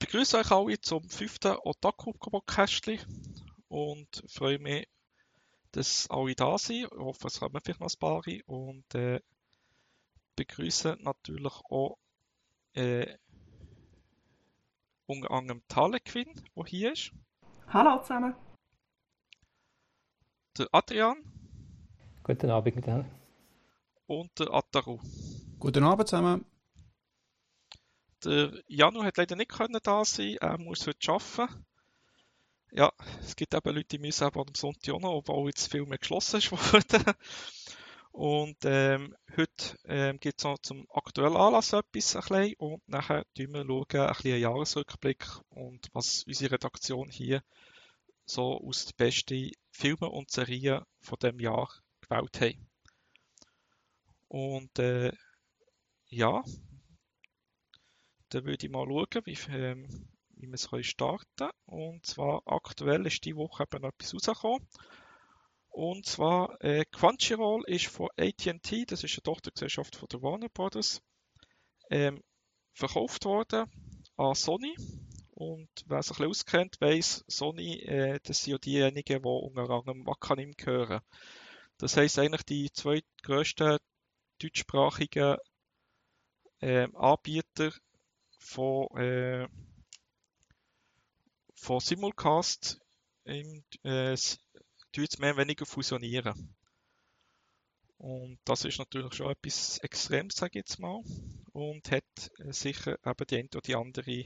begrüße euch alle zum fünften Otaku-Podcast und freue mich, dass alle da sind. Ich hoffe, es kommen vielleicht noch ein paar und äh, begrüße natürlich auch äh, unter anderem Talequin, der hier ist. Hallo zusammen. Der Adrian. Guten Abend miteinander. Und der Ataru. Guten Abend zusammen. Der Janu hat leider nicht können da sein, er muss heute arbeiten. Ja, es gibt eben Leute, die müssen eben am Sonntag auch noch, obwohl jetzt viel mehr geschlossen ist. Und ähm, heute ähm, gibt es noch zum aktuellen Anlass etwas ein bisschen, und nachher schauen wir ein bisschen einen Jahresrückblick und was unsere Redaktion hier so aus den besten Filmen und Serien von dem Jahr gewählt haben. Und äh, ja, dann würde ich mal schauen, wie, ähm, wie wir es starten können. Und zwar aktuell ist die Woche eben etwas rausgekommen. Und zwar äh, Crunchyroll ist von AT&T, das ist eine Tochtergesellschaft von der Warner Brothers, ähm, verkauft worden an Sony. Und wer sich ein bisschen auskennt, weiss, Sony, äh, das sind ja diejenigen, die unter anderem Wakanim gehören. Das heisst eigentlich die zwei grössten deutschsprachigen äh, Anbieter von, äh, von Simulcast im, äh, jetzt mehr oder weniger fusionieren. Und das ist natürlich schon etwas Extremes, sage ich jetzt mal. Und hat äh, sicher eben die eine oder die andere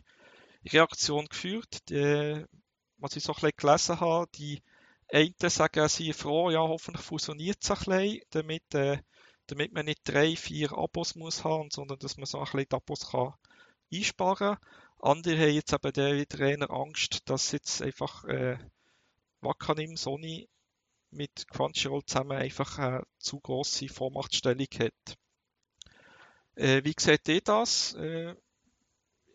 Reaktion geführt. Die, was ich so ein bisschen gelesen habe, die einen sagen, sie sind froh, ja, hoffentlich fusioniert es ein bisschen, damit, äh, damit man nicht drei, vier Abos muss haben, sondern dass man so ein bisschen die Abos kann einsparen. Andere haben jetzt eben der Trainer Angst, dass jetzt einfach äh, Wakanim Sony mit Crunchyroll zusammen einfach eine zu große Vormachtstellung hat. Äh, wie seht ihr das? Äh,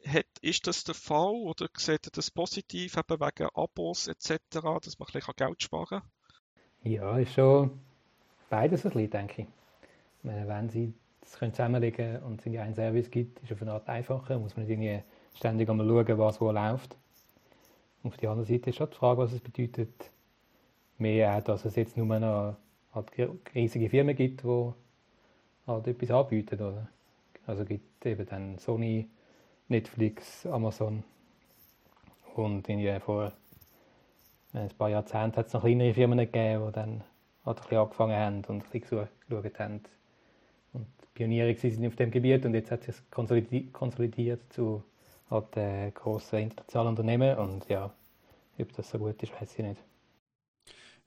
hat, ist das der Fall oder seht ihr das positiv, eben wegen Abos etc., dass man ein bisschen Geld sparen kann? Ja, ist schon beides ein bisschen, denke ich. Wenn sie das können zusammenlegen und es in einen Service gibt, ist es auf eine Art einfacher. muss man nicht irgendwie ständig einmal schauen, was wo läuft. Und auf der anderen Seite ist schon die Frage, was es bedeutet, mehr auch, dass es jetzt nur noch halt riesige Firmen gibt, die halt etwas anbieten. Oder? Also gibt eben dann Sony, Netflix, Amazon und in vor ein paar Jahrzehnten hat es noch kleinere Firmen gegeben, die dann halt ein bisschen angefangen haben und ein bisschen geschaut haben Pioniere sind auf dem Gebiet und jetzt hat sich konsolidiert zu halt, äh, grossen internationalen Unternehmen und ja, ob das so gut ist, weiß ich nicht.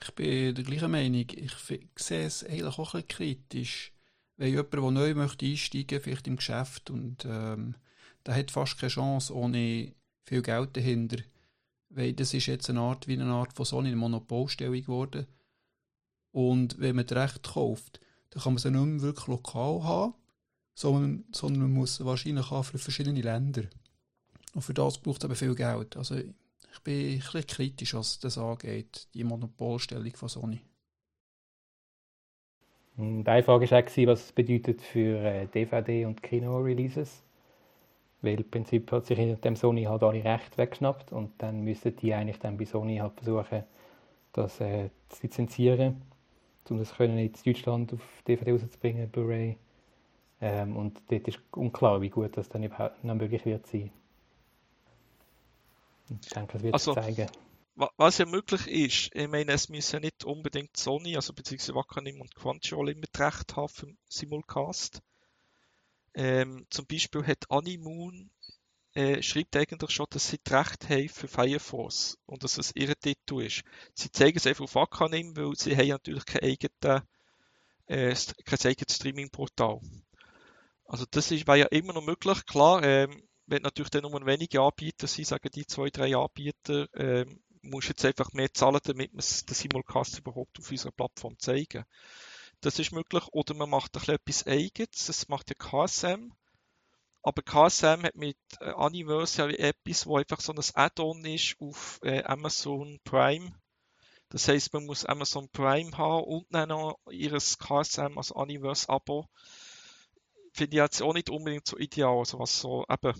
Ich bin der gleichen Meinung. Ich sehe es eigentlich auch ein kritisch. Wenn jemand, der neu möchte einsteigen vielleicht im Geschäft, und ähm, der hat fast keine Chance ohne viel Geld dahinter. Weil das ist jetzt eine Art wie eine Art von Sony, eine Monopolstellung geworden. Und wenn man das Recht kauft, dann kann man sie nicht mehr wirklich lokal haben, sondern, sondern man muss wahrscheinlich auch für verschiedene Länder. Und für das braucht es eben viel Geld. Also ich bin ein bisschen kritisch, was das angeht, die Monopolstellung von Sony. Hm, die Frage war auch, was es bedeutet für DVD- äh, und Kino-Releases. Weil im Prinzip hat sich dem Sony halt alle Rechte weggeschnappt und dann müssten die eigentlich dann bei Sony halt versuchen, das äh, zu lizenzieren, um das können in Deutschland auf DVD rauszubringen, Blu-ray. Ähm, und dort ist unklar, wie gut das dann überhaupt noch möglich wird sein. Ich denke, das wird also, zeigen. Was ja möglich ist, ich meine, es müssen ja nicht unbedingt Sony, also beziehungsweise Wackernim und Crunchyroll immer Recht haben für Simulcast. Ähm, zum Beispiel hat Animoon äh, schreibt eigentlich schon, dass sie das Recht haben für Fire und dass es ihr Titel ist. Sie zeigen es einfach auf Wakanim, weil sie haben natürlich kein, eigene, äh, kein eigenes Streaming-Portal. Also das ist, wäre ja immer noch möglich. Klar, ähm, wenn natürlich dann nur wenige Anbieter sind, sagen die zwei, drei Anbieter, ähm, musst jetzt einfach mehr zahlen, damit man den Simulcast überhaupt auf unserer Plattform zeigen. Das ist möglich. Oder man macht ein etwas Eigenes. Das macht der KSM. Aber KSM hat mit äh, Anniversary etwas, wo einfach so ein Add-on ist auf äh, Amazon Prime. Das heißt, man muss Amazon Prime haben und dann noch ihres KSM, als Anniversary-Abo. Finde ich jetzt auch nicht unbedingt so ideal, also was so eben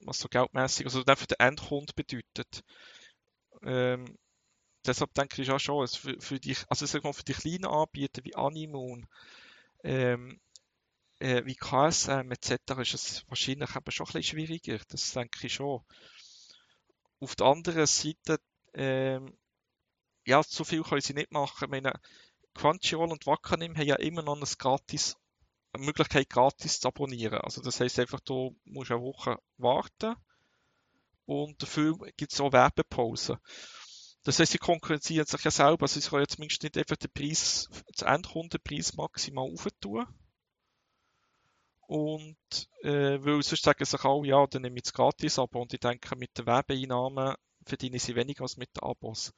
was so geldmäßig, also dann für den Endkunden bedeutet. Ähm, deshalb denke ich auch schon, es für, für die, also sag mal, für die kleinen Anbieter wie Animoon, ähm, äh, wie KSM etc. ist es wahrscheinlich eben schon ein bisschen schwieriger. Das denke ich schon. Auf der anderen Seite, ähm, ja, so viel können sie nicht machen. Ich meine, Crunchyroll und Wakanim haben ja immer noch ein gratis, eine Möglichkeit, gratis zu abonnieren. Also das heißt einfach, du musst eine Woche warten und dafür gibt es auch Werbepausen. Das heißt, sie konkurrenzieren sich ja selber. Also sie können jetzt zumindest nicht einfach den Preis, den Endkundenpreis maximal aufentun. Und äh, weil sonst sagen sich alle, ja, dann nehme ich das gratis Abo. Und ich denke, mit den Werbeeinnahmen verdiene sie weniger als mit den Abos.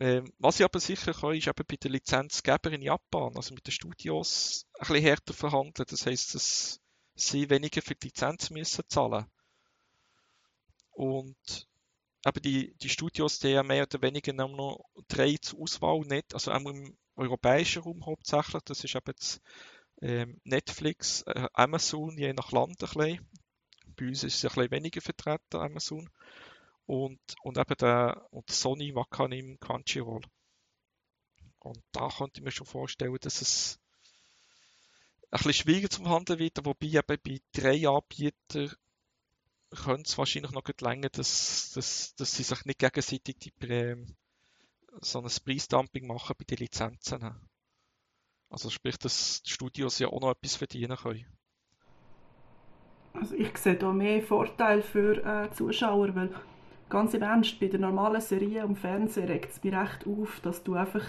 Ähm, was ich aber sicher kann, ist eben bei den Lizenzgebern in Japan, also mit den Studios, ein bisschen härter verhandeln. Das heisst, dass sie weniger für die Lizenz müssen zahlen. Und eben die, die Studios, die ja mehr oder weniger nur noch drei zur Auswahl nicht, also auch im europäischen Raum hauptsächlich, das ist eben jetzt ähm, Netflix, äh, Amazon, je nach Land ein bisschen. Bei uns ist es ein bisschen weniger vertreten, Amazon und, und eben der und Sony Wakanim Crunchyroll. Und da könnte ich mir schon vorstellen, dass es ein bisschen schwieriger zum Handeln wird, wobei eben bei drei Anbietern könnte es wahrscheinlich noch länger, dass, dass, dass sie sich nicht gegenseitig die, so ein Preisdumping machen bei den Lizenzen. Also sprich, dass die Studios ja auch noch etwas verdienen können. Also ich sehe da mehr Vorteile für äh, Zuschauer, weil ganz im Ernst, bei der normalen Serie am Fernsehen regt es mich recht auf, dass du einfach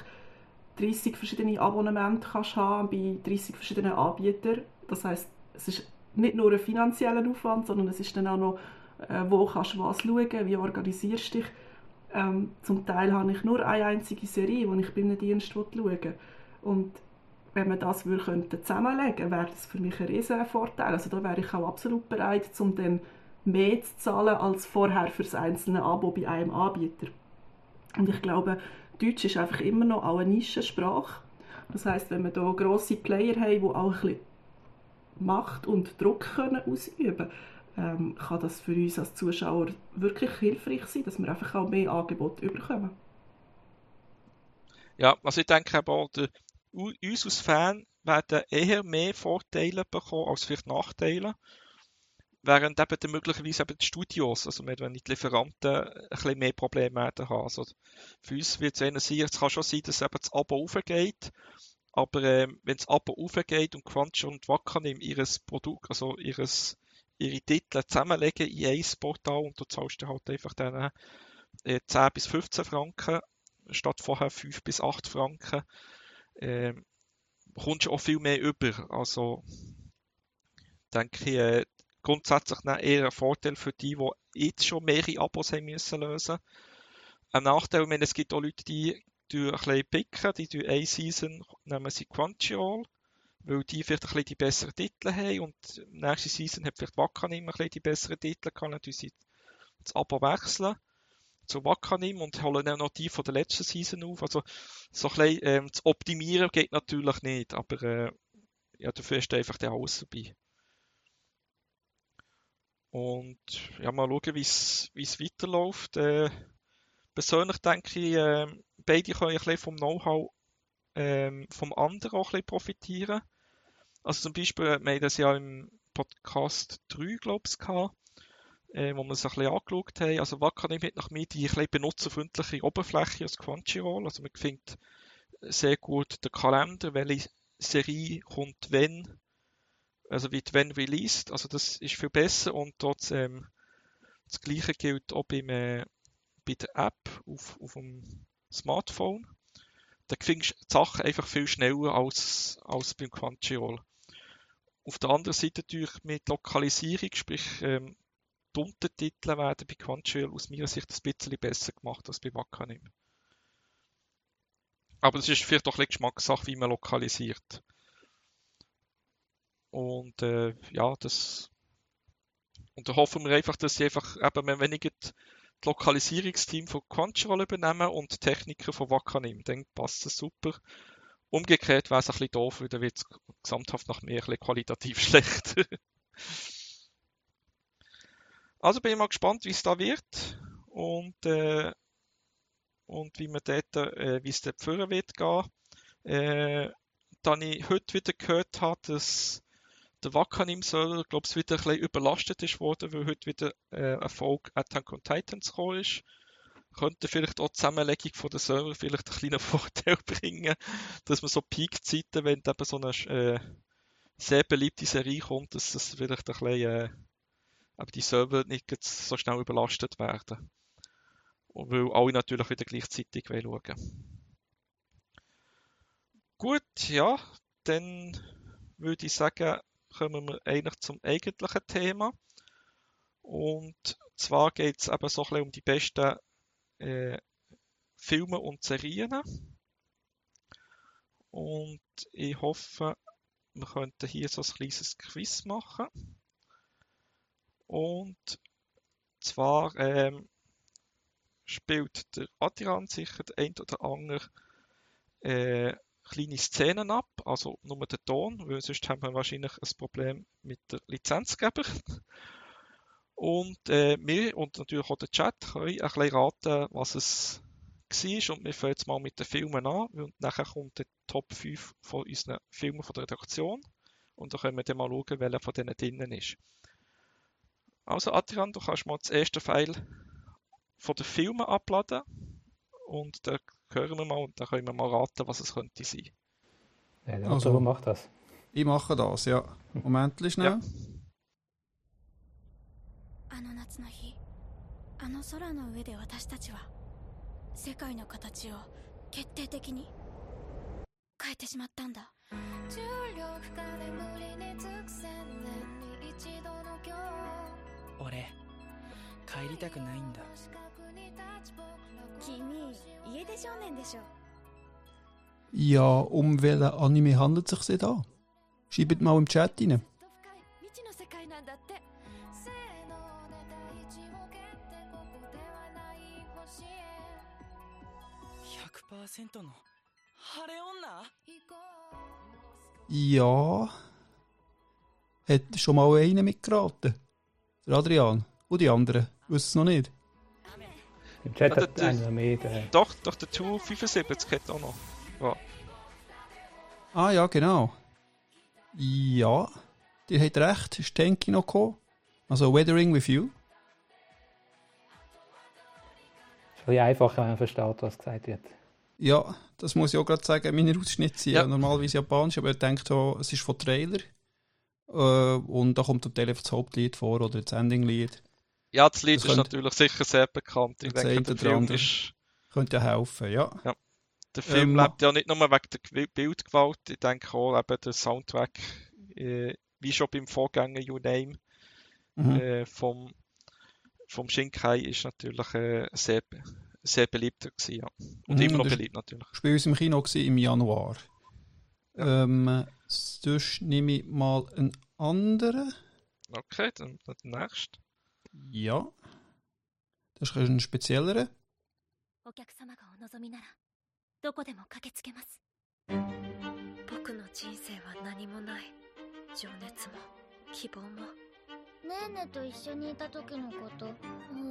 30 verschiedene Abonnemente kannst haben bei 30 verschiedenen Anbietern. Das heißt, es ist nicht nur ein finanzieller Aufwand, sondern es ist dann auch noch, äh, wo kannst du was schauen, wie organisierst du dich. Ähm, zum Teil habe ich nur eine einzige Serie, die ich bei einem Dienst schauen will. Und wenn man das würde, zusammenlegen wäre das für mich ein riesiger Vorteil. Also da wäre ich auch absolut bereit, um dann mehr zu zahlen als vorher für das einzelne Abo bei einem Anbieter. Und ich glaube, Deutsch ist einfach immer noch auch eine Nischensprache. Das heißt, wenn wir hier grosse Player haben, die auch ein bisschen Macht und Druck können ausüben können, ähm, kann das für uns als Zuschauer wirklich hilfreich sein, dass wir einfach auch mehr Angebote bekommen. Ja, also ich denke der, uns als Fan werden eher mehr Vorteile bekommen als vielleicht Nachteile. Während eben dann möglicherweise eben die Studios, also wenn die Lieferanten ein bisschen mehr Probleme haben. Also für uns wird es eher sein, es kann schon sein, dass eben das Abo aufgeht, aber äh, wenn das Abo aufgeht und Quantsch und Wakanim ihres Produkt, also ihres, ihre Titel zusammenlegen in ein Portal und du zahlst dann halt einfach dann äh, 10 bis 15 Franken statt vorher 5 bis 8 Franken, äh, kommst du auch viel mehr über. Also denke ich, äh, grundsätzlich eher ein Vorteil für die, die jetzt schon mehrere Abos haben müssen lösen. Ein Nachteil, meine, es gibt auch Leute, die ein bisschen picken, die eine Season nehmen sie Crunchyroll, weil die vielleicht ein bisschen die besseren Titel haben und nächste Season hat vielleicht Wakanim ein bisschen die besseren Titel, kann sie das Abo wechseln zu Wakanim und holen dann noch die von der letzten Season auf. Also so ein bisschen ähm, zu optimieren geht natürlich nicht, aber äh, ja, dafür ist einfach der alles dabei. Und ja, mal schauen, wie es weiterläuft. Äh, persönlich denke ich, äh, beide können ein bisschen vom Know-how äh, vom anderen auch ein bisschen profitieren. Also zum Beispiel, wir haben das ja im Podcast 3, glaube ich, gehabt, äh, wo wir es ein bisschen angeschaut haben. Also Wakanim hat nach mir die ein benutzerfreundliche Oberfläche als Crunchyroll. Also man findet sehr gut den Kalender, welche Serie kommt wenn also wird wenn released, also das ist viel besser und dort ähm, das gleiche gilt auch beim, äh, bei der App auf, auf dem Smartphone. Da findest du die Sachen einfach viel schneller als, als beim Crunchyroll. Auf der anderen Seite natürlich mit Lokalisierung, sprich ähm, Untertitel werden bei Crunchyroll aus meiner Sicht ein bisschen besser gemacht als bei Wakanim. Aber das ist vielleicht auch ein Geschmackssache, wie man lokalisiert. Und äh, ja, das und da hoffen wir einfach, dass sie einfach eben weniger das Lokalisierungsteam von Crunchyroll übernehmen und Techniker von Wakanim. Dann passt es super. Umgekehrt wäre es ein bisschen doof, weil dann wird es gesamthaft nach mehr ein bisschen qualitativ schlechter. Also bin ich mal gespannt, wie es da wird und, äh, und wie man dort, äh, wie es dort führen wird gehen. Äh, dann ich heute wieder gehört habe, dass der Wakanim-Server, glaube ich, wieder ein bisschen überlastet ist worden, weil heute wieder äh, eine Folge Attack on Titans gekommen ist. Könnte vielleicht auch die Zusammenlegung von der Server vielleicht einen kleinen Vorteil bringen, dass man so Peak-Zeiten, wenn eben so eine äh, sehr beliebte Serie kommt, dass das vielleicht ein bisschen, aber die Server nicht so schnell überlastet werden. Und weil alle natürlich wieder gleichzeitig schauen wollen. Gut, ja, dann würde ich sagen, kommen wir eigentlich zum eigentlichen Thema. Und zwar geht es eben so ein bisschen um die besten äh, Filme und Serien. Und ich hoffe, wir könnten hier so ein kleines Quiz machen. Und zwar ähm, spielt der Adrian sicher der ein oder andere äh, kleine Szenen ab, also nur den Ton, weil sonst haben wir wahrscheinlich ein Problem mit der Lizenzgeber. Und äh, wir und natürlich auch der Chat können ein bisschen raten, was es war. Und wir fangen jetzt mal mit den Filmen an. Und nachher kommt der Top 5 von unseren Filmen von der Redaktion. Und da können wir dann mal schauen, welcher von denen drinnen ist. Also Adrian, du kannst mal das erste File von den Filmen abladen. Und da hören wir mal und dann können wir mal raten, was es könnte sein. Ja, der also, macht das. Ich mache das, ja. Moment schnell. Ja. あの夏の日あの空の上で私たちは世界の形を決定的に変えてしまったんだ重力か眠りにつく千年に一度の今日 俺帰りたくないんだ君家出少年でしょ Ja, um welchen Anime handelt es sich da? Schreibt mal im Chat rein. 100%の晴れ女 Ja. Hat schon mal einer mitgeraten? Der Adrian. Und die anderen? Wissen es noch nicht? Im Chat hat der, einer mehr. Der... Doch, doch, der 275 hat auch noch. Ja. Ah ja, genau. Ja, die hat recht. Ist Tenki noch gekommen? Also Weathering with You. Ist ein bisschen einfacher, wenn man versteht, was gesagt wird. Ja, das muss ich auch gerade sagen. Meine Ausschnitte sind ja. normalerweise japanisch, aber ich denke, es ist von Trailer. Äh, und da kommt zum Teil das Hauptlied vor oder das Endinglied. Ja, das Lied das ist könnte, natürlich sicher sehr bekannt. Ich denke, der Film ist... Könnte ja helfen, ja. ja. Der Film ähm, lebt ja nicht nur wegen der Bildgewalt, ich denke auch eben der Soundtrack, äh, wie schon beim Vorgänger You Name mhm. äh, vom, vom Shinkai ist natürlich äh, sehr, sehr beliebt gewesen, ja. Und mhm, immer noch beliebt natürlich. Das war bei uns im Kino im Januar. Ja. Ähm, Sonst nehme ich mal einen anderen. Okay, dann den nächsten. Ja. Das ist ein speziellerer. Ich ねえねと一緒にいた時のこともう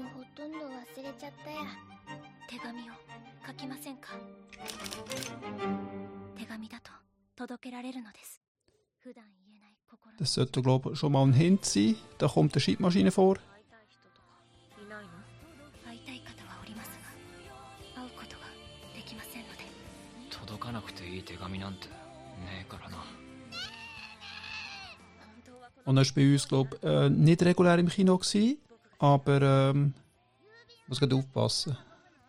ほとんど忘れちゃったや手紙を書きませんか手紙だと Das sollte, glaube ich, schon mal ein Hint sein. Da kommt eine Schiebmaschine vor. Und er war bei uns, glaube ich, äh, nicht regulär im Kino, gewesen, aber ähm, muss gerade aufpassen.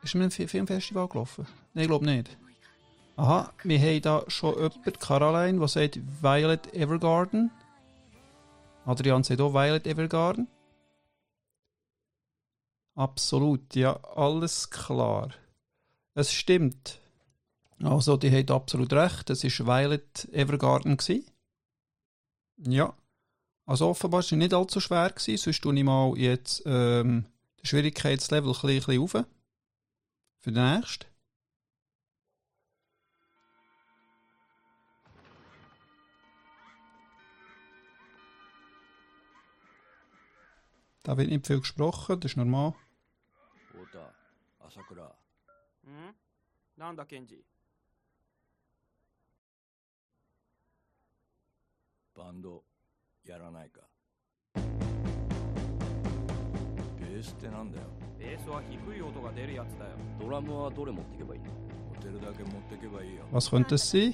Ist er im Filmfestival gelaufen? Nein, ich glaube nicht. Aha, wir haben da schon jemanden, Caroline, die sagt Violet Evergarden. Adrian sagt auch Violet Evergarden. Absolut, ja, alles klar. Es stimmt. Also, die hat absolut recht. Es war Violet Evergarden. Gewesen. Ja. Also offenbar war es nicht allzu schwer. Gewesen. Sonst tue ich mal jetzt ähm, den Schwierigkeitslevel ein bisschen auf. Für den nächsten. da wird nicht viel gesprochen, das ist normal. 太田朝倉んなんだケンジバンドやらないかベースってなんだよベースは低い音が出るやつだよドラムはどれ持ってけばいいの持てるだけ持ってけばいいよ Was könnte es sein?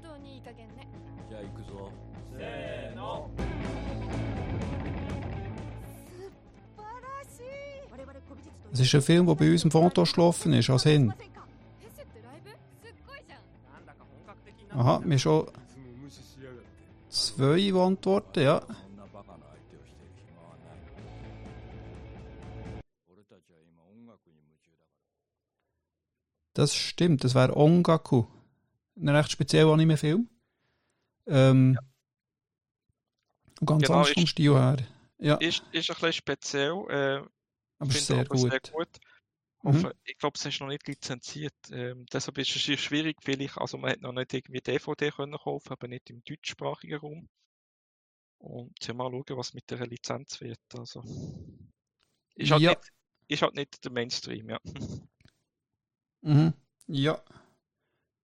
本当にいい加減ねじゃあ行くぞせーの Es ist ein Film, der bei uns im Foto gelaufen ist, als Hin. Aha, mir schon zwei Antworten, ja. Das stimmt, das wäre Ongaku. Ein recht spezieller Anime-Film. Ähm, ja. Ganz genau, anders vom Stil her. Ja. Ist, ist ein bisschen speziell. Äh, aber finde sehr gut. sehr gut. Mhm. Hoffe, Ich glaube, es ist noch nicht lizenziert. Ähm, deshalb ist es schwierig, vielleicht. Also, man hat noch nicht irgendwie DVD können kaufen, aber nicht im deutschsprachigen Raum. Und ja, mal schauen, was mit der Lizenz wird. Also, ist halt, Ja. nicht, ist halt nicht der Mainstream, ja. Mhm. Ja.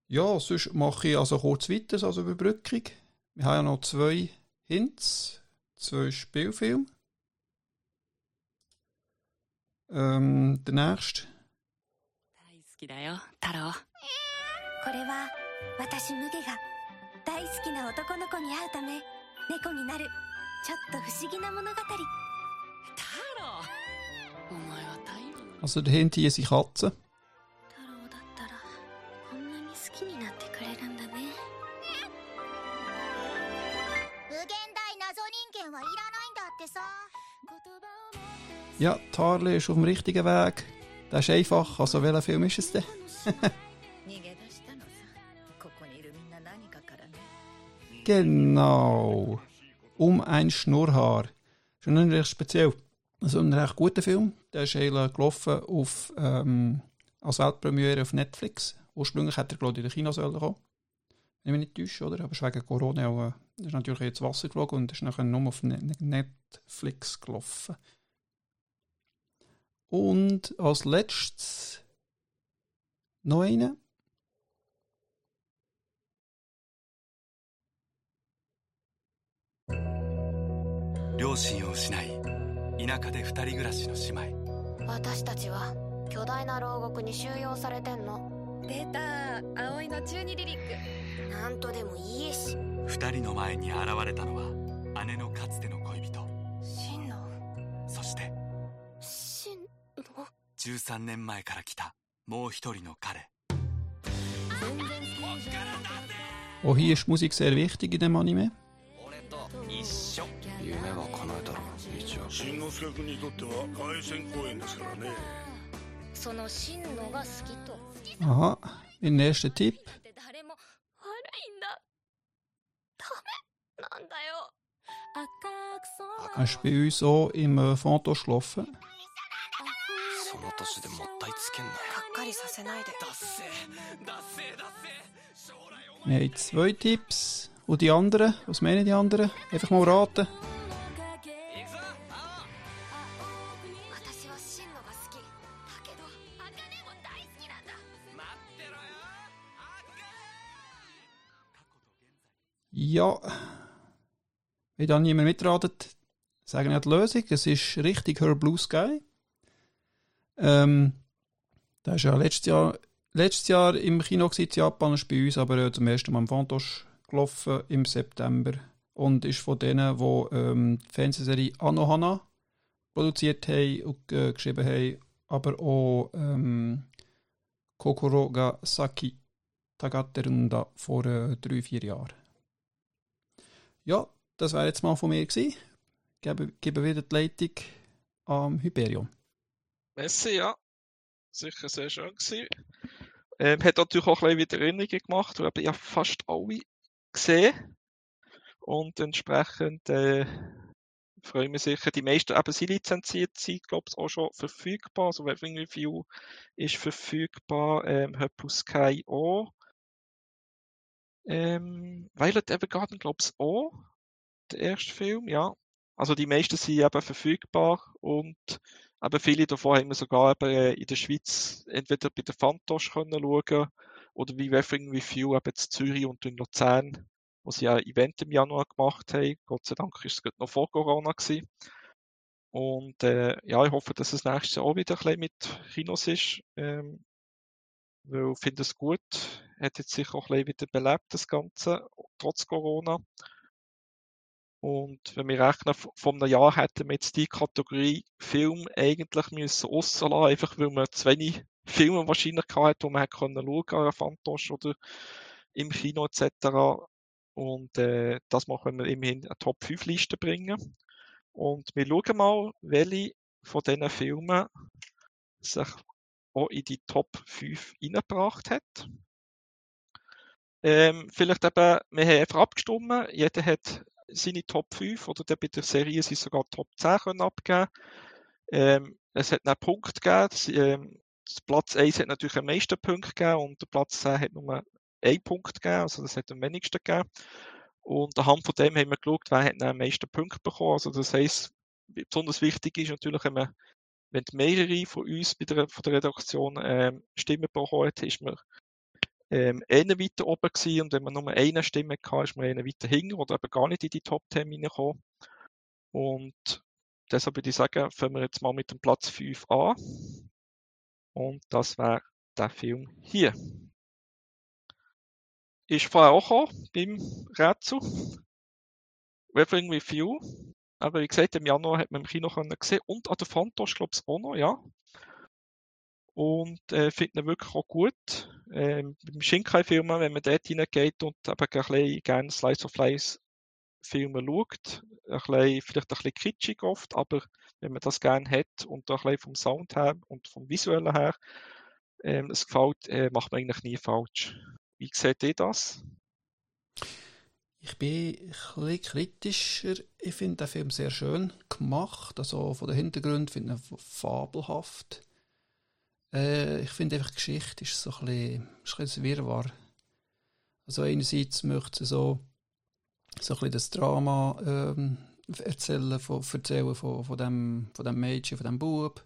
Ja, sonst mache ich also kurz weiter, also Überbrückung. Wir haben ja noch zwei Hints, zwei Spielfilme. Ähm, der nächste. Also der Hinti ist eine Katze. Ja, Tarly ist auf dem richtigen Weg. Das ist einfach. Also, welcher Film ist es denn? genau. Um ein Schnurrhaar. Schon ein recht speziell. Also ein recht guter Film. Der ist gelaufen auf, ähm, als Weltpremiere auf Netflix. Ursprünglich hätte er, glaube ich, in den Kinos kommen ich mich nicht täusche, oder? Aber wegen Corona auch, äh, ist natürlich ins Wasser geflogen und ist nachher nur auf Netflix gelaufen. Und als letztes noch einen. 両親を失い田舎で二人暮らしの姉妹。私たちは巨大な牢獄に収容されてんの。出た葵の中二リリックなんとでもいいし。二人の前に現れたのは姉のかつての13年前から来たもう一人の彼。オヒエシュ・ムジック・セール・ウィッティギ・デモ・アニメ俺と一緒。夢は叶えたら一応しんのすけ君にとっては凱旋公演ですからね。そのしんのが好きと。ああ In nächster Tipp. Hast du bei uns auch im Fonto geschlafen? その年でもったいつけんなよがっかりさせないでだっせだっせだっせ将来お Wir haben zwei Tipps. Und die anderen? Was meinen die anderen? Einfach mal raten. 前行くぞあ私は真のが好きだけど茜も大好きなんだ待ってろよ過去と現在 Ja. Wenn dann niemand mitratet, sagen wir die Lösung. Es ist richtig Her Blue Sky. Ähm, das ist ja letztes Jahr, letztes Jahr im Kino in Japan, ist bei uns aber äh, zum ersten Mal im Fantosch gelaufen im September und ist von denen, die ähm, die Fernsehserie Anohana produziert haben und äh, geschrieben haben, aber auch ähm, Kokoro ga Saki Tagaterunda vor äh, drei, vier Jahren. Ja, das wäre jetzt mal von mir gewesen. Gebe, gebe wieder die Leitung am Hyperion. Messi, ja. Sicher sehr schön gewesen. Ähm, hat natürlich auch ein bisschen wieder Erinnerungen gemacht, weil ich ja fast alle gesehen. Und entsprechend äh, freue ich mich sicher. Die meisten eben sind lizenziert, sind, glaube ich, auch schon verfügbar. Also Waving Review ist verfügbar, ähm, Höpus Sky auch. Ähm, Violet Evergarden, glaube ich, auch. Der erste Film, ja. Also die meisten sind eben verfügbar und eben viele davon haben wir sogar eben äh, in der Schweiz entweder bei der Fantosch können schauen oder wie Weffering Review eben in Zürich und in Luzern, wo sie ja ein Event im Januar gemacht haben. Gott sei Dank ist es gerade noch vor Corona gewesen. Und äh, ja, ich hoffe, dass es nächstes Jahr auch wieder ein bisschen mit Kinos ist. Ähm, weil ich finde es gut. Hat jetzt sicher auch ein bisschen wieder belebt, das Ganze, trotz Corona. Und wenn wir rechnen, von einem Jahr hätten wir jetzt die Kategorie Film eigentlich müssen rauslassen, einfach weil man zu wenig Filme wahrscheinlich hatte, die man können schauen an Fantosch oder im Kino etc. Und äh, das machen wir immerhin eine Top 5 Liste bringen. Und wir schauen mal, welche von diesen Filmen sich auch in die Top 5 reingebracht hat. Ähm, vielleicht eben, wir haben einfach abgestimmt, jeder hat seine Top 5 oder dann bei der Serie sind sogar Top 10 können abgeben. Ähm, es hat einen Punkt gegeben, das, ähm, das Platz 1 hat natürlich am meisten Punkte gegeben und der Platz 10 hat nur einen Punkt gegeben, also das hat am wenigsten gegeben. Und anhand von dem haben wir geschaut, wer hat am meisten Punkte bekommen. Also das heisst, besonders wichtig ist natürlich, wenn, man, wenn mehrere von uns bei der, von der Redaktion ähm, Stimmen bekommen hat, ist man ähm, eher weiter oben gewesen und wenn man nur eine Stimme hatte, ist man eher weiter hinten oder eben gar nicht in die Top 10 reingekommen. Und deshalb würde ich sagen, fangen wir jetzt mal mit dem Platz 5 an. Und das wäre der Film hier. Ist vorher auch beim Rätsel. Reveling with You. Aber wie gesagt, im Januar hat man im Kino können sehen und an der Fantosch, glaube ich, auch noch, ja. Und äh, finde ihn wirklich auch gut. Ähm, beim Shinkai-Film, wenn man dort hineingeht und eben ein bisschen gerne Slice of Life Filme schaut, ein bisschen, vielleicht ein bisschen kitschig oft, aber wenn man das gerne hat und ein vom Sound her und vom Visuellen her ähm, es gefällt, äh, macht man eigentlich nie falsch. Wie seht ihr das? Ich bin ein bisschen kritischer. Ich finde den Film sehr schön gemacht. Also von den Hintergründen finde ich ihn fabelhaft. Äh, ich finde einfach, Geschichte ist so ein bisschen, bisschen Wirrwarr. Also einerseits möchte sie so, so ein bisschen das Drama ähm, erzählen, von, erzählen von, von, dem, von dem Mädchen, von dem Bub.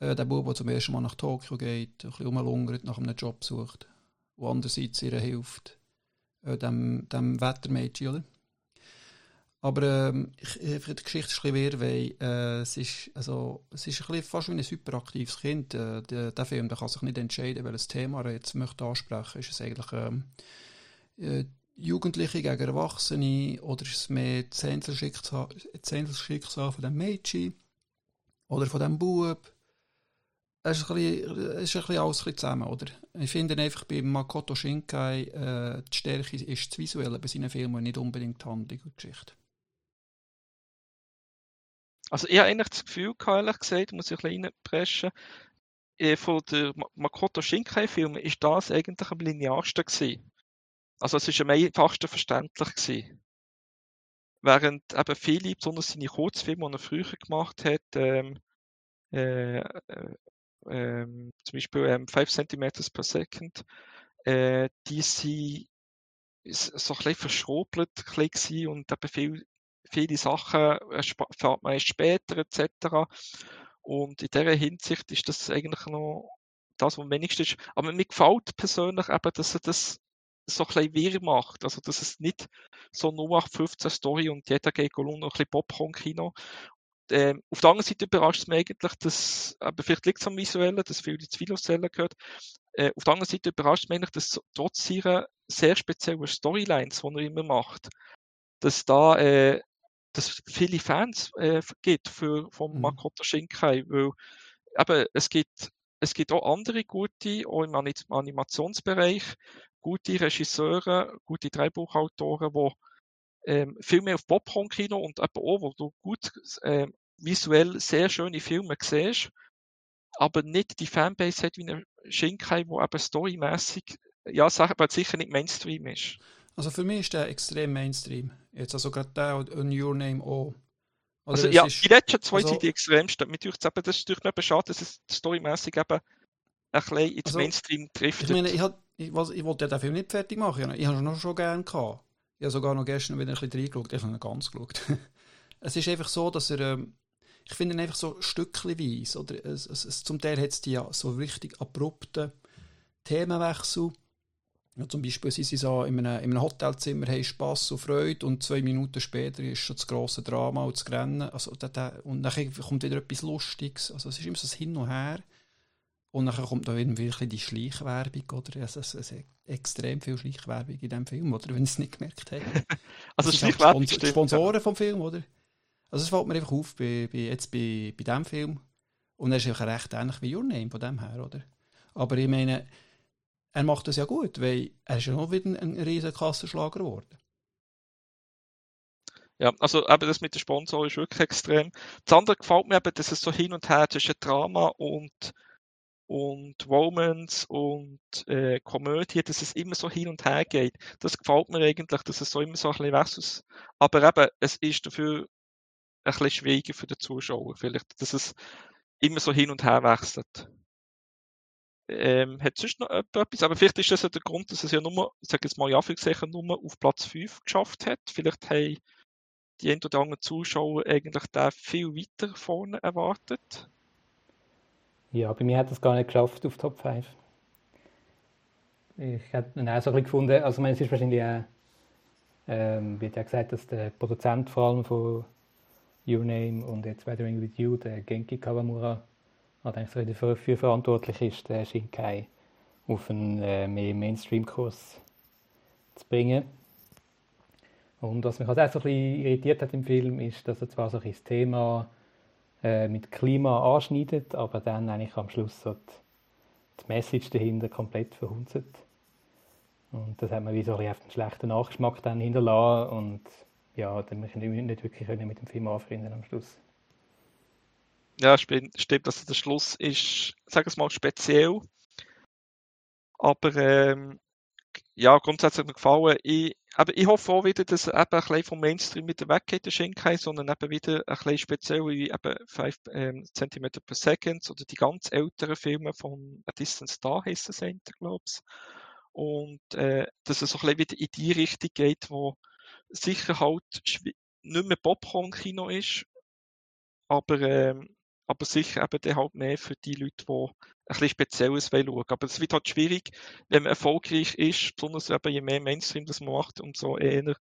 Äh, der Bub, der zum ersten Mal nach Tokio geht, ein bisschen rumlungert, nach einem Job sucht wo andererseits ihr hilft, äh, dem, dem Wettermädchen, oder? Aber ähm, ich, die Geschichte ist ein bisschen weil äh, es, ist, also, es ist ein bisschen fast wie ein hyperaktives Kind. Äh, der, der Film der kann sich nicht entscheiden, welches Thema er jetzt möchte ansprechen. Ist es eigentlich ähm, äh, Jugendliche gegen Erwachsene oder ist es mehr das Einzelschicksal, das von dem Mädchen oder von dem Bub? es ist, ein bisschen, es ist ein bisschen alles ein bisschen zusammen, oder? Ich finde einfach bei Makoto Shinkai, äh, die Stärke ist das Visuelle bei seinen Filmen, nicht unbedingt die Handlung und Geschichte. Also ich habe eigentlich das Gefühl, ehrlich gesagt, muss ich ein bisschen reinpreschen, äh, von der Makoto Shinkai-Film ist das eigentlich am linearsten gewesen. Also es ist am einfachsten verständlich gewesen. Während eben viele, besonders seine Kurzfilme, die er früher gemacht hat, ähm, äh, äh ähm, zum Beispiel ähm, 5 cm per Second, äh, die sind so ein bisschen verschrobelt und eben viel, viele Sachen erfahrt man erst später etc. Und in dieser Hinsicht ist das eigentlich noch das, was am wenigsten ist. Aber mir gefällt persönlich eben, dass er das so ein bisschen wirr macht. Also, dass es nicht so nur 15 Story und jeder geht noch ein bisschen Popcorn-Kino ähm, auf der anderen Seite überrascht es mich eigentlich, dass, aber vielleicht liegt es am Visuellen, dass viel zu viel Zellen gehört. Äh, auf der anderen Seite überrascht es mich eigentlich, dass trotz ihrer sehr speziellen Storylines, die er immer macht, dass da äh, dass viele Fans äh, gibt für, von mhm. Makoto Shinkai, weil eben, es gibt, es gibt auch andere gute, auch im Animationsbereich, gute Regisseure, gute Drehbuchautoren, die ähm, viel mehr auf Popcorn-Kino und eben auch, wo du gut ähm, visuell sehr schöne Filme siehst, aber nicht die Fanbase hat wie ein Shinkai, wo eben storymäßig, ja, sicher nicht Mainstream ist. Also für mich ist der extrem Mainstream. Jetzt also gerade der und Your Name auch. Oder also ja, ist, die letzten zwei also, sind die extremsten. Mir denkt eben, das ist durch eben schade, dass es storymäßig eben ein bisschen ins also, Mainstream trifft. Ich meine, ich, hat, ich, was, ich wollte den Film nicht fertig machen. Ich habe ihn noch schon gerne gehabt. Ich habe sogar noch gestern wieder ein bisschen reingeschaut. Ich habe ihn ganz geschaut. es ist einfach so, dass er, ähm, ich finde ihn einfach so stückchenweise, oder es, es, es, zum Teil hat es die ja so richtig abrupten Themenwechsel. Ja, zum Beispiel sind sie so in einem, in einem Hotelzimmer, haben Spass und Freude und zwei Minuten später ist schon das grosse Drama und das Rennen. Also, da, da, und dann kommt wieder etwas Lustiges. Also es ist immer so ein Hin und Her. Und dann kommt da irgendwie die Schleichwerbung, oder? Also, es ist extrem viel Schleichwerbung in diesem Film, oder? Wenn ihr es nicht gemerkt habt. also Schleichwerbung Sponsor Sponsoren ja. vom Film, oder? Also es fällt mir einfach auf, bei, bei, jetzt bei, bei diesem Film. Und er ist einfach recht ähnlich wie Your Name von dem her, oder? Aber ich meine, er macht das ja gut, weil er ist ja noch wieder ein, riesen Kassenschlager geworden. Ja, also eben das mit den Sponsoren ist wirklich extrem. Das andere gefällt mir eben, dass es so hin und her zwischen Drama und und Romance und äh, Komödie, dass es immer so hin und her geht. Das gefällt mir eigentlich, dass es so immer so ein bisschen versus. Aber eben, es ist dafür ein bisschen schwieriger für den Zuschauer, vielleicht, dass es immer so hin und her wechselt. Ähm, hat sonst noch etwas, aber vielleicht ist das ja der Grund, dass es ja nur, ich sage jetzt mal ja, gesehen, nur auf Platz 5 geschafft hat. Vielleicht haben die ein oder anderen Zuschauer eigentlich da viel weiter vorne erwartet. Ja, bei mir hat es gar nicht geschafft auf Top 5. Ich habe ihn auch so ein gefunden, also es ist wahrscheinlich auch, ähm, wird ja gesagt, dass der Produzent vor allem von Your Name und jetzt Weathering with You, der Genki Kawamura, hat eigentlich so dafür, verantwortlich ist, den Shinkai auf einen äh, mehr Mainstream-Kurs zu bringen. Und was mich halt auch so ein bisschen irritiert hat im Film, ist, dass er zwar so ein das Thema äh, mit Klima anschneidet, aber dann eigentlich am Schluss so die, die Message dahinter komplett verhunzt. Und das hat man wie so ein auf den schlechten Nachgeschmack dann hinterlassen und ja, dann ich nicht wirklich mit dem Film anfreunden am Schluss. Ja, stimmt, dass der Schluss ist, sagen wir mal, speziell. Aber ähm, ja, grundsätzlich mir gefallen. Ich, aber ich hoffe auch wieder, dass er eben ein bisschen vom Mainstream wieder weggeht, der Shinkai, sondern eben wieder ein bisschen speziell wie eben 5 ähm, per Second oder die ganz älteren Filme von A Distant Star heissen sie, glaube ich. Und äh, dass er so ein bisschen wieder in die Richtung geht, wo sicher halt nicht mehr Popcorn-Kino ist, aber ähm, aber sicher eben dann halt mehr für die Leute, die ein bisschen Spezielles schauen wollen. Aber es wird halt schwierig, wenn man erfolgreich ist, besonders eben je mehr Mainstream das man macht, umso eher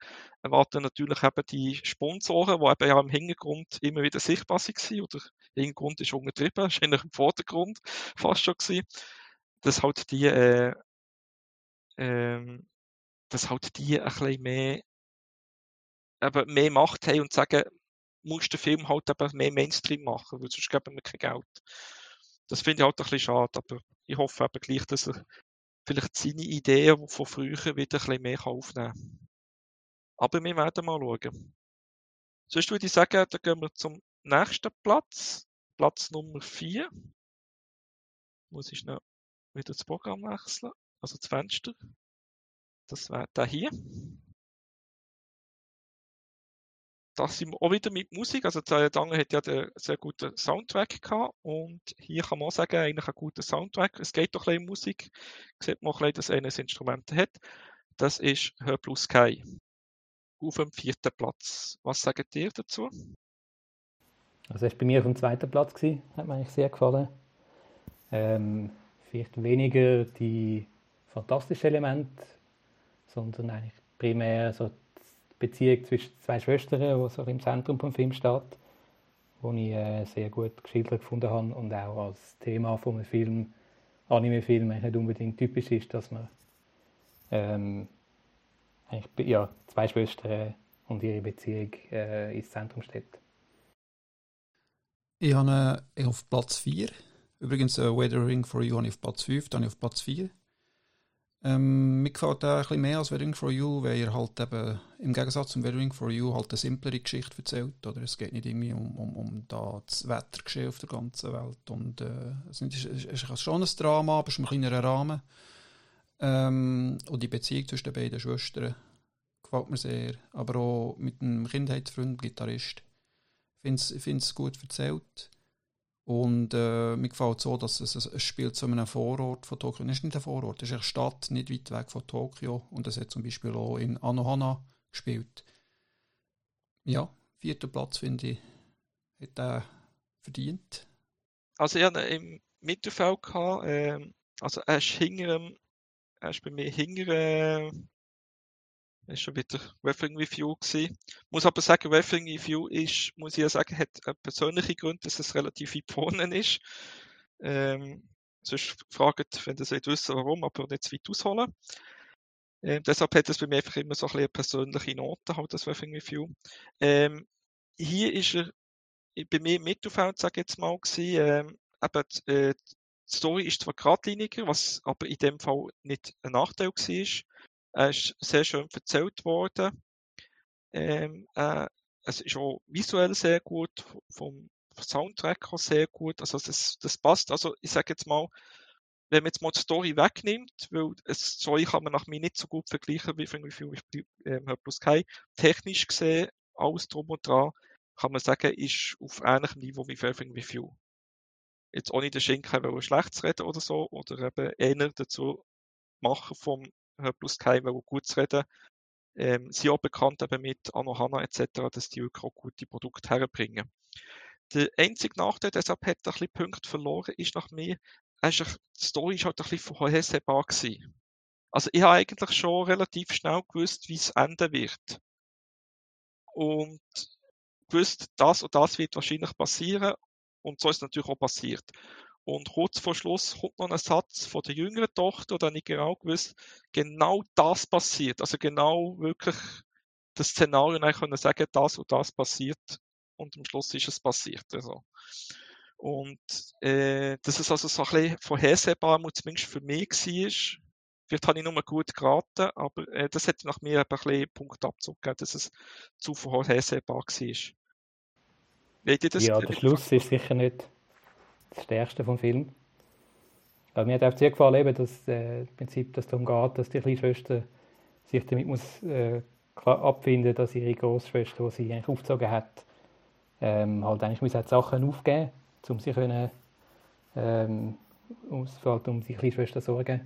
erwarten natürlich eben die Sponsoren, die eben ja im Hintergrund immer wieder sichtbar waren, oder der Hintergrund ist untertrieben, eigentlich im Vordergrund fast schon gewesen, dass halt die, äh, äh, dass halt die ein bisschen mehr, eben mehr Macht haben und sagen, musst den Film halt eben mehr Mainstream machen, weil sonst geben wir kein Geld. Das finde ich halt ein bisschen schade, aber ich hoffe eben gleich, dass er vielleicht seine Ideen von früher wieder ein bisschen mehr aufnehmen kann. Aber wir werden mal schauen. Sonst würde ich sagen, dann gehen wir zum nächsten Platz. Platz Nummer 4. Muss ich noch wieder das Programm wechseln. Also das Fenster. Das wäre da hier das sind wir auch wieder mit Musik. Also der Dange hat ja einen sehr guten Soundtrack gehabt und hier kann man auch sagen, eigentlich ein guter Soundtrack. Es geht doch ein bisschen um Musik. Sieht man auch ein bisschen, dass er ein Instrument hat. Das ist Hör Plus Sky. Auf dem vierten Platz. Was sagt ihr dazu? Also er war bei mir auf dem zweiten Platz gewesen. Hat mir eigentlich sehr gefallen. Ähm, vielleicht weniger die fantastischen Elemente, sondern eigentlich primär so Beziehung zwischen zwei Schwestern, die so im Zentrum des Films steht, wo ich äh, sehr gut geschildert gefunden habe und auch als Thema von einem Film, Anime-Film, nicht unbedingt typisch ist, dass man ähm, eigentlich, ja, zwei Schwestern und ihre Beziehung äh, ins Zentrum steht. Ich habe auf Platz 4. Übrigens, äh, Weathering for You habe ich auf Platz 5, dann habe ich auf Platz 4. Ähm, mir gefällt er ein bisschen mehr als Weathering for You, weil er halt eben im Gegensatz zum Weathering for You halt eine simplere Geschichte erzählt. Oder? Es geht nicht irgendwie um, um, um da das Wettergeschehen auf der ganzen Welt. Und, äh, es ist, es ist schon ein Drama, aber es ist ein kleinerer Rahmen. Ähm, und die Beziehung zwischen den beiden Schwestern gefällt mir sehr. Aber auch mit einem Kindheitsfreund, Gitarrist. Ich finde es gut erzählt. Und äh, mir gefällt so, dass es, es spielt zu einem Vorort von Tokio. Es ist nicht ein Vorort, es ist eine Stadt nicht weit weg von Tokio. Und es hat zum Beispiel auch in Anohana gespielt. Ja, vierten Platz, finde ich, hat er verdient. Also ihn im Mittelfeld gehabt, ähm, also er ist hinter er ist bei mir hinter, äh, er ist schon wieder Wrestling Review gewesen. Muss aber sagen, Wrestling Review ist, muss ich ja sagen, hat einen persönlichen Grund, dass es relativ weit vorne ist. Ähm, sonst fragt, wenn ihr es nicht wissen, warum, aber nicht zu weit ausholen. Ähm, deshalb hat es bei mir einfach immer so ein bisschen eine persönliche Note, halt das Wrestling Review. Ähm, hier ist er bei mir im Mittelfeld, sage ich jetzt mal, gewesen, ähm, eben, äh, die Story ist zwar geradliniger, was aber in dem Fall nicht ein Nachteil war. Er ist sehr schön erzählt worden. Ähm, äh, es ist auch visuell sehr gut, vom Soundtrack auch sehr gut. Also das, das passt. Also ich sage jetzt mal, wenn man jetzt mal die Story wegnimmt, weil die Story kann man nach mir nicht so gut vergleichen wie irgendwie viel ähm, plus Kai. Technisch gesehen, alles drum und dran, kann man sagen, ist auf ähnlichem Niveau wie Fairthing Review. Jetzt ohne den Schinken wollen schlecht reden oder so, oder eben eher dazu machen vom plus Kai wollen gut reden. Ähm, sie auch bekannt eben mit Anohana etc., dass die wirklich auch gute Produkte herbringen. Der einzige Nachteil, deshalb hat er ein bisschen Punkte verloren, ist nach mir, ist, die Story ist halt ein bisschen vorhersehbar gewesen. Also ich habe eigentlich schon relativ schnell gewusst, wie es enden wird. Und gewusst, das und das wird wahrscheinlich passieren. Und so ist es natürlich auch passiert. Und kurz vor Schluss kommt noch ein Satz von der jüngeren Tochter, da nicht genau gewusst, genau das passiert. Also genau wirklich das Szenario eigentlich können sagen, das und das passiert. Und am Schluss ist es passiert. Also. Und äh, das ist also so ein bisschen vorhersehbar, zumindest für mich war. Vielleicht habe ich nur gut geraten, aber äh, das hätte nach mir ein bisschen Punktabzug gegeben, dass es zu vorhersehbar war. ja, der Schluss ist sicher nicht das Stärkste vom Film. Aber mir hat auch sehr gefallen, eben, dass äh, Prinzip dass darum geht, dass die kleine Schwester sich damit muss äh, abfinden, dass ihre Großschwester, die sie eigentlich aufgezogen hat, ähm, halt eigentlich muss halt Sachen aufgeben, um sich können, ähm, um, um die kleine zu sorgen.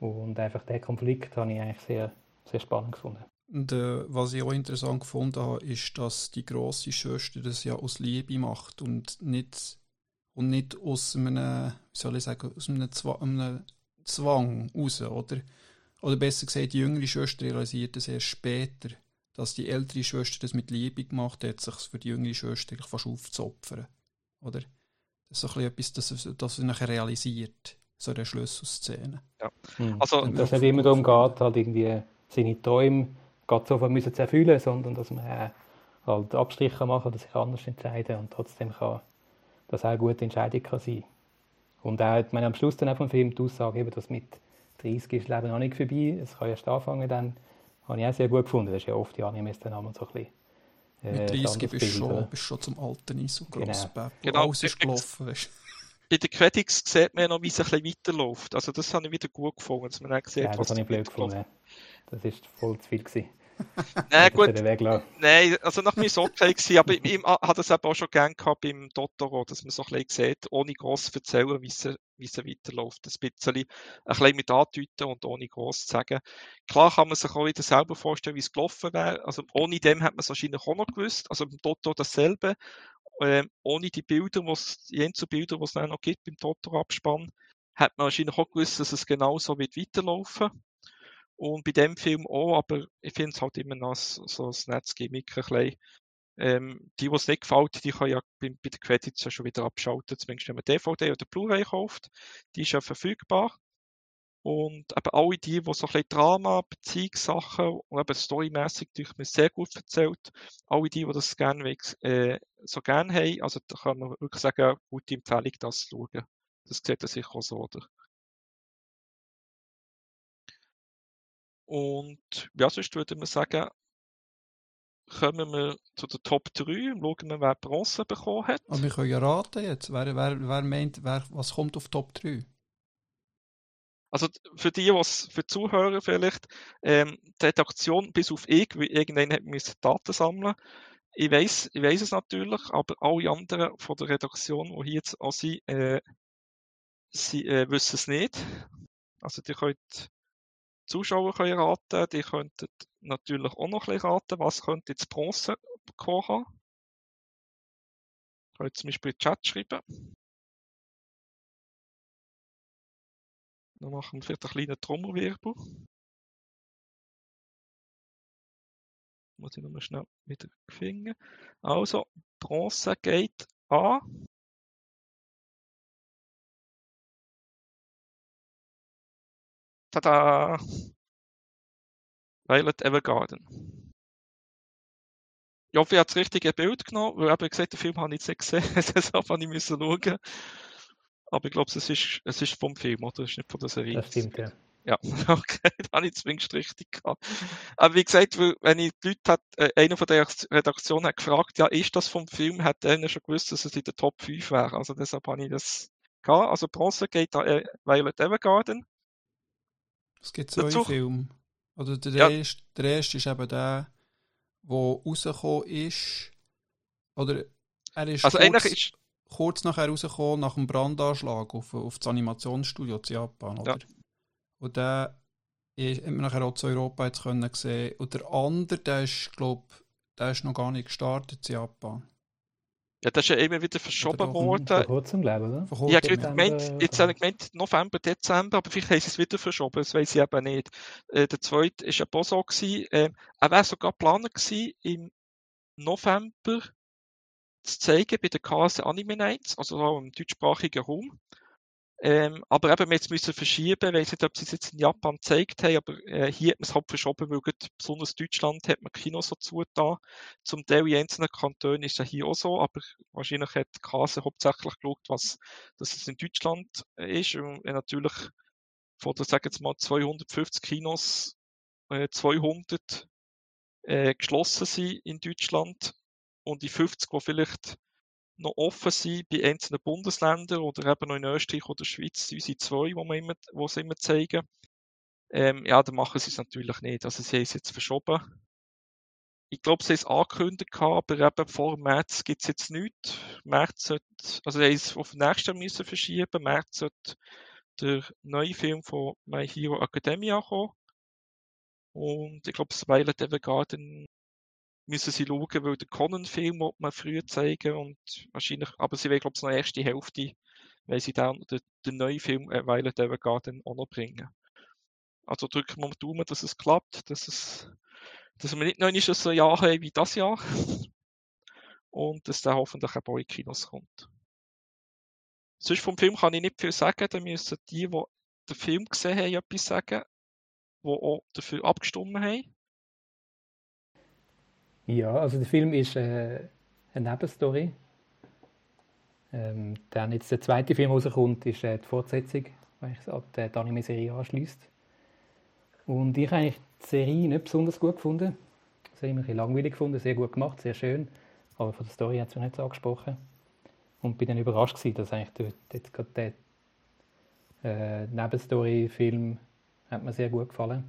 Und einfach der Konflikt habe ich eigentlich sehr, sehr spannend gefunden. Und äh, was ich auch interessant gefunden habe, ist, dass die große Schwester das ja aus Liebe macht und nicht, und nicht aus einem, wie soll ich sagen, aus einem, Zwang, einem Zwang raus, oder? Oder besser gesagt, die jüngere Schwester realisiert das erst später, dass die ältere Schwester das mit Liebe gemacht hat, sich für die jüngere Schwester fast aufzuopfern. Oder? Das ist so ein bisschen etwas, das, das sie nachher realisiert so eine Schlüsselszene. Ja. Mhm. Also, dass es nicht immer darum geht, halt irgendwie seine Träume gerade sofort müssen zu erfüllen, sondern dass man äh, halt Abstriche machen oder sich anders entscheiden und trotzdem kann das auch eine gute Entscheidung kann sein. Und auch, ich meine, am Schluss dann auch vom Film die Aussage, eben, dass mit 30 ist das Leben noch nicht vorbei, es kann erst anfangen, dann habe ich auch sehr gut gefunden. Das ist ja oft die Animes dann haben so ein bisschen äh, mit 30 bist du schon, bist schon zum Alten Eis und genau. genau. Alles ist gelaufen. Weißt bei den Credits sieht man ja noch, wie es ein bisschen weiterläuft. Also das habe ich wieder gut gefunden, dass man auch sieht, ja, das habe ich blöd gefunden. Das war voll zu viel. Gewesen. Nein, gut. Nein, also nach mir so okay gewesen, aber ich, ich hatte es auch schon gerne gehabt beim Totoro, dass man so ein bisschen sieht, ohne gross zu erzählen, wie es, wie es weiterläuft. Ein bisschen, ein bisschen mit andeuten und ohne gross zu sagen. Klar kann man sich auch wieder selber vorstellen, wie es gelaufen wäre. Also ohne dem hat man es wahrscheinlich auch noch gewusst. Also beim Totoro dasselbe ähm, ohne die Bilder, was, die Einzelbilder, die es noch gibt beim Totoro-Abspann, hat man wahrscheinlich auch gewusst, dass es genauso wird weiterlaufen. Und bei dem Film auch, aber ich finde es halt immer noch so ein Netzgimmick ein bisschen. Ähm, die, die es nicht gefällt, die kann ja bei, bei den Credits ja schon wieder abschalten, zumindest wenn man DVD oder Blu-ray kauft. Die ist ja verfügbar. Und eben alle die, die so ein bisschen Drama, Beziehungssachen und eben storymässig durch mir sehr gut erzählt, alle die, die das gerne, äh, so gerne haben, also da kann man wirklich sagen, gute Empfehlung, das zu schauen. Das sieht er sicher auch so, oder? Und ja, sonst würde man sagen, kommen wir zu der Top 3 und schauen wir, wer Bronze bekommen hat. Aber wir können ja raten jetzt. Wer, wer, wer meint, wer, was kommt auf Top 3? Also für die, was für Zuhörer vielleicht, ähm, die Redaktion bis auf ich, weil irgendwann hat müssen Daten sammeln. Ich weiß, ich weiß es natürlich, aber alle anderen von der Redaktion, die hier jetzt auch sind, äh, sie äh, wissen es nicht. Also die könnt Zuschauer können raten, die könnten natürlich auch noch ein bisschen raten, was könnte jetzt Bronze bekommen haben. Könnt zum Beispiel in den Chat schreiben. Dann machen wir vielleicht einen kleinen Trommelwirbel. Muss ich nochmal schnell wieder finden. Also, Bronze geht an. Tada! Violet Evergarden. Ich hoffe, ich habe das richtige Bild genommen, weil eben gesagt, den Film habe ich jetzt nicht gesehen, deshalb habe ich müssen schauen. Aber ich glaube, es ist, es ist vom Film, oder? Es ist nicht von der Serie. Das stimmt, ja. Ja, okay, dann habe ich zumindest richtig gehabt. Aber wie gesagt, wenn ich die Leute hat, äh, einer von der Redaktion hat gefragt, ja, ist das vom Film, hat einer schon gewusst, dass es in der Top 5 wäre. Also deshalb habe ich das gehabt. Also Bronze geht an äh, Violet Evergarden. Es gibt zwei Dazu- Filme. Oder der, Ja. erste, der erste ist eben der, der rausgekommen ist. Oder er ist, Also kurz, ist, kurz nachher rausgekommen, nach dem Brandanschlag auf, auf das Animationsstudio in Japan. Oder? Und der ist- hat man nachher auch zu Europa jetzt können sehen. Und der andere, der ist, glaube der ist noch gar nicht gestartet in Japan. Ja, das ist ja immer wieder verschoben worden. Vor kurzem, glaube ich, oder? Vor Ich gemeint, jetzt habe ich gemeint November, Dezember, aber vielleicht haben sie es wieder verschoben, das weiß ich eben nicht. Äh, der zweite war ja Boso. gewesen, Äh, er wäre sogar geplant gewesen, im November zu zeigen bei der KS Anime Nights, also auch im deutschsprachigen Raum. Ähm, aber eben, jetzt müssen verschieben, ich weiß nicht, ob sie es jetzt in Japan gezeigt haben, aber äh, hier hat man es halt verschoben, weil gerade besonders Deutschland hat man Kinos so zugetan. Zum Teil in einzelnen Kantonen ist es hier auch so, aber wahrscheinlich hat Kase hauptsächlich geschaut, was, dass es in Deutschland äh, ist. Und äh, natürlich von sagen jetzt mal, 250 Kinos, äh, 200 äh, geschlossen sind in Deutschland und die 50, die vielleicht noch offen sind bei einzelnen Bundesländern oder eben noch in Österreich oder Schweiz, unsere zwei, die wir immer, wo sie immer zeigen. Ähm, ja, dann machen sie es natürlich nicht. Also sie haben es jetzt verschoben. Ich glaube, sie haben es angekündigt, aber eben vor März gibt es jetzt nichts. März sollte, also sie haben es auf nächstes Jahr müssen verschieben. März sollte der neue Film von My Hero Academia kommen. Und ich glaube, das Violet Evergarden müssen sie schauen, weil der Conan-Film will man früher zeigen und wahrscheinlich, aber sie will, glaube ich, noch die Hälfte, weil sie dann den, den neuen Film äh, Violet Evergarden auch noch bringen. Also drücken wir die Daumen, dass es klappt, dass es, dass wir nicht noch so ein Jahr haben wie das Jahr. Und dass der hoffentlich auch in Kinos kommt. Sonst vom Film kann ich nicht viel sagen, da müssen die, die den Film gesehen haben, etwas sagen, die auch dafür abgestimmt haben. Ja, also der Film ist äh, eine Nebenstory. Ähm, dann jetzt der zweite Film rauskommt, ist äh, die Fortsetzung, weil ich an die Anime-Serie anschließt. Und ich habe eigentlich die Serie nicht besonders gut gefunden. Sie habe ich ein bisschen langweilig gefunden, sehr gut gemacht, sehr schön. Aber von der Story hat es mich nicht so angesprochen. Und bin dann überrascht gewesen, dass eigentlich jetzt gerade der äh, Nebenstory-Film hat mir sehr gut gefallen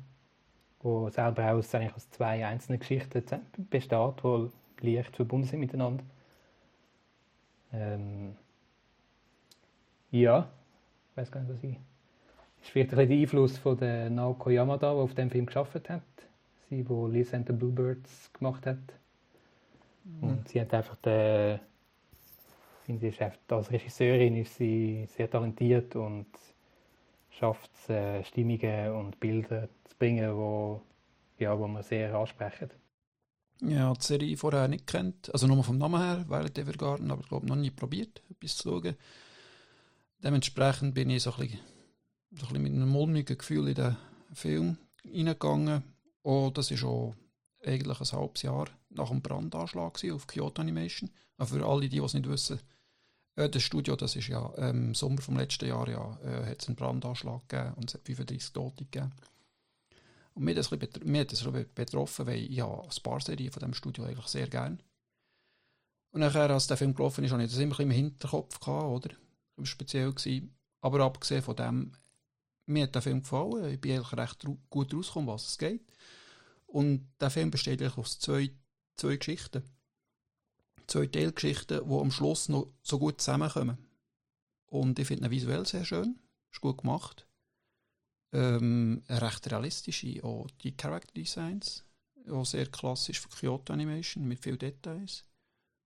wo selber aus, eigentlich aus zwei einzelnen Geschichten besteht, die leicht verbunden sind miteinander. Ähm, ja, ich weiß gar nicht, was ich. Es ist vielleicht ein bisschen der Einfluss von der Naoko Yamada, die auf dem Film geschafft hat. Sie, die Liz and the Bluebirds gemacht hat. Und sie hat einfach den, finde ich, einfach- als Regisseurin ist sie sehr talentiert und schafft es, äh, Stimmungen und Bilder zu bringen, wo, ja, wo man sehr ansprechen. Ja, die Serie vorher nicht kennt. Also nur vom Namen her, Violet Evergarden, aber ich glaube noch nie probiert, etwas zu schauen. Dementsprechend bin ich so ein bisschen, so ein bisschen mit einem mulmigen Gefühl in den Film reingegangen. Und das ist auch eigentlich ein halbes Jahr nach dem Brandanschlag auf Kyoto Animation. Aber für alle, die, die es nicht wissen, äh, das Studio, das ist ja ähm, im Sommer vom letzten Jahr ja, äh, hat es einen Brandanschlag gegeben und es hat 35 Tote gegeben. Und mir das mich hat das betroffen, weil ich habe ein paar Serien von diesem Studio eigentlich sehr gerne. Und nachher, als der Film gelaufen ist, hatte ich das immer ein im Hinterkopf, gehabt, oder? Speziell. Gewesen. Aber abgesehen von dem, mir hat der Film gefallen. Ich bin eigentlich recht gut rausgekommen, was es geht. Und der Film besteht eigentlich aus zwei, zwei Geschichten. Zwei Teilgeschichten, die am Schluss noch so gut zusammenkommen. Und ich finde ihn visuell sehr schön. Ist gut gemacht. Ähm, recht realistische, auch die Character Designs. Auch sehr klassisch für Kyoto Animation, mit vielen Details.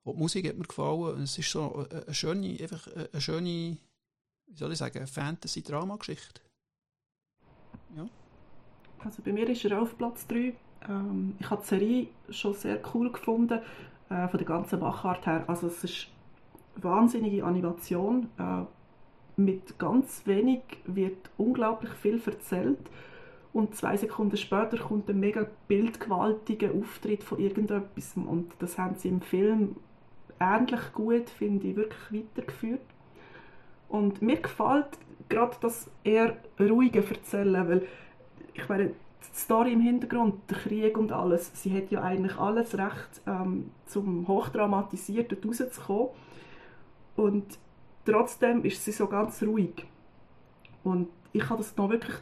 Und die Musik hat mir gefallen. Es ist so eine schöne, einfach eine schöne, wie soll ich sagen, Fantasy-Drama-Geschichte. Ja. Also bei mir ist er auf Platz 3. Ähm, ich habe die Serie schon sehr cool gefunden, äh, von der ganzen Machart her. Also es ist wahnsinnige Animation. Äh, mit ganz wenig wird unglaublich viel erzählt. Und zwei Sekunden später kommt ein mega bildgewaltiger Auftritt von irgendetwas. Und das haben sie im Film ähnlich gut, finde ich, wirklich weitergeführt. Und mir gefällt gerade das eher ruhige Erzählen, weil ich meine, die Story im Hintergrund, der Krieg und alles, sie hat ja eigentlich alles recht ähm, zum Hochdramatisierten rauszukommen. Und trotzdem ist sie so ganz ruhig. Und ich habe das noch wirklich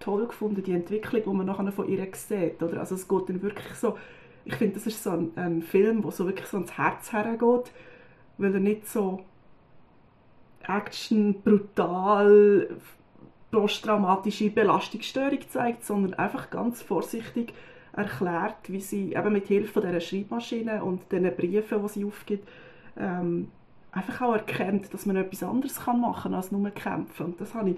toll gefunden, die Entwicklung, die man nachher von ihr sieht. Oder? Also es geht dann wirklich so, ich finde, das ist so ein, ein Film, der so wirklich so ans Herz hergeht, weil er nicht so Action, brutal, posttraumatische Belastungsstörung zeigt, sondern einfach ganz vorsichtig erklärt, wie sie eben mit Hilfe dieser Schreibmaschine und den Briefen, die sie aufgibt, ähm, einfach auch erkennt, dass man etwas anderes kann machen kann, als nur kämpfen. Und das habe ich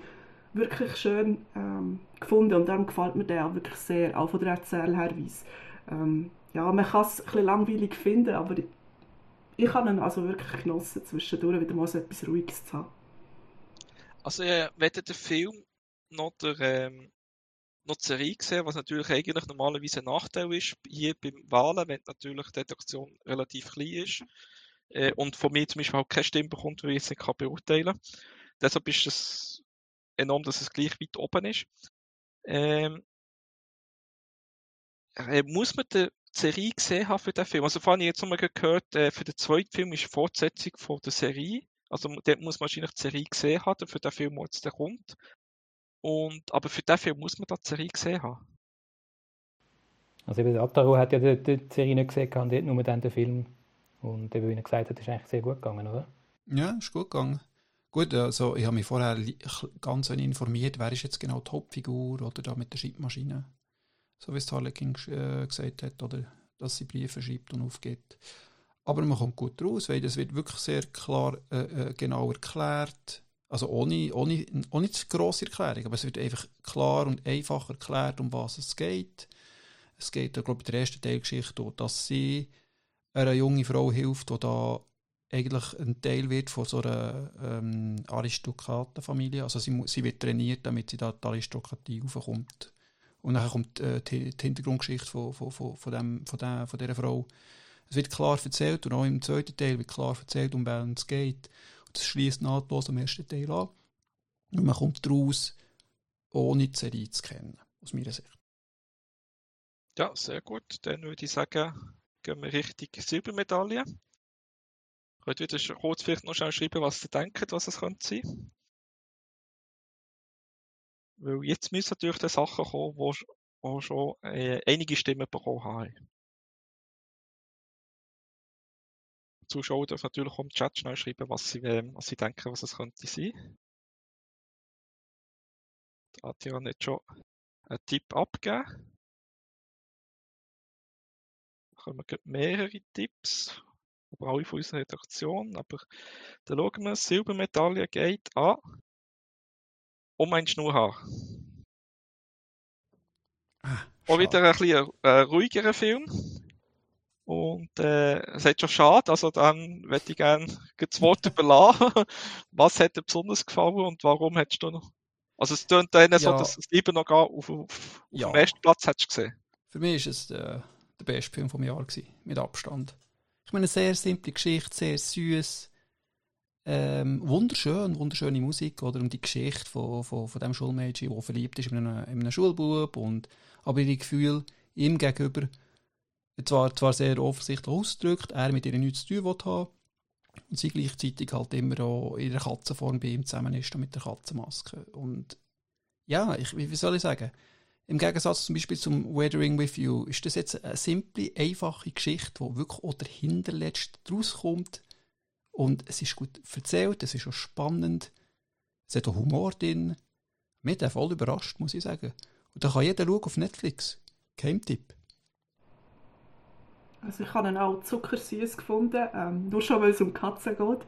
wirklich schön ähm, gefunden und darum gefällt mir der auch wirklich sehr, auch von der Erzählherweise. Ähm, ja, man kann es ein bisschen langweilig finden, aber ich, ich habe ihn also wirklich genossen, zwischendurch wieder mal so etwas Ruhiges zu haben. Also, äh, weder den Film noch der, ähm, noch die Serie gesehen, was natürlich eigentlich normalerweise ein Nachteil ist, hier beim Wahlen, wenn natürlich die Redaktion relativ klein ist äh, und von mir zum Beispiel auch keine Stimme bekommt, weil ich es nicht beurteilen kann. Deshalb ist es enorm, dass es gleich weit oben ist. Ähm, äh, muss man die Serie gesehen haben für den Film? Also habe ich jetzt nochmal gehört, äh, für den zweiten Film ist die Fortsetzung von der Serie. Also dort muss man wahrscheinlich die Serie gesehen haben, für den Film, der jetzt kommt. Und, aber für den Film muss man da die Serie gesehen haben. Also eben, Ataro hat ja die, die Serie nicht gesehen, und hat nur dann den Film. Und eben, wie er gesagt hat, ist eigentlich sehr gut gegangen, oder? Ja, ist gut gegangen. Gut, also ich habe mich vorher ganz informiert, wer ist jetzt genau die Hauptfigur oder da mit der Schreibmaschine. So wie es Harlequin äh, gesagt hat, oder dass sie Briefe schreibt und aufgeht. Aber man kommt gut raus, weil das wird wirklich sehr klar, äh, äh genau erklärt. Also ohne, ohne, ohne zu grosse Erklärung, aber es wird einfach klar und einfach erklärt, um was es geht. Es geht, glaube ich, in der ersten Teilgeschichte, dass sie einer jungen Frau hilft, die da eigentlich ein Teil wird von so einer ähm, Aristokratenfamilie. Also sie, sie wird trainiert, damit sie da die Aristokratie raufkommt. Und dann kommt äh, die, die, Hintergrundgeschichte von, von, von, von, dem, von, der, von dieser Frau. Es wird klar erzählt und auch im zweiten Teil wird klar erzählt, um wen es geht. Und das schließt nahtlos am ersten Teil an. Und man kommt daraus, ohne die Serie zu kennen, aus meiner Sicht. Ja, sehr gut. Dann würde ich sagen, gehen wir Richtung Silbermedaille. Könnt ihr kurz vielleicht noch schnell schreiben, was ihr denkt, was es könnte sein? Weil jetzt müssen natürlich die Sachen kommen, wo schon äh, einige Stimmen bekommen haben. Zuschauer dürfen natürlich auch im Chat schnell schreiben, was sie, äh, was sie denken, was es könnte sein. Da hat ja nicht schon einen Tipp abgegeben. Da kommen mehrere Tipps aber alle von unserer Redaktion. Aber dann schauen wir, Silbermedaille geht an um ein Schnurrhaar. Ah, Auch wieder ein bisschen äh, ruhigerer Film. Und äh, es ist schon schade, also dann würde ich gerne das Wort überlassen. Was hat dir besonders gefallen und warum hättest du noch? Also es tönt dann ja. so, dass es lieber noch auf, auf, auf ja. dem ersten Platz hättest gesehen. Für mich war es der, der beste Film vom Jahr, gewesen, mit Abstand. Ich meine, eine sehr simple Geschichte, sehr süß. Ähm, wunderschön, wunderschöne Musik, oder? Und die Geschichte von, von, von dem Schulmädchen, der verliebt ist in einem, in einem Schulbub und aber ihre Gefühle ihm gegenüber zwar, zwar sehr offensichtlich ausdrückt, er mit ihr nichts zu tun haben und sie gleichzeitig halt immer auch in ihrer Katzenform bei ihm zusammen ist mit der Katzenmaske. Und ja, ich, wie soll ich sagen, im Gegensatz zum Beispiel zum Weathering with You ist das jetzt eine simple, einfache Geschichte, die wirklich auch dahinter letzt rauskommt. Und es ist gut erzählt, es ist auch spannend, es hat auch Humor drin. Mich hat voll überrascht, muss ich sagen. Und da kann jeder schauen auf Netflix. Kein Tipp. Also ich habe ihn auch zuckersüß gefunden, ähm, nur schon weil es um Katzen geht.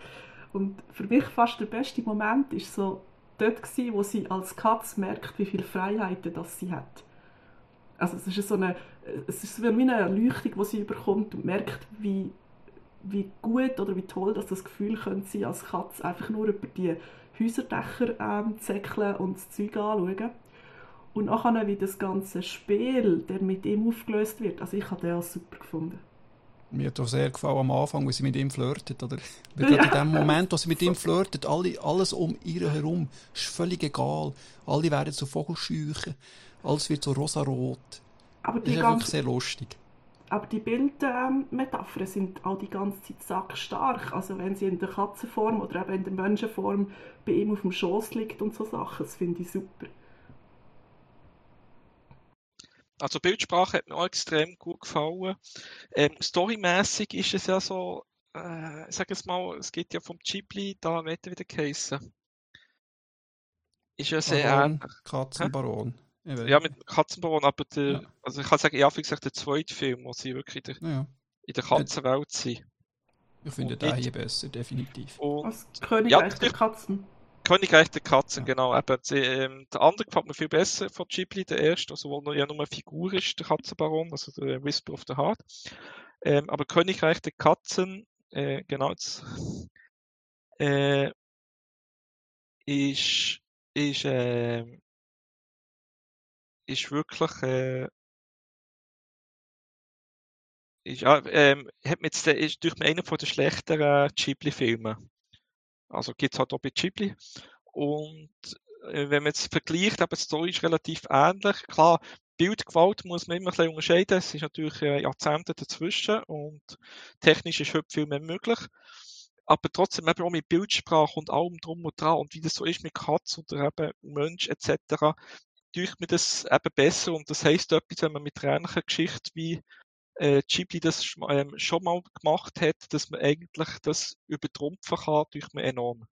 Und für mich fast der beste Moment ist so dort gewesen, wo sie als Katze merkt, wie viele Freiheiten das sie hat. Also es ist so eine, es ist wie eine Erleuchtung, die sie überkommt und merkt, wie, wie gut oder wie toll dass das Gefühl könnte sein als Katze einfach nur über die Häuserdächer ähm, zäckeln und das Zeug anschauen. Und nachher, wie das ganze Spiel, der mit ihm aufgelöst wird, also ich habe den super gefunden. Mir hat auch sehr gefallen am Anfang, wie sie mit ihm flirtet, oder? Weil gerade in dem Moment, wo sie mit ihm flirtet, alle, alles um ihr herum ist völlig egal. Alle werden zu Vogelscheuchen, alles wird so rosarot. Aber Das die ist ja wirklich ganze, sehr lustig. aber die Bildmetaphern sind auch die ganze Zeit sackstark. Also wenn sie in der Katzenform oder eben in der Menschenform bei ihm auf dem Schoß liegt und so Sachen, das finde ich super. Also Bildsprache hat mir auch extrem gut gefallen. Ähm, storymäßig ist es ja so, äh, ich sage es mal, es geht ja vom Ghibli, da wird er wieder geheissen. Ist ja sehr Baron, ähnlich. Katzenbaron. Weiß Ja, mit Katzenbaron, aber der, Ja. also ich kann sagen, ja, wie gesagt, der zweite Film, wo sie wirklich in der, Ja, in der Katzenwelt sind. ich finde den hier besser, definitiv. Und Als Königreich der natürlich. Katzen. Königreich der Katzen, genau. Eben, ähm, der andere gefällt mir viel besser von Ghibli, der erste, also wo er ja nur eine Figur ist, der Katzenbaron, also der Whisper of the Heart. Ähm, aber Königreich der Katzen, äh, genau, jetzt, äh, ist, ist, ähm, ist wirklich, äh, ist, ähm, hat mir jetzt, ist durch einer von den schlechteren Ghibli-Filmen. Also gibt's halt auch bei Ghibli. Und äh, wenn man jetzt vergleicht, eben die Story ist relativ ähnlich. Klar, Bildgewalt muss man immer ein bisschen unterscheiden. Es ist natürlich äh, Jahrzehnte dazwischen und technisch ist heute viel mehr möglich. Aber trotzdem eben auch mit Bildsprache und allem drum und dran und wie das so ist mit Katz oder eben Mensch etc. durch mir das eben besser und das heisst etwas, wenn man mit ähnlichen Geschichte wie äh, Ghibli das ähm, schon mal gemacht hat, dass man eigentlich das übertrumpfen kann durch mir enorm.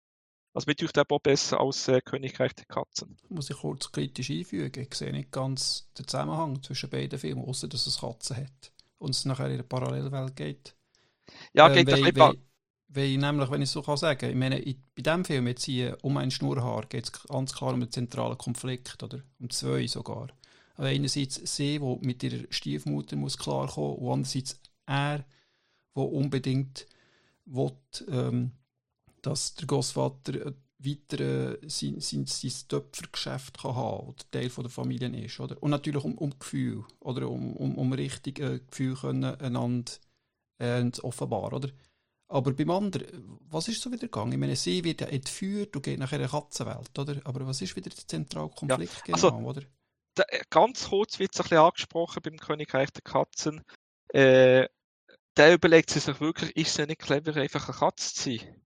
Also mir tut auch besser als äh, Königreich der Katzen. Muss ich kurz kritisch einfügen. Ich sehe nicht ganz den Zusammenhang zwischen beiden Filmen, außer dass es Katzen hat. Und es nachher in eine Parallelwelt geht. Ja, Ähm, geht ein weil, bisschen weil, weil nämlich, wenn ich so kann sagen, ich meine, in, bei diesem Film jetzt hier um ein Schnurrhaar geht es ganz klar um einen zentralen Konflikt, oder? Um zwei sogar. Einerseits sie, die mit ihrer Stiefmutter muss klarkommen und andererseits er, der unbedingt will, ähm, dass der Großvater äh, weiter äh, sein, sein, sein Töpfergeschäft kann haben oder Teil von der Familie ist. Oder? Und natürlich um, um Gefühl, oder um, um, um richtig äh, Gefühl können, einander äh, zu offenbaren. Oder? Aber beim anderen, was ist so wieder gegangen? Ich meine, sie wird ja entführt und geht nachher in eine Katzenwelt, oder? Aber was ist wieder der zentrale Konflikt genau, also- oder? Äh, ganz kurz wird es ein bisschen angesprochen beim Königreich der Katzen. Äh, der überlegt sie sich wirklich, ist es nicht clever, einfach eine Katze zu sein.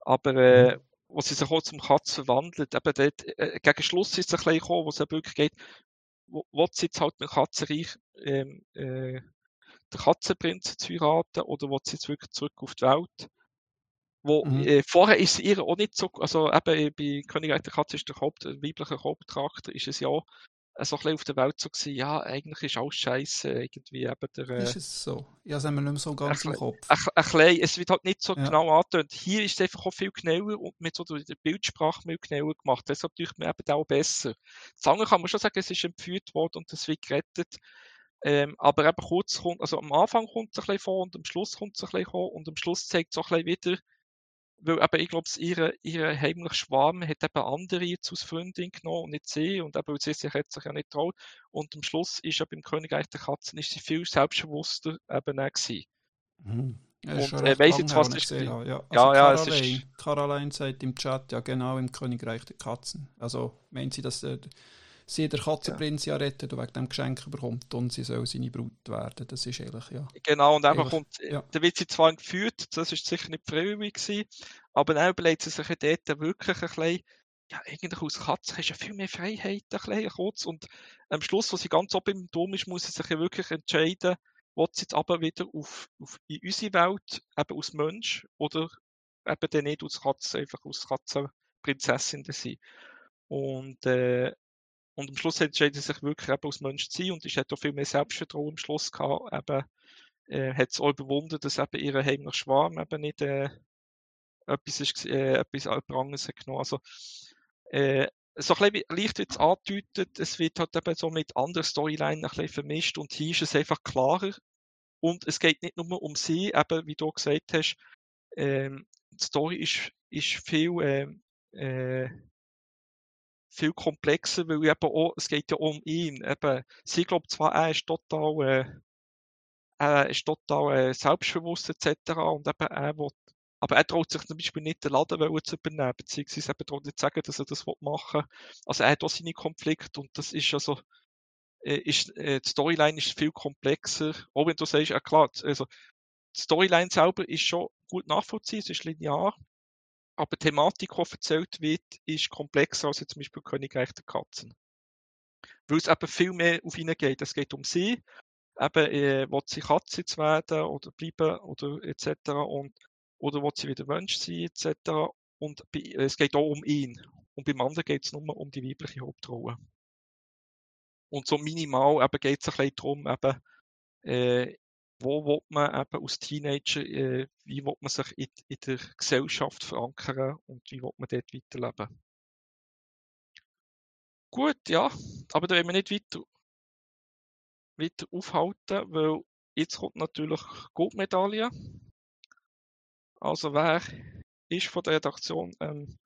Aber äh, wo sie sich auch zum Katz verwandelt, eben dort, äh, gegen Schluss ist es ein bisschen gekommen, wo es eben wirklich geht, wo, wo sie jetzt halt mit Katzenreich ähm, äh, den Katzenprinz zu heiraten oder wo sie jetzt wirklich zurück auf die Welt? Wo, Mhm. äh, vorher ist es ihr auch nicht so, also eben bei Königreich der Katze ist der Haupt, der weibliche Hauptcharakter, ist es ja äh, so ein bisschen auf der Welt so gewesen, ja, eigentlich ist alles scheiße, irgendwie eben der, äh, Ist es so? Ja, das haben wir nicht mehr so ganz im Kopf. ein, ein klein, es wird halt nicht so Ja. genau angetönt. Hier ist es einfach auch viel genauer und mit so der Bildsprache viel genauer gemacht. Deshalb ich mir eben auch besser. Das andere kann man schon sagen, es ist entführt worden und es wird gerettet. Ähm, aber eben kurz kommt, also am Anfang kommt es ein bisschen vor und am Schluss kommt es ein bisschen vor und am Schluss zeigt es auch ein bisschen wieder, weil eben, ich glaube, ihre, ihre heimliche Schwarm hat eben andere jetzt als Freundin genommen und nicht sie und eben, weil sie sich, hat sich ja nicht traut. Und am Schluss ist ja beim Königreich der Katzen ist sie viel selbstbewusster eben auch gewesen. Mhm. Ja, Und, äh, lang jetzt, was ich ist. Ja, Ja, also ja, es Caroline, ist- Caroline sagt im Chat, ja genau, im Königreich der Katzen. Also meint sie, dass äh, sie der Katzenprinz ja rettet und wegen dem Geschenk bekommt und sie soll seine Brut werden. Das ist eigentlich, ja. Genau, und einfach kommt, ja. da wird sie zwar geführt, das ist sicher nicht freiwillig gewesen, aber dann überlegt sie sich ja dort wirklich ein bisschen, ja, eigentlich als Katze hast du ja viel mehr Freiheit, ein bisschen kurz, und am Schluss, wo sie ganz oben im Turm ist, muss sie sich ja wirklich entscheiden, will sie jetzt aber wieder auf, auf, in unsere Welt, eben als Mensch, oder eben dann nicht als Katze, einfach als Katzenprinzessin sein. Und, äh, und am Schluss entscheidet sie sich wirklich eben als Mensch zu sein und ich hätte auch viel mehr Selbstvertrauen am Schluss gehabt, eben äh, hat es auch überwunden, dass eben ihr heimlicher Schwarm eben nicht äh, etwas, ist, äh, etwas anderes hat genommen. Also, äh, so ein bisschen leicht jetzt andeutet, es wird halt eben so mit anderen Storylines ein bisschen vermischt und hier ist es einfach klarer. Und es geht nicht nur um sie, eben, wie du gesagt hast, ähm, die Story ist, ist viel, ähm, äh, viel komplexer, weil eben auch, es geht ja um ihn. Eben, sie glaubt zwar, er ist total, äh, er ist total äh, selbstbewusst etc. Und eben er will, aber er traut sich zum Beispiel nicht, den Laden zu übernehmen, beziehungsweise eben traut nicht sagen, dass er das machen will. Also er hat auch seine Konflikte und das ist also, äh, ist, äh, die Storyline ist viel komplexer. Auch wenn du sagst, ja klar, also die Storyline selber ist schon gut nachvollziehen, es ist linear, aber die Thematik, die erzählt wird, ist komplexer als jetzt zum Beispiel Königreich der Katzen. Weil es eben viel mehr auf ihn geht. Es geht um sie, eben, äh, will sie Katze jetzt werden oder bleiben oder etc. Und, oder will sie wieder Mensch sein etc. Und bei, es geht auch um ihn. Und beim anderen geht es nur um die weibliche Hauptrolle. Und so minimal eben geht es ein bisschen darum, eben, äh, wo will man eben als Teenager, äh, wie will man sich in, in, der Gesellschaft verankern und wie will man dort weiterleben. Gut, ja, aber da wollen wir nicht weiter, weiter aufhalten, weil jetzt kommt natürlich Goldmedaille. Also wer ist von der Redaktion, ähm,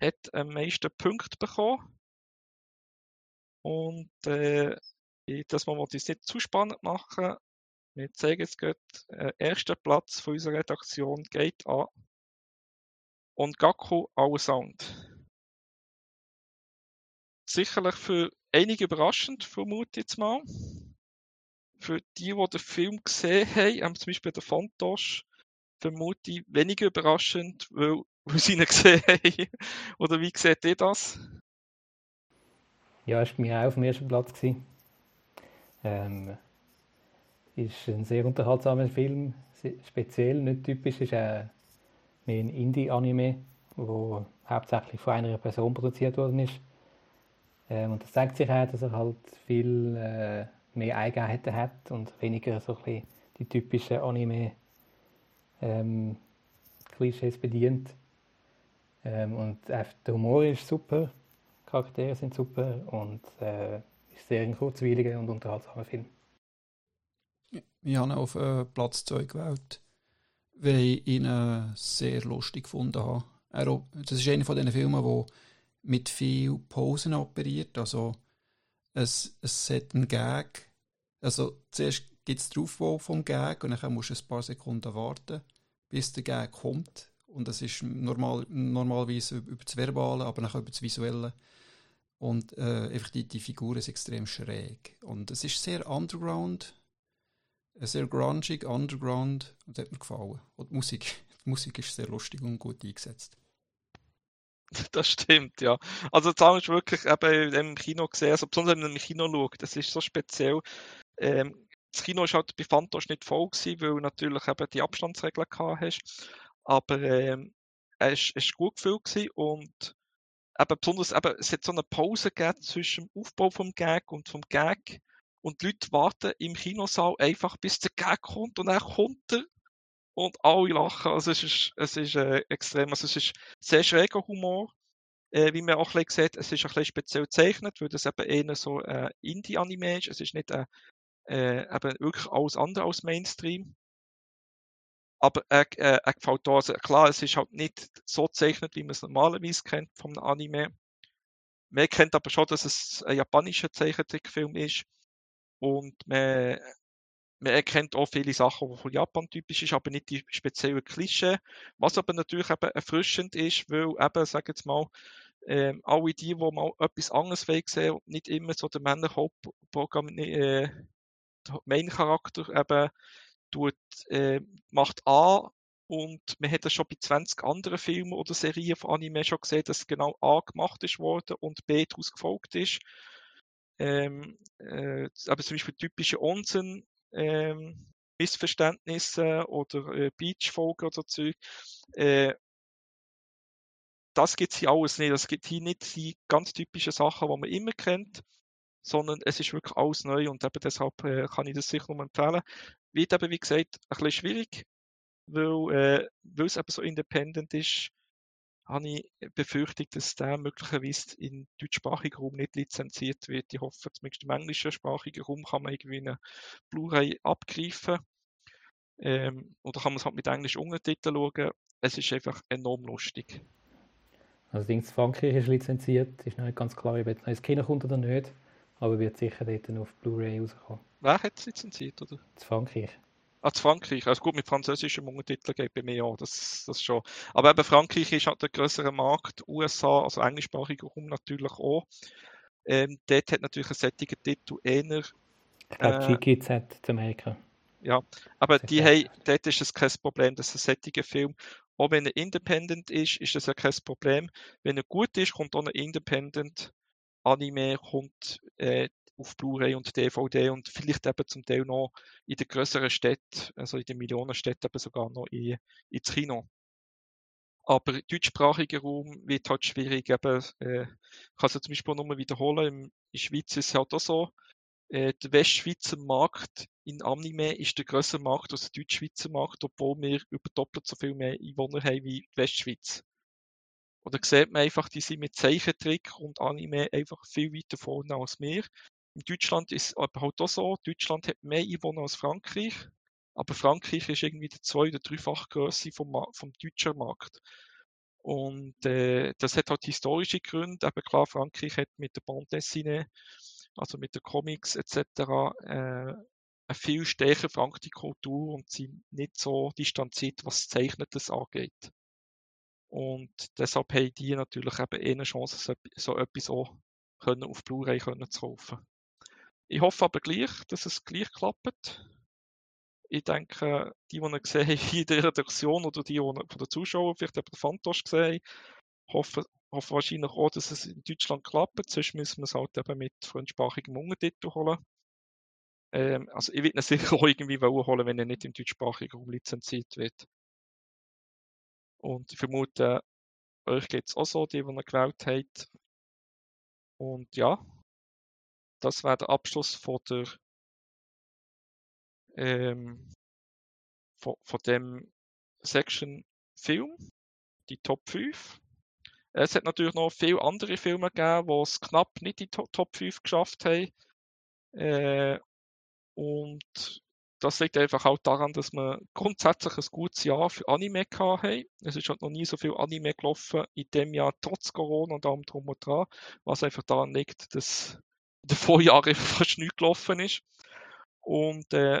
hat am meisten Punkte bekommen. Und äh, das wollen wir uns nicht zu spannend machen. Wir zeigen es gerade. Der äh, erster Platz von unserer Redaktion geht an und Gaku Our Sound. Sicherlich für einige überraschend, vermute ich jetzt mal. Für die, die den Film gesehen haben, ähm, zum Beispiel der Fontosh, vermute ich weniger überraschend, weil, weil sie ihn gesehen haben. Oder wie seht ihr das? Ja, es war mir auch auf dem ersten Platz. Ähm, ist ein sehr unterhaltsamer Film, speziell, nicht typisch, ist auch mehr ein Indie-Anime, wo hauptsächlich von einer Person produziert worden ist. Ähm, und das zeigt sich auch, dass er halt viel äh, mehr Eigenheiten hat und weniger so ein die typischen Anime ähm, bedient. Ähm, und der Humor ist super, Charaktere sind super und äh, ist sehr ein kurzweiliger und unterhaltsamer Film. Ich habe ihn auf äh, Platz 2 gewählt, weil ich ihn äh, sehr lustig gefunden habe. Er, das ist einer von diesen Filmen, der mit viel Pausen operiert. Also es, es hat einen Gag. Also zuerst gibt es Aufbau vom Gag und dann musst du ein paar Sekunden warten, bis der Gag kommt. Und das ist normal, normalerweise über das Verbale, aber dann über das Visuelle. Und äh, einfach die, die Figur ist extrem schräg. Und es ist sehr underground sehr grungig, underground und hat mir gefallen. Und die Musik, die Musik ist sehr lustig und gut eingesetzt. Das stimmt, ja. Also das habe ich wirklich eben im Kino gesehen, also besonders wenn man im Kino schaut, das ist so speziell. Ähm, das Kino war halt bei Fantos nicht voll gewesen, weil natürlich eben die Abstandsregeln gehabt hast. Aber ähm, es war gut gefüllt gewesen und eben besonders eben, es hat so eine Pause gegeben zwischen dem Aufbau vom Gag und vom Gag und die Leute warten im Kinosaal einfach, bis der Gag kommt und dann kommt er und alle lachen. Also es ist, es ist äh, extrem, also es ist sehr schräger Humor, äh, wie man auch ein bisschen sieht. Es ist ein bisschen speziell gezeichnet, weil das eben eher so äh, Indie-Anime ist. Es ist nicht äh, äh, eben wirklich alles andere als Mainstream. Aber er, äh, er gefällt da. Also klar, es ist halt nicht so gezeichnet, wie man es normalerweise kennt vom Anime. Man kennt aber schon, dass es ein japanischer Zeichentrickfilm ist. Und man, man erkennt auch viele Sachen, die von Japan typisch ist, aber nicht die speziellen Klischee. Was aber natürlich eben erfrischend ist, weil eben, sag jetzt mal, ähm, alle die, die mal etwas anderes sehen und nicht immer so der Männerhauptprogramm, äh, Main-Charakter eben tut, äh, macht an und man hat das schon bei 20 anderen Filmen oder Serien von Anime schon gesehen, dass genau A gemacht ist worden und B daraus gefolgt ist ähm, äh, aber zum Beispiel typische Onsen, ähm, Missverständnisse oder äh, Beachfolgen oder so. Äh, das gibt es hier alles nicht. Es gibt hier nicht die ganz typischen Sachen, die man immer kennt, sondern es ist wirklich alles neu und eben deshalb äh, kann ich das sicher nur empfehlen. wird eben, wie gesagt, ein bisschen schwierig, weil, äh, weil es eben so independent ist, habe ich befürchtet, dass der möglicherweise in deutschsprachigen Raum nicht lizenziert wird. Ich hoffe, zumindest im englischsprachigen Raum kann man irgendwie eine Blu-ray abgreifen. Ähm, oder kann man es halt mit englischen Untertiteln schauen. Es ist einfach enorm lustig. Also Dings Frankreich ist lizenziert, ist noch nicht ganz klar, ob es ins Kino kommt oder nicht, aber wird sicher dort auf Blu-ray rauskommen. Wer hat es lizenziert, oder? In Frankreich. Ah, zu Frankreich. Also gut, mit französischem Untertitel geht bei mir auch, das, das schon. Aber eben Frankreich ist halt der größere Markt, USA, also englischsprachiger Raum natürlich auch. Ähm, dort hat natürlich ein sättiger Titel eher. Ich glaube, äh, GGZ zu Amerika. Ja, aber die haben, dort ist es kein Problem, dass ein sättiger Film, auch wenn er independent ist, ist das ja kein Problem. Wenn er gut ist, kommt auch ein independent Anime, kommt äh, auf Blu-ray und DVD und vielleicht eben zum Teil noch in den größeren Städten, also in den Millionenstädten eben sogar noch in, ins Kino. Aber deutschsprachiger Raum wird halt schwierig. Eben, äh, ich kann es ja zum Beispiel nochmal wiederholen. In der Schweiz ist es halt auch so, äh, der Westschweizer Markt in Anime ist der größere Markt als der Deutschschweizer Markt, obwohl wir über doppelt so viel mehr Einwohner haben wie die Westschweiz. Oder sieht man einfach, die sind mit Zeichentrick und Anime einfach viel weiter vorne als wir. In Deutschland ist es aber halt auch so, Deutschland hat mehr Einwohner als Frankreich, aber Frankreich ist irgendwie die zwei- oder dreifach Größe vom, vom deutschen Markt. Und äh, das hat halt historische Gründe. Aber klar, Frankreich hat mit der Bande also mit den Comics etc., äh, eine viel stärker verankerte Kultur und sind nicht so distanziert, was Zeichnetes angeht. Und deshalb haben die natürlich eben eine Chance, so, so etwas auch können auf Blu-ray zu kaufen. Ich hoffe aber gleich, dass es gleich klappt. Ich denke, die, die gesehen haben in der Redaktion oder die, die von den Zuschauern vielleicht eben den Fantosch gesehen haben, hoffen, hoffen wahrscheinlich auch, dass es in Deutschland klappt. Sonst müssen wir es halt eben mit fremdsprachigem Untertitel holen. Ähm, also ich würde ihn sicher auch irgendwie holen, wenn er nicht im deutschsprachigen Raum lizenziert wird. Und ich vermute, euch geht es auch so, die, die ihn gewählt haben. Und ja, das wäre der Abschluss von der ähm, von, von dem Section Film, die Top 5. Es hat natürlich noch viele andere Filme gegeben, die es knapp nicht in die Top 5 geschafft haben. Äh, und das liegt einfach auch daran, dass wir grundsätzlich ein gutes Jahr für Anime haben. Es ist halt noch nie so viel Anime gelaufen in dem Jahr, trotz Corona und allem drum und dran, was einfach daran liegt, dass in den Vorjahren fast nichts gelaufen ist. Und, äh,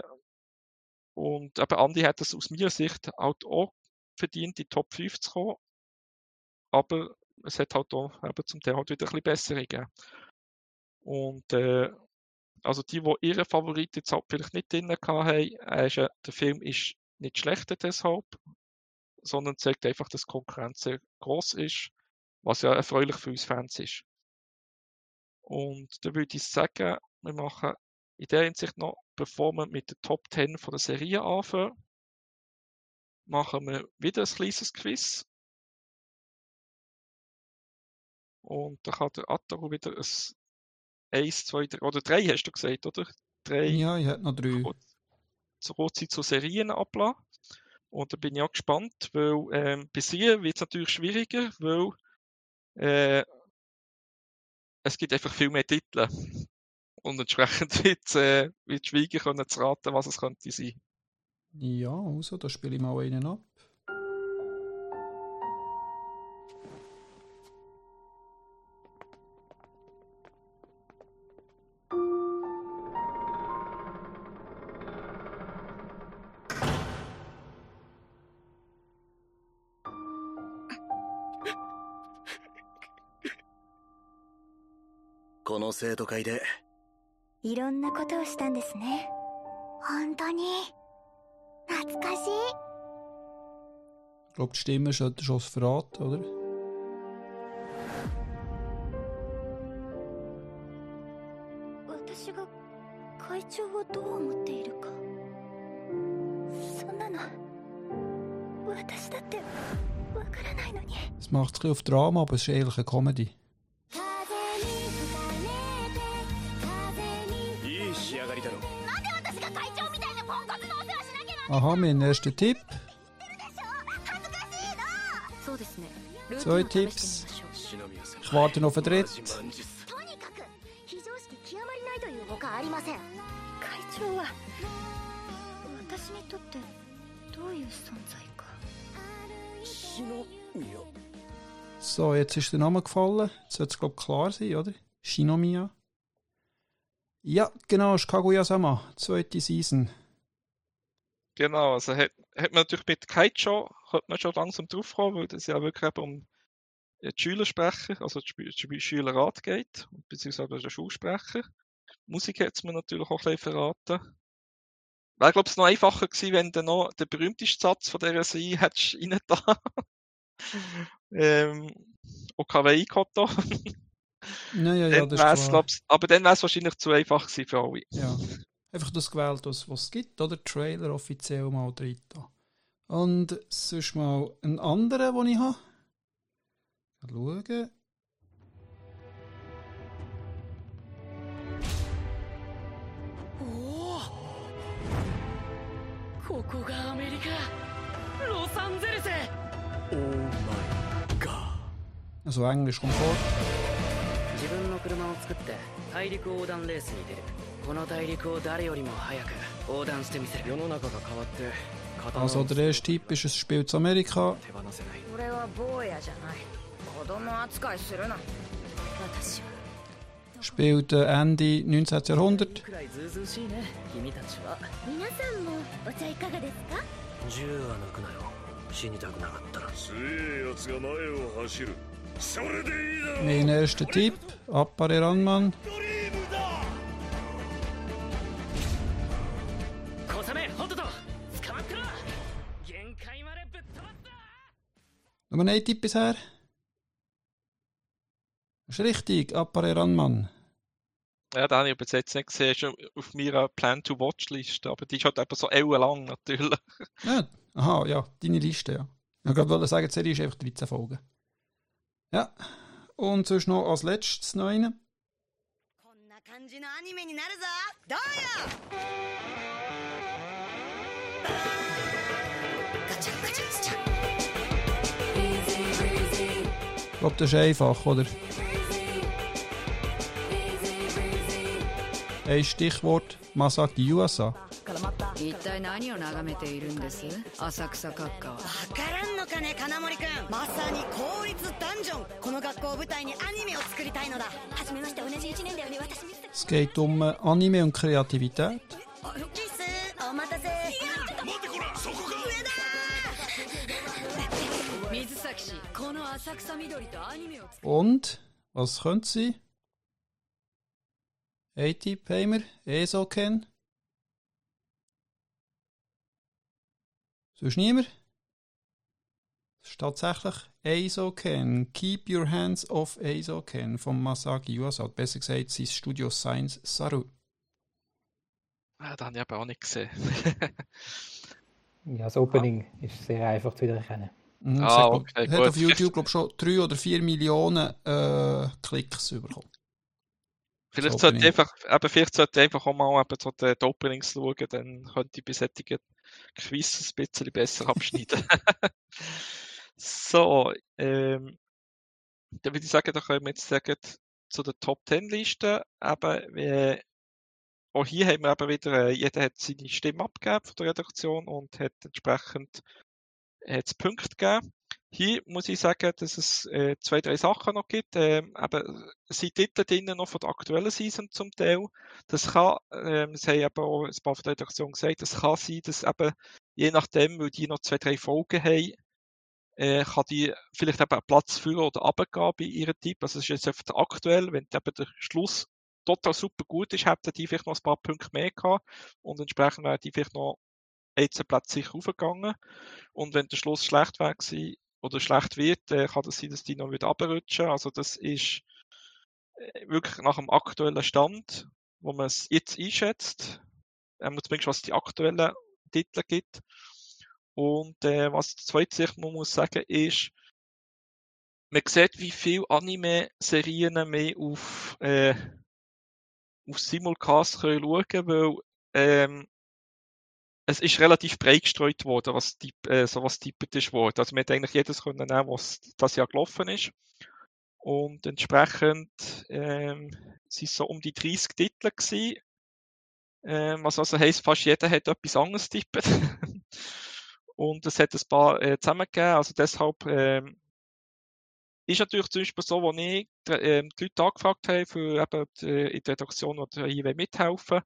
und eben Andi hat es aus meiner Sicht halt auch verdient, in die Top 5 zu kommen. Aber es hat halt auch eben zum Teil halt wieder ein bisschen bessere gegeben. Und äh, also die, die ihre Favoriten jetzt halt vielleicht nicht drin haben, äh, ist, der Film ist nicht schlechter deshalb, sondern zeigt einfach, dass Konkurrenz sehr groß ist, was ja erfreulich für uns Fans ist. Und da würde ich sagen, wir machen in der Hinsicht noch, bevor wir mit der Top 10 von der Serie anfangen, machen wir wieder ein kleines Quiz. Und da kann der Ataru wieder ein 1, 2, 3, oder 3 hast du gesagt, oder? 3. Ja, ich hätte noch 3. So kurz zu Serien ablassen. Und da bin ich auch gespannt, weil ähm, bei sie wird es natürlich schwieriger, weil äh, es gibt einfach viel mehr Titel. Und entsprechend wird, äh, wird schwieriger können zu raten, was es könnte sein. Ja, also, da spiele ich mal einen ab. 生徒会でいろんなことをしたんですね本当に懐かしい Ich glaube, die Stimme ist schon verraten, oder? Es macht es ein bisschen auf Drama, aber es ist eigentlich eine Comedy. Aha, mein erster Tipp. Zwei Tipps. Ich warte noch auf den dritten. So, jetzt ist der Name gefallen. Jetzt sollte es, glaube ich, klar sein, oder? Shinomiya. Ja, genau, ist Kaguya-sama, zweite Season. Genau, also hat, hat man natürlich mit Kaicho, könnte man schon langsam draufkommen, weil das ja wirklich eben um die Schülersprecher, also die Schülerrat geht, beziehungsweise den Schulsprecher. Musik hat es mir natürlich auch ein bisschen verraten. Wäre, glaube ich, noch einfacher gewesen, wenn du noch den berühmtesten Satz von dieser Serie hättest rein da. ähm, Okawaii Koto. Naja, ja, das ist klar. aber dann wäre es wahrscheinlich zu einfach gewesen für alle. Ja Einfach das gewählt, was was es gibt, oder? Trailer offiziell mal drin. da. Und sonst mal einen anderen, den ich habe. Mal schauen. おおここがアメリカロサンゼルス Also Englisch kommt vor. 自分の車を作って大陸横断レースに出る この大陸を誰よりも早く横断してみせる世の中が変わって Also der erste Tipp ist, es spielt in Amerika. 俺は坊やじゃない子供扱いするな私は Spielt äh, Ende 19. Jahrhundert. くらいずう Nur ein Tipp bisher. Das ist richtig. Appare Ranman. Ja, den habe ich bis jetzt nicht gesehen, ist schon auf meiner Plan-to-Watch-Liste, aber die ist halt eben so ellenlang natürlich. Ja, aha, ja, deine Liste, ja. Ich wollte gerade sagen, die Serie ist einfach 13 Folgen. Ja. Und sonst noch als letztes noch einen. Glaube, das ist einfach, oder? Ein Stichwort, Masaki Yuasa. 一体何を眺めているんです浅草閣下はわからんのかね金森くんまさに公立ダンジョンこの学校を舞台にアニメを作りたいのだはじめまして同じ1年だよね私水崎 Es geht um äh, Anime und Kreativität. Und, was könnte sie? Ein Tipp haben wir. Esoken. Sonst niemand? Das ist tatsächlich Esoken. Keep your hands off Esoken von Masaki Yuasa. Besser gesagt, sein Studio Science Saru. Ja, den habe ich eben auch nicht gesehen. Ja, das Opening ist sehr einfach zu wiedererkennen. Mhm, Ah, hat, okay, hat gut. auf YouTube glaub, schon 3 oder 4 Millionen äh, Klicks bekommen. Vielleicht sollte ich einfach, eben, vielleicht sollte ich einfach auch mal eben so die, Openings schauen, dann könnte ich bei solchen Quizzes ein bisschen besser abschneiden. so, ähm, dann würde ich sagen, da können wir jetzt sagen, zu der Top 10 Liste. Eben, äh, auch hier haben wir eben wieder, äh, jeder hat seine Stimme abgegeben von der Redaktion und hat entsprechend hat's Punkte gegeben. Hier muss ich sagen, dass es äh, zwei, drei Sachen noch gibt. Ähm, eben, es sind Titel drinnen noch von der aktuellen Season zum Teil. Das kann, ähm, das haben eben auch ein paar von der Redaktion gesagt, es kann sein, dass eben, je nachdem, weil die noch zwei, drei Folgen haben, äh, kann die vielleicht eben Platz führen oder runtergehen bei ihrem Tipp. Also es ist jetzt einfach aktuell, wenn eben der Schluss total super gut ist, hätten die vielleicht noch ein paar Punkte mehr gehabt und entsprechend wären die vielleicht noch jetzt Platz sicher raufgegangen. Und wenn der Schluss schlecht wäre oder schlecht wird, äh, kann das sein, dass die noch wieder runterrutschen. Also das ist äh, wirklich nach dem aktuellen Stand, wo man es jetzt einschätzt, zumindest was die aktuellen Titel gibt. Und äh, was die zweite Sicht man muss sagen ist, man sieht, wie viele Anime-Serien mehr auf, äh, auf Simulcast können schauen, weil ähm, es ist relativ breit gestreut worden, was, typ, äh, so was typet ist worden. Also man hätte eigentlich jedes können nehmen, was das Jahr gelaufen ist. Und entsprechend ähm, sind es so um die 30 Titel gewesen. Ähm, was also heisst, fast jeder hat etwas anderes tippet. Und es hat ein paar äh, zusammengegeben. Also deshalb ähm, ist natürlich zum Beispiel so, wo ich äh, die Leute angefragt habe, für eben die, in der Redaktion oder hier mithelfen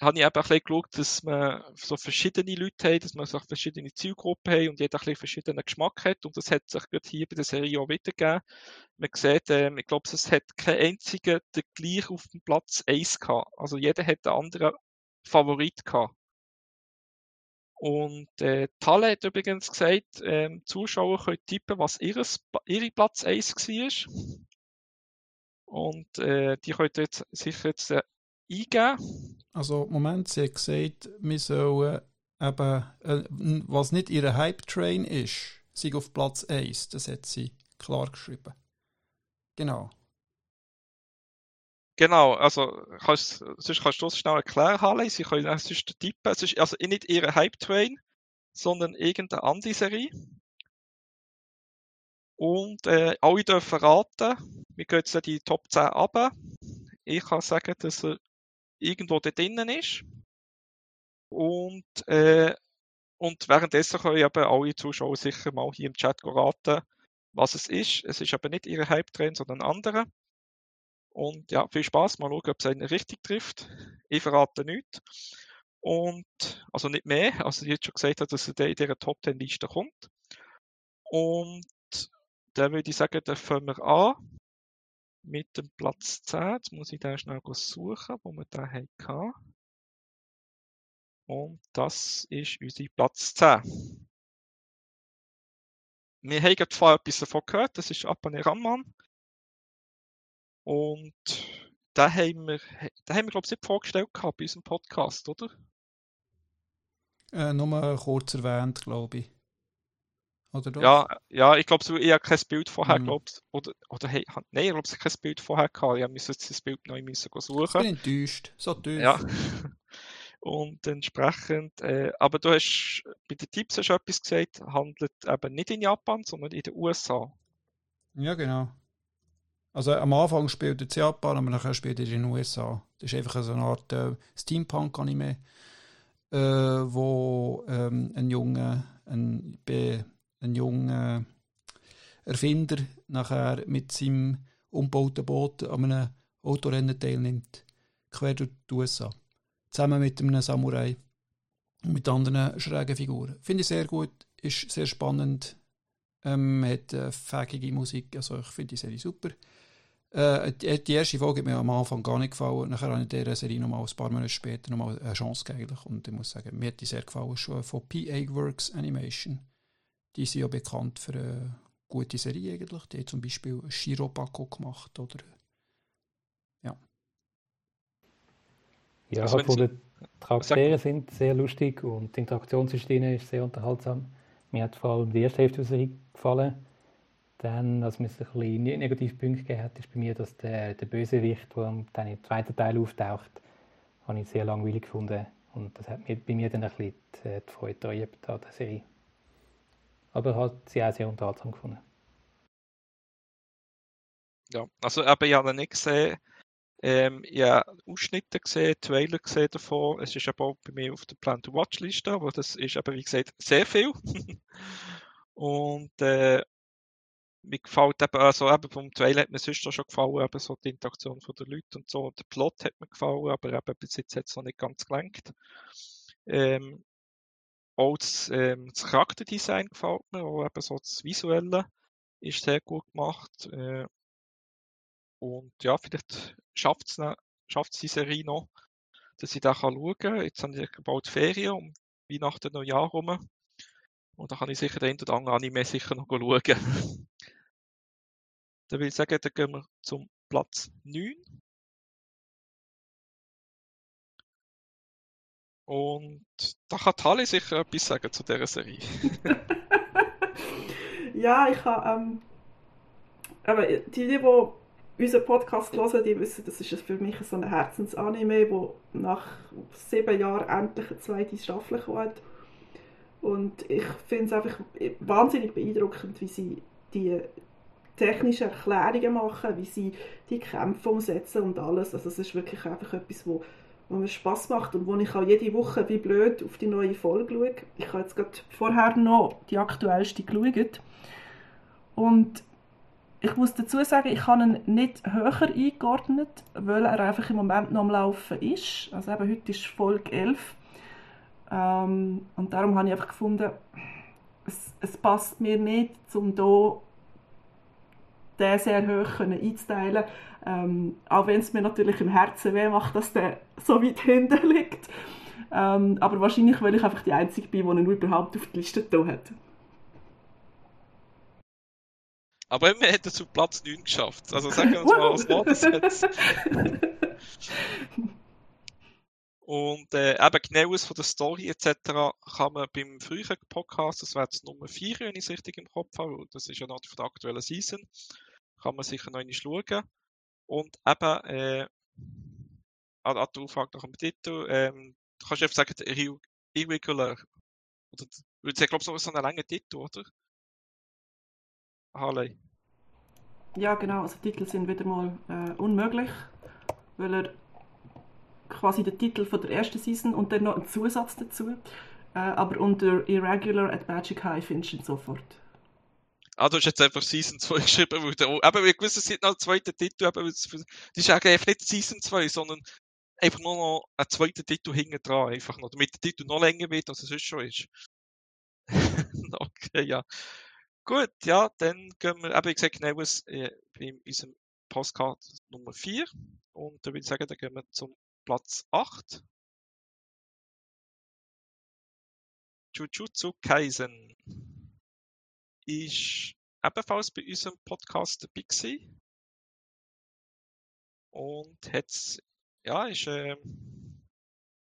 habe ich eben ein bisschen geschaut, dass man so verschiedene Leute hat, dass man so verschiedene Zielgruppen hat und jeder ein bisschen verschiedenen Geschmack hat. Und das hat sich gerade hier bei der Serie auch wiedergegeben. Man sieht, ähm, ich glaube, es hat kein einziger den gleich auf dem Platz 1 gehabt. Also jeder hat einen anderen Favorit gehabt. Und äh, Talle hat übrigens gesagt, ähm, Zuschauer können tippen, was ihres, ihre Platz 1 war. Und äh, die können jetzt sicher jetzt äh, eingeben. Also, Moment, sie hat gesagt, wir sollen eben, äh, was nicht ihre Hype-Train ist, sei auf Platz 1. Das hat sie klar geschrieben. Genau. Genau, also kannst, sonst kannst du das schnell erklären, Halle. Sie können auch sonst tippen. Es ist also nicht ihre Hype-Train, sondern irgendeine andere Serie. Und äh, alle dürfen raten. Wir gehen jetzt die Top 10 ab. Ich kann sagen, dass er irgendwo da drinnen ist. Und, äh, und währenddessen können eben alle Zuschauer sicher mal hier im Chat raten, was es ist. Es ist aber nicht ihre Hype-Train, sondern ein anderer. Und ja, viel Spaß. Mal schauen, ob es einen richtig trifft. Ich verrate nichts. Und, also nicht mehr, also ich jetzt schon gesagt habe, dass er in dieser Top 10 Liste kommt. Und dann würde ich sagen, dann fangen wir an mit dem Platz 10. Jetzt muss ich den schnell suchen, wo wir den hatten. Und das ist unser Platz 10. Wir haben gerade vorher etwas davon gehört, das ist Apane Ramman. Und da haben da haben wir glaube ich, nicht vorgestellt gehabt bei unserem Podcast, oder? Äh, nur kurz erwähnt, glaube ich. Oder doch? Ja, ja, ich glaube, so, ich habe kein Bild vorher, Mhm. glaubst Oder, oder hey, nein, ich glaube, ich habe kein Bild vorher gehabt. Ich musste das Bild neu müssen gehen Ich suchen. bin enttäuscht. So tief. Ja. Und entsprechend, äh, aber du hast bei den Tipps hast du etwas gesagt, handelt eben nicht in Japan, sondern in den USA. Ja, genau. Also am Anfang spielt er in Japan, aber nachher spielt er in den USA. Das ist einfach so eine Art äh, Steampunk-Anime, äh, wo ähm, ein junger, ein, be- ein junger Erfinder nachher mit seinem umgebauten Boot an einem Autorennen teilnimmt, quer durch die USA. Zusammen mit einem Samurai und mit anderen schrägen Figuren. Finde ich sehr gut, ist sehr spannend, ähm, hat äh, fähige Musik, also ich finde die Serie super. Äh, die, die erste Folge hat mir am Anfang gar nicht gefallen. Nachher habe ich dieser Serie noch mal ein paar Monate später noch mal eine Chance gegeben. Und ich muss sagen, mir hat die sehr gefallen. Schon von PA Works Animation. Die sind ja bekannt für eine gute Serie eigentlich. Die haben zum Beispiel Shirobako gemacht. Oder, ja. Ja, Also ich habe Sie- gefunden, die Charaktere sind sehr lustig und die Interaktion zwischen ihnen ist sehr unterhaltsam. Mir hat vor allem die erste Hälfte der Serie gefallen. Dann, was mir so ein bisschen ne- Negativpunkte gegeben hat, ist bei mir, dass der, der Bösewicht, der dann im zweiten Teil auftaucht, habe ich sehr langweilig gefunden. Und das hat mir, bei mir dann ein bisschen die, die Freude an der Serie. Aber hat sie auch sehr unterhaltsam gefunden. Ja, also eben, ich habe ihn nicht gesehen. Ähm, ich habe Ausschnitte gesehen, Trailer gesehen davon. Es ist aber auch bei mir auf der Plan-to-Watch-Liste, aber das ist aber, wie gesagt, sehr viel. Und äh, mir gefällt eben, also eben vom Trailer hat mir sonst auch schon gefallen, eben so die Interaktion von den Leuten und so. Der Plot hat mir gefallen, aber eben bis jetzt hat es noch nicht ganz gelenkt. Ähm, auch das, ähm, das Charakterdesign gefällt mir, auch eben so das Visuelle ist sehr gut gemacht. Äh, und ja, vielleicht schafft es schafft's die Serie noch, dass ich da schauen kann. Jetzt habe ich bald Ferien um Weihnachten, Neujahr rum. Und da kann ich sicher den einen oder anderen Anime sicher noch schauen. dann würde ich sagen, dann gehen wir zum Platz 9. Und da kann Tali sicher etwas sagen zu dieser Serie. Ja, ich habe, ähm, aber die, die, die unseren Podcast hören, die wissen, das ist für mich so ein Herzensanime, wo nach sieben Jahren endlich eine zweite Staffel kommt. Und ich finde es einfach wahnsinnig beeindruckend, wie sie die technischen Erklärungen machen, wie sie die Kämpfe umsetzen und alles. Also es ist wirklich einfach etwas, wo, wo mir Spaß macht und wo ich auch jede Woche wie blöd auf die neue Folge schaue. Ich habe jetzt gerade vorher noch die aktuellste geschaut. Und ich muss dazu sagen, ich habe ihn nicht höher eingeordnet, weil er einfach im Moment noch am Laufen ist. Also eben heute ist Folge 11. Ähm, und darum habe ich einfach gefunden, es, es passt mir nicht, um hier den sehr hoch einzuteilen. Ähm, auch wenn es mir natürlich im Herzen weh macht, dass der so weit hinten liegt. Ähm, aber wahrscheinlich, weil ich einfach die Einzige bin, die ihn überhaupt auf die Liste da hat. Aber immerhin hat er zu Platz 9 geschafft. Also sagen wir uns mal, was war das jetzt? Und äh, eben Genaues von der Story etc. kann man beim früheren Podcast, das wäre jetzt Nummer 4, wenn ich es richtig im Kopf habe, das ist ja noch von der aktuellen Season, kann man sicher noch einmal schauen. Und eben, äh, an, an der Auffrage nach dem Titel, ähm, du einfach sagen, Irregular. Oder, ich glaube, ist so ein langer Titel, oder? Harley. Ja, genau, also Titel sind wieder mal äh, unmöglich, weil er quasi der Titel von der ersten Season und dann noch ein Zusatz dazu. Äh, aber unter Irregular at Magic High findest du ihn sofort. Ah, du hast jetzt einfach Season 2 geschrieben, weil du, eben, wir wissen, es sind noch ein zweiter Titel, eben, das ist eigentlich nicht Season 2, sondern einfach nur noch ein zweiter Titel hinten dran, einfach noch, damit der Titel noch länger wird, als es sonst schon ist. okay, ja. Gut, ja, dann gehen wir, eben, ich gesagt, Genaues äh, in unserem Postcard Nummer 4. Und da würde ich sagen, dann gehen wir zum Platz 8. Jujutsu Kaisen ist ebenfalls bei unserem Podcast dabei gewesen. Und hat's, ja, ist, äh,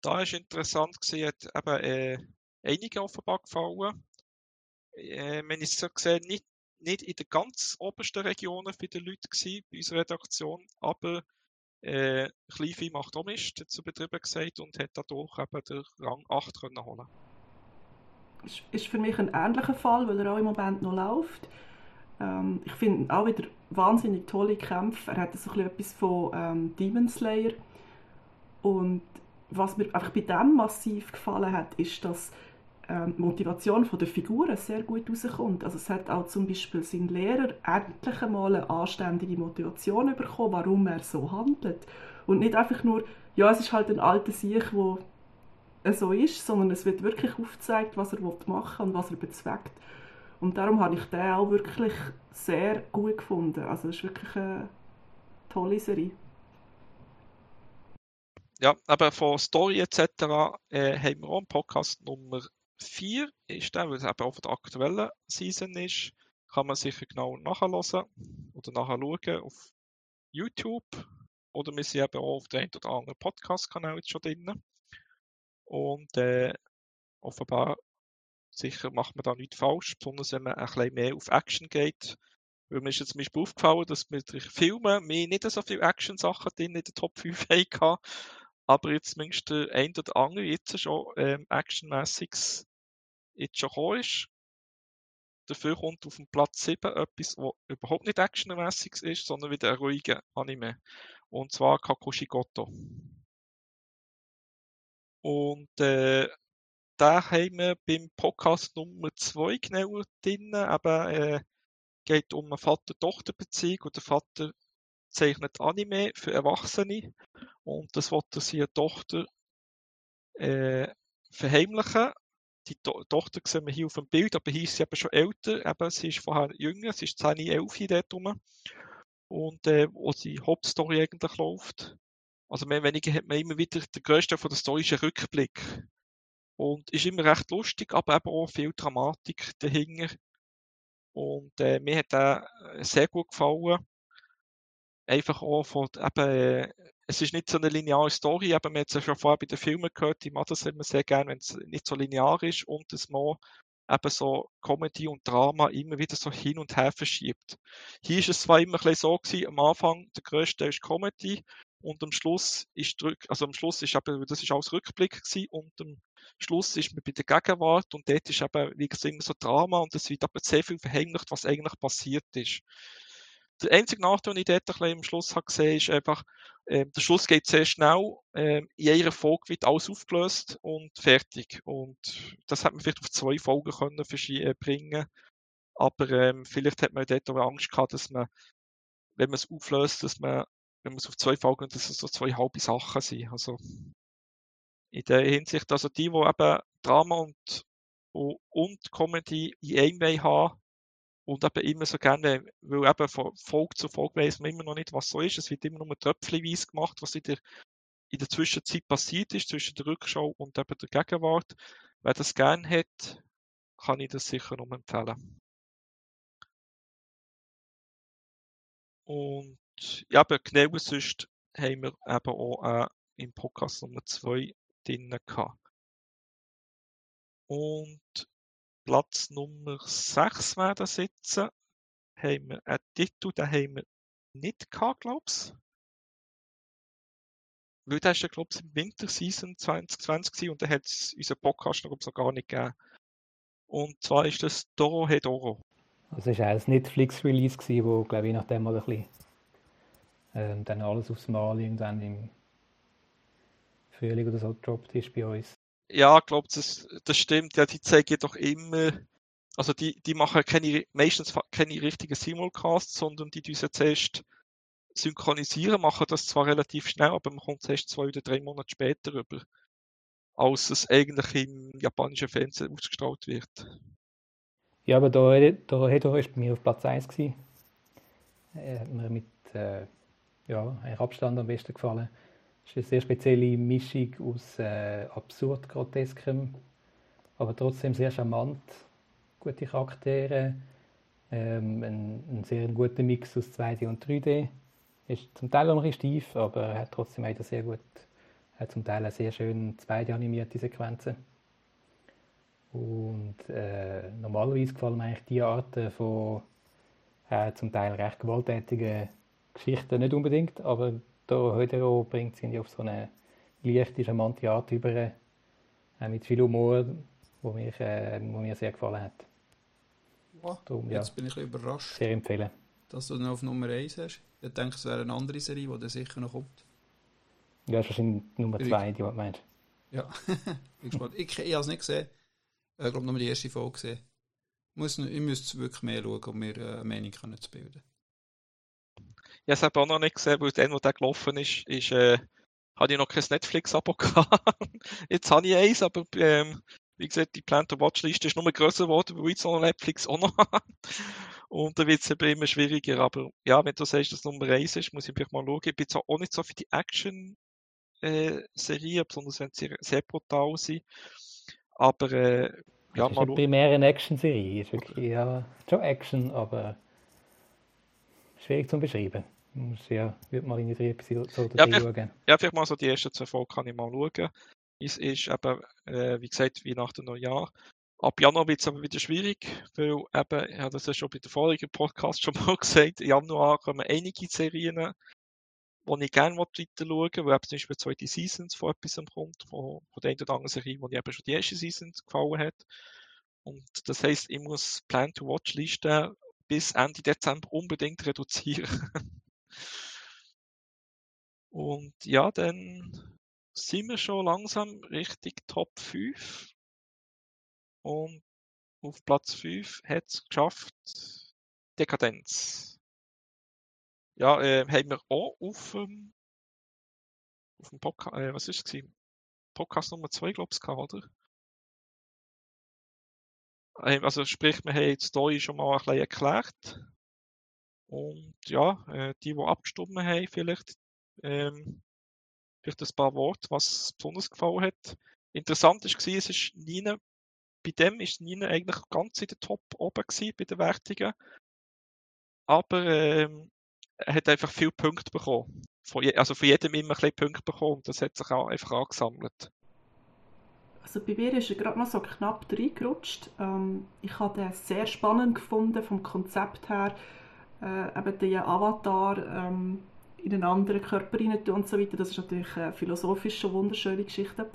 da ist interessant gewesen, hat eben, äh, einige offenbar gefallen. Äh, ich es so gesehen, nicht, nicht in den ganz obersten Regionen für die Leute gewesen, bei unserer Redaktion, aber äh, Kleinvieh macht auch Mist, hat betrieben gesagt, und hat dadurch eben den Rang 8 können holen ist, ist für mich ein ähnlicher Fall, weil er auch im Moment noch läuft. Ähm, ich finde auch wieder wahnsinnig tolle Kämpfe. Er hat so etwas von ähm, Demon Slayer. Und was mir einfach bei dem massiv gefallen hat, ist, dass ähm, die Motivation der Figuren sehr gut rauskommt. Also es hat auch zum Beispiel sein Lehrer endlich einmal eine anständige Motivation bekommen, warum er so handelt. Und nicht einfach nur, ja, es ist halt ein alter Sieg, der so ist, sondern es wird wirklich aufgezeigt, was er machen will und was er bezweckt. Und darum habe ich den auch wirklich sehr gut gefunden. Also es ist wirklich eine tolle Serie. Ja, aber von Story etc. Äh, haben wir auch einen Podcast Nummer 4, ist der, weil es eben auch von der aktuellen Season ist. Kann man sicher genau nachhören oder nachschauen auf YouTube. Oder wir sind eben auch auf dem einen oder anderen Podcast-Kanal schon drin. Und äh, offenbar, sicher macht man da nichts falsch, besonders wenn man ein bisschen mehr auf Action geht. Weil mir ist jetzt zum Beispiel aufgefallen, dass mit Filmen mehr nicht so viele Action-Sachen in der Top 5 hatten. Aber jetzt zumindest der ein oder andere jetzt schon ähm, actionmäßiges jetzt schon gekommen ist. Dafür kommt auf dem Platz 7 etwas, was überhaupt nicht actionmäßig ist, sondern wieder ein ruhiger Anime. Und zwar Kakushi Goto. Und äh, da haben wir beim Podcast Nummer 2 genauer drin. Eben, äh, geht um eine Vater-Tochter-Beziehung und der Vater zeichnet Anime für Erwachsene und das wollte seine Tochter äh, verheimlichen. Die to Tochter sehen wir hier auf dem Bild, aber hier ist sie eben schon älter. Eben, sie ist vorher jünger, sie ist 10, 11 dort rum. Und äh, wo die Hauptstory eigentlich läuft. Also mehr oder weniger hat man immer wieder, der größte von der Story ist ein Rückblick. Und ist immer recht lustig, aber eben auch viel Dramatik dahinter. Und äh, mir hat er äh, sehr gut gefallen. Einfach auch von, eben, äh, es ist nicht so eine lineare Story, aber man hat es ja schon vorher bei den Filmen gehört, die machen das immer sehr gerne, wenn es nicht so linear ist und es mal eben so Comedy und Drama immer wieder so hin und her verschiebt. Hier ist es zwar immer ein bisschen so gewesen, am Anfang der Teil ist Comedy und am Schluss ist drück, also am Schluss ist eben, das ist alles Rückblick gewesen und am Schluss ist man bei der Gegenwart und dort ist eben, wie gesagt, immer so Drama und es wird aber sehr viel verheimlicht, was eigentlich passiert ist. Der einzige Nachteil, den ich dort ein bisschen am Schluss habe gesehen ist einfach, äh, der Schluss geht sehr schnell, äh, in einer Folge wird alles aufgelöst und fertig. Und das hat man vielleicht auf zwei Folgen können äh, bringen aber ähm, vielleicht hat man dort auch Angst gehabt, dass man, wenn man es auflöst, dass man, man es auf zwei Folgen, dass es so zwei halbe Sachen sind. Also in der Hinsicht, also die, die eben Drama und, und Comedy in einem haben, und eben immer so gerne, weil eben von Folge zu Folge weiß man immer noch nicht, was so ist. Es wird immer nur tröpfchenweise gemacht, was in der, in der Zwischenzeit passiert ist, zwischen der Rückschau und eben der Gegenwart. Wer das gerne hat, kann ich das sicher noch empfehlen. Und ja, aber genau sonst haben wir eben auch äh, im Podcast Nummer 2 drin gehabt. Und Platz Nummer 6 werden sitzen, haben wir einen Titel, den haben wir nicht gehabt, glaube ich. Weil der ist ja, glaube ich, im Winterseason 2020 und dann hat es unseren Podcast noch so gar nicht gegeben. Und zwar ist das Doro Hedoro. Also es war ein Netflix-Release, wo, glaube ich, nachdem mal ein bisschen ähm, dann alles aufs Mal irgendwann im Frühling oder so gedroppt ist bei uns ja, ich glaube, das, das stimmt. Ja, die zeigen doch immer, also die, die machen keine, meistens keine richtigen Simulcasts, sondern die müssen zuerst synchronisieren, machen das zwar relativ schnell, aber man kommt erst zwei oder drei Monate später rüber, als es eigentlich im japanischen Fernsehen ausgestrahlt wird. Ja, aber da, da hat er bei mir auf Platz 1 gewesen. Mir mit äh, ja, Abstand am besten gefallen. Es ist eine sehr spezielle Mischung aus äh, absurd groteskem, aber trotzdem sehr charmant, gute Charaktere, ähm, ein, ein, sehr guter Mix aus 2D und 3D. Ist zum Teil auch noch steif, aber er hat trotzdem auch sehr gut, hat zum Teil sehr schön 2D animierte Sequenzen. Und äh, normalerweise gefallen mir eigentlich die Arten von äh, zum Teil recht gewalttätigen Geschichten nicht unbedingt, aber der Hödero bringt sie auf so eine leichte, charmante Art über, äh, mit viel Humor, wo mir, äh, wo mir sehr gefallen hat. Darum, jetzt ja, bin ich ein überrascht. Sehr empfehlen. Dass du noch auf Nummer 1 hast. Ich denke, es wäre eine andere Serie, die dann sicher noch kommt. Ja, das ist wahrscheinlich Nummer 2, die du meinst. Ja, bin gespannt. Ich, ich habe es nicht gesehen. Ich glaube, nur die erste Folge gesehen. Muss, ich müsste wirklich mehr schauen, um mir eine Meinung zu bilden. Ich habe es auch noch nicht gesehen, weil dann, wo der gelaufen ist, ist äh, hatte ich noch kein Netflix-Abo gehabt. Jetzt habe ich eins, aber ähm, wie gesagt, die Plan to Watch-Liste ist nur größer geworden, weil ich jetzt noch Netflix auch noch habe. Und da wird es immer schwieriger. Aber ja, wenn du sagst, dass Nummer eins ist, muss ich vielleicht mal schauen. Ich bin zwar auch nicht so für die Action-Serie, äh, besonders wenn sie sehr brutal sind. Aber äh, ja, das ist mal eine primäre Action-Serie. Ist wirklich ja, schon Action, aber schwierig zu beschreiben. Muss ja, würde mal in die drei Episoden ja, schauen. Ja, vielleicht mal so die ersten zwei Folgen kann ich mal schauen. Es ist eben, äh, wie gesagt, wie nach dem Neujahr. Ab Januar wird es aber wieder schwierig, weil eben, ja, das ist schon bei der vorigen Podcast schon mal gesagt, im Januar kommen einige Serien, die ich gerne weiter schauen weil eben zum Beispiel zweite Seasons von etwas kommt, von, von der einen oder anderen Serie, die ich eben schon die erste Season gefallen hat. Und das heisst, ich muss Plan-to-Watch-Listen bis Ende Dezember unbedingt reduzieren. Und ja, dann sind wir schon langsam richtig Top 5. Und auf Platz 5 hat es geschafft Dekadenz. Ja, äh, haben wir auch auf, ähm, auf dem Podcast, äh, was ist es Podcast Nummer 2, glaube ich, oder? Ähm, also sprich, wir haben die Story schon mal ein bisschen erklärt. Und ja, äh, die, die abgestimmt haben, vielleicht, ähm, vielleicht ein paar Worte, was besonders gefallen hat. Interessant war, es ist Nina, bei dem ist Nina eigentlich ganz in der Top oben gewesen, bei den Wertungen. Aber ähm, er hat einfach viele Punkte bekommen. Von je, also von jedem immer ein bisschen Punkte bekommen. Das hat sich auch einfach angesammelt. Also bei mir ist er gerade noch so knapp reingerutscht. Ähm, ich habe den sehr spannend gefunden vom Konzept her. Äh, eben den Avatar ähm, in einen anderen Körper rein und so weiter. Das ist natürlich äh, philosophisch wunderschöne Geschichte.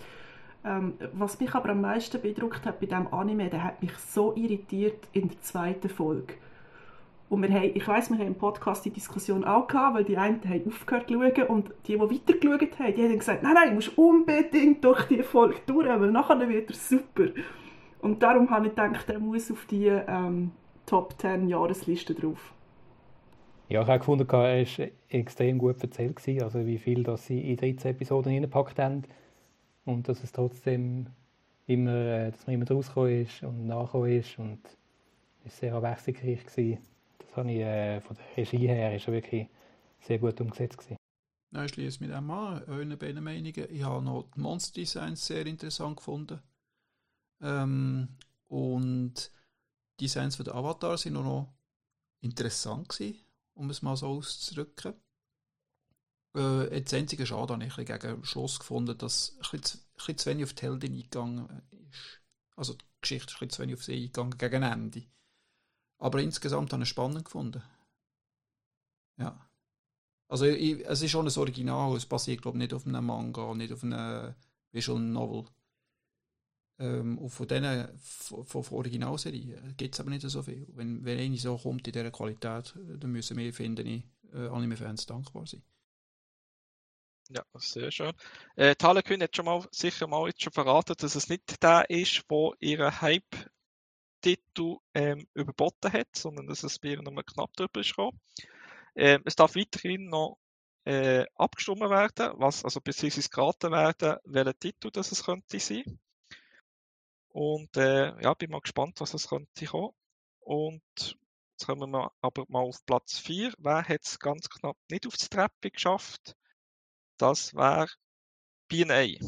Ähm, was mich aber am meisten beeindruckt hat bei diesem Anime, der hat mich so irritiert in der zweiten Folge. Und wir haben, ich weiss, wir haben im Podcast die Diskussion auch gehabt, weil die einen haben aufgehört zu schauen und die, die weitergeschaut haben, die haben gesagt, nein, nein, du musst unbedingt durch die Folge durch, weil nachher wird er super. Und darum habe ich gedacht, er muss auf die ähm, Top 10 Jahresliste drauf. Ja, ich habe gefunden, er war extrem gut erzählt. Also wie viel dass sie in 13 Episoden hineingepackt haben. Und dass es trotzdem immer, äh, dass man immer rausgekommen ist und nachgekommen ist. Und es war sehr abwechslungsreich. Das habe ich äh, von der Regie her ist wirklich sehr gut umgesetzt. Ja, ich schließe mit dem an, euren Meinungen. Ich habe noch die Monster Designs sehr interessant gefunden. Ähm, und die Designs von der Avatar sind auch noch interessant gewesen um es mal so auszudrücken. Äh, das einzige Schade habe ich gegen Schluss gefunden, dass ein bisschen, ein bisschen zu wenig auf die Heldin eingegangen ist. Also die Geschichte ist ein bisschen zu wenig auf sie eingegangen gegen Ende. Aber insgesamt habe ich es spannend gefunden. Ja. Also ich, es ist schon ein Original, es basiert glaube ich nicht auf einem Manga, nicht auf einem Visual Novel. Ähm, und von diesen von, von Originalserien gibt es aber nicht so viel. Wenn, wenn eine so kommt in dieser Qualität, dann müssen wir, finde ich, äh, Anime-Fans dankbar sein. Ja, sehr schön. Äh, Harlequin hat schon mal, sicher mal jetzt schon verraten, dass es nicht der ist, wo ihren Hype-Titel ähm, überboten hat, sondern dass es bei ihr noch knapp drüber ist. Ähm, es darf weiterhin noch äh, abgestimmt werden, was, also beziehungsweise geraten werden, welcher Titel das es könnte sein. Und äh, ja, bin mal gespannt, was es könnte kommen. Und jetzt kommen wir aber mal auf Platz 4. Wer hat es ganz knapp nicht aufs Treppe geschafft? Das wäre BNA.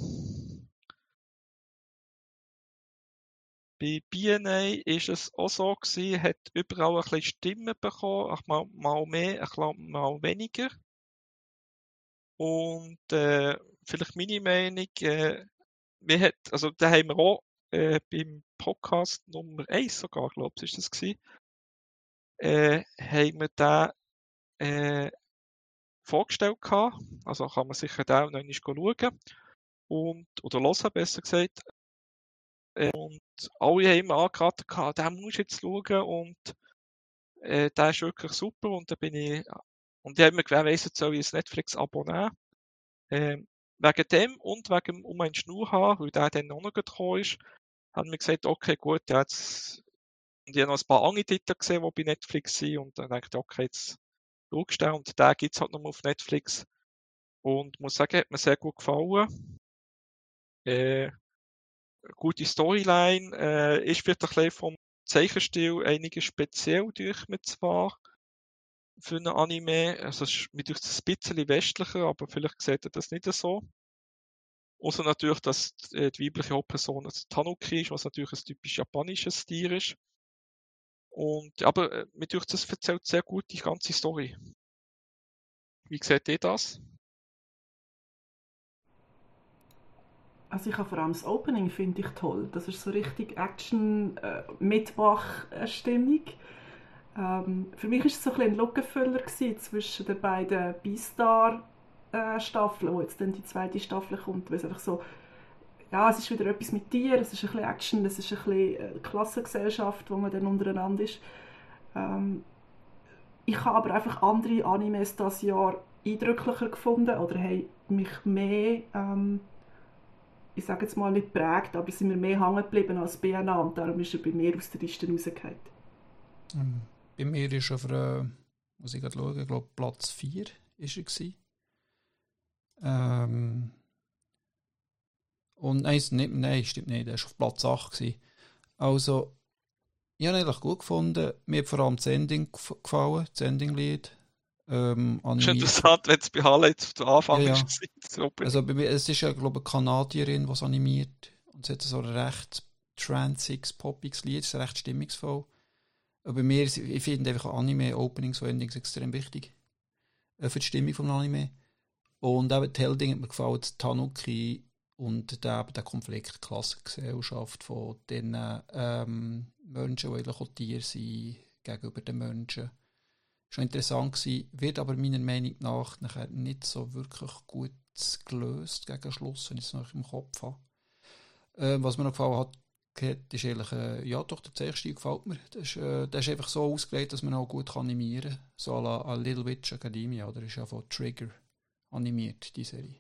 Bei BNA ist es auch so gewesen, hat überall ein bisschen Stimmen bekommen, auch mal, mal mehr, ein mal weniger. Und äh, vielleicht meine Meinung, äh, wir hat, also da haben wir auch äh, beim Podcast Nummer 1 sogar, glaube ich, ist das gewesen, äh, haben wir den äh, vorgestellt gehabt. Also kann man sicher den noch einmal schauen. Und, oder hören, besser gesagt. Äh, und alle haben immer angeraten den musst du jetzt schauen und äh, der ist wirklich super und da bin ich, und ich habe mir gewählt, jetzt soll ich ein Netflix-Abo nehmen. Ähm, wegen dem und wegen um einen Schnur haben, weil der dann auch noch gekommen ist, haben wir gesagt, okay, gut, ja, jetzt, und ich habe noch ein paar andere Titel gesehen, die bei Netflix sind, und dann dachte ich, okay, jetzt schaust du und der gibt es halt nochmal auf Netflix. Und muss sagen, hat mir sehr gut gefallen. Äh, gute Storyline, äh, ist vielleicht ein bisschen vom Zeichenstil einiges speziell durch mit zwar für ein Anime. Also es ist mit ein bisschen westlicher, aber vielleicht sieht er das nicht so. Außer natürlich, dass äh, die weibliche Hauptperson also Tanuki ist, was natürlich ein typisch japanisches Stil ist. Und, aber äh, mir durch das erzählt sehr gut die ganze Story. Wie seht ihr das? Also ich habe vor allem das Opening finde ich toll. Das ist so richtig Action äh, Mitmach-Stimmung. Ähm, für mich ist es so ein, ein Lückenfüller zwischen den beiden Beastar äh, Staffel, wo jetzt dann die zweite Staffel kommt, weil es einfach so, ja, es ist wieder etwas mit dir, es ist ein bisschen Action, es ist ein bisschen äh, Klassengesellschaft, wo man dann untereinander ist. Ähm, ich habe aber einfach andere Animes das Jahr eindrücklicher gefunden oder haben mich mehr, ähm, ich sage jetzt mal nicht prägt, aber sind mir mehr hängen geblieben als BNA und darum ist er bei mir aus der Liste rausgefallen. Ähm, bei mir ist er, äh, muss ich gerade schauen, ich glaube Platz 4 ist er gewesen. Ähm, und nein, nicht, nein, stimmt nicht, der war auf Platz 8. Gewesen. Also, ich habe ihn eigentlich gut gefunden. Mir hat vor allem das Ending gefallen, das Ending-Lied. Ähm, ist interessant, wenn es bei Halle jetzt zu Anfang ja, ist. Ja. Also bei mir, es ist ja, glaube ich, eine Kanadierin, die es animiert. Und sie hat so ein recht transiges, poppiges Lied, ist recht stimmungsvoll. Aber bei mir, ich finde einfach Anime, Openings und Endings extrem wichtig. Äh, für die Stimmung des Anime. Und eben die Helding hat mir gefallen, Tanuki Und der, der Konflikt Klassengesellschaft von den ähm, Menschen, die eigentlich auch Tiere sind, gegenüber den Menschen. Schon interessant gewesen, wird aber meiner Meinung nach nachher nicht so wirklich gut gelöst gegen Schluss, wenn ich es noch im Kopf habe. Äh, was mir noch gefallen hat, ist eigentlich, äh, ja doch, der Zeichenstil gefällt mir. Der ist, äh, der ist einfach so ausgelegt, dass man auch gut animieren kann. So à la Little Witch Academia, oder ist ja von Trigger animiert, die Serie.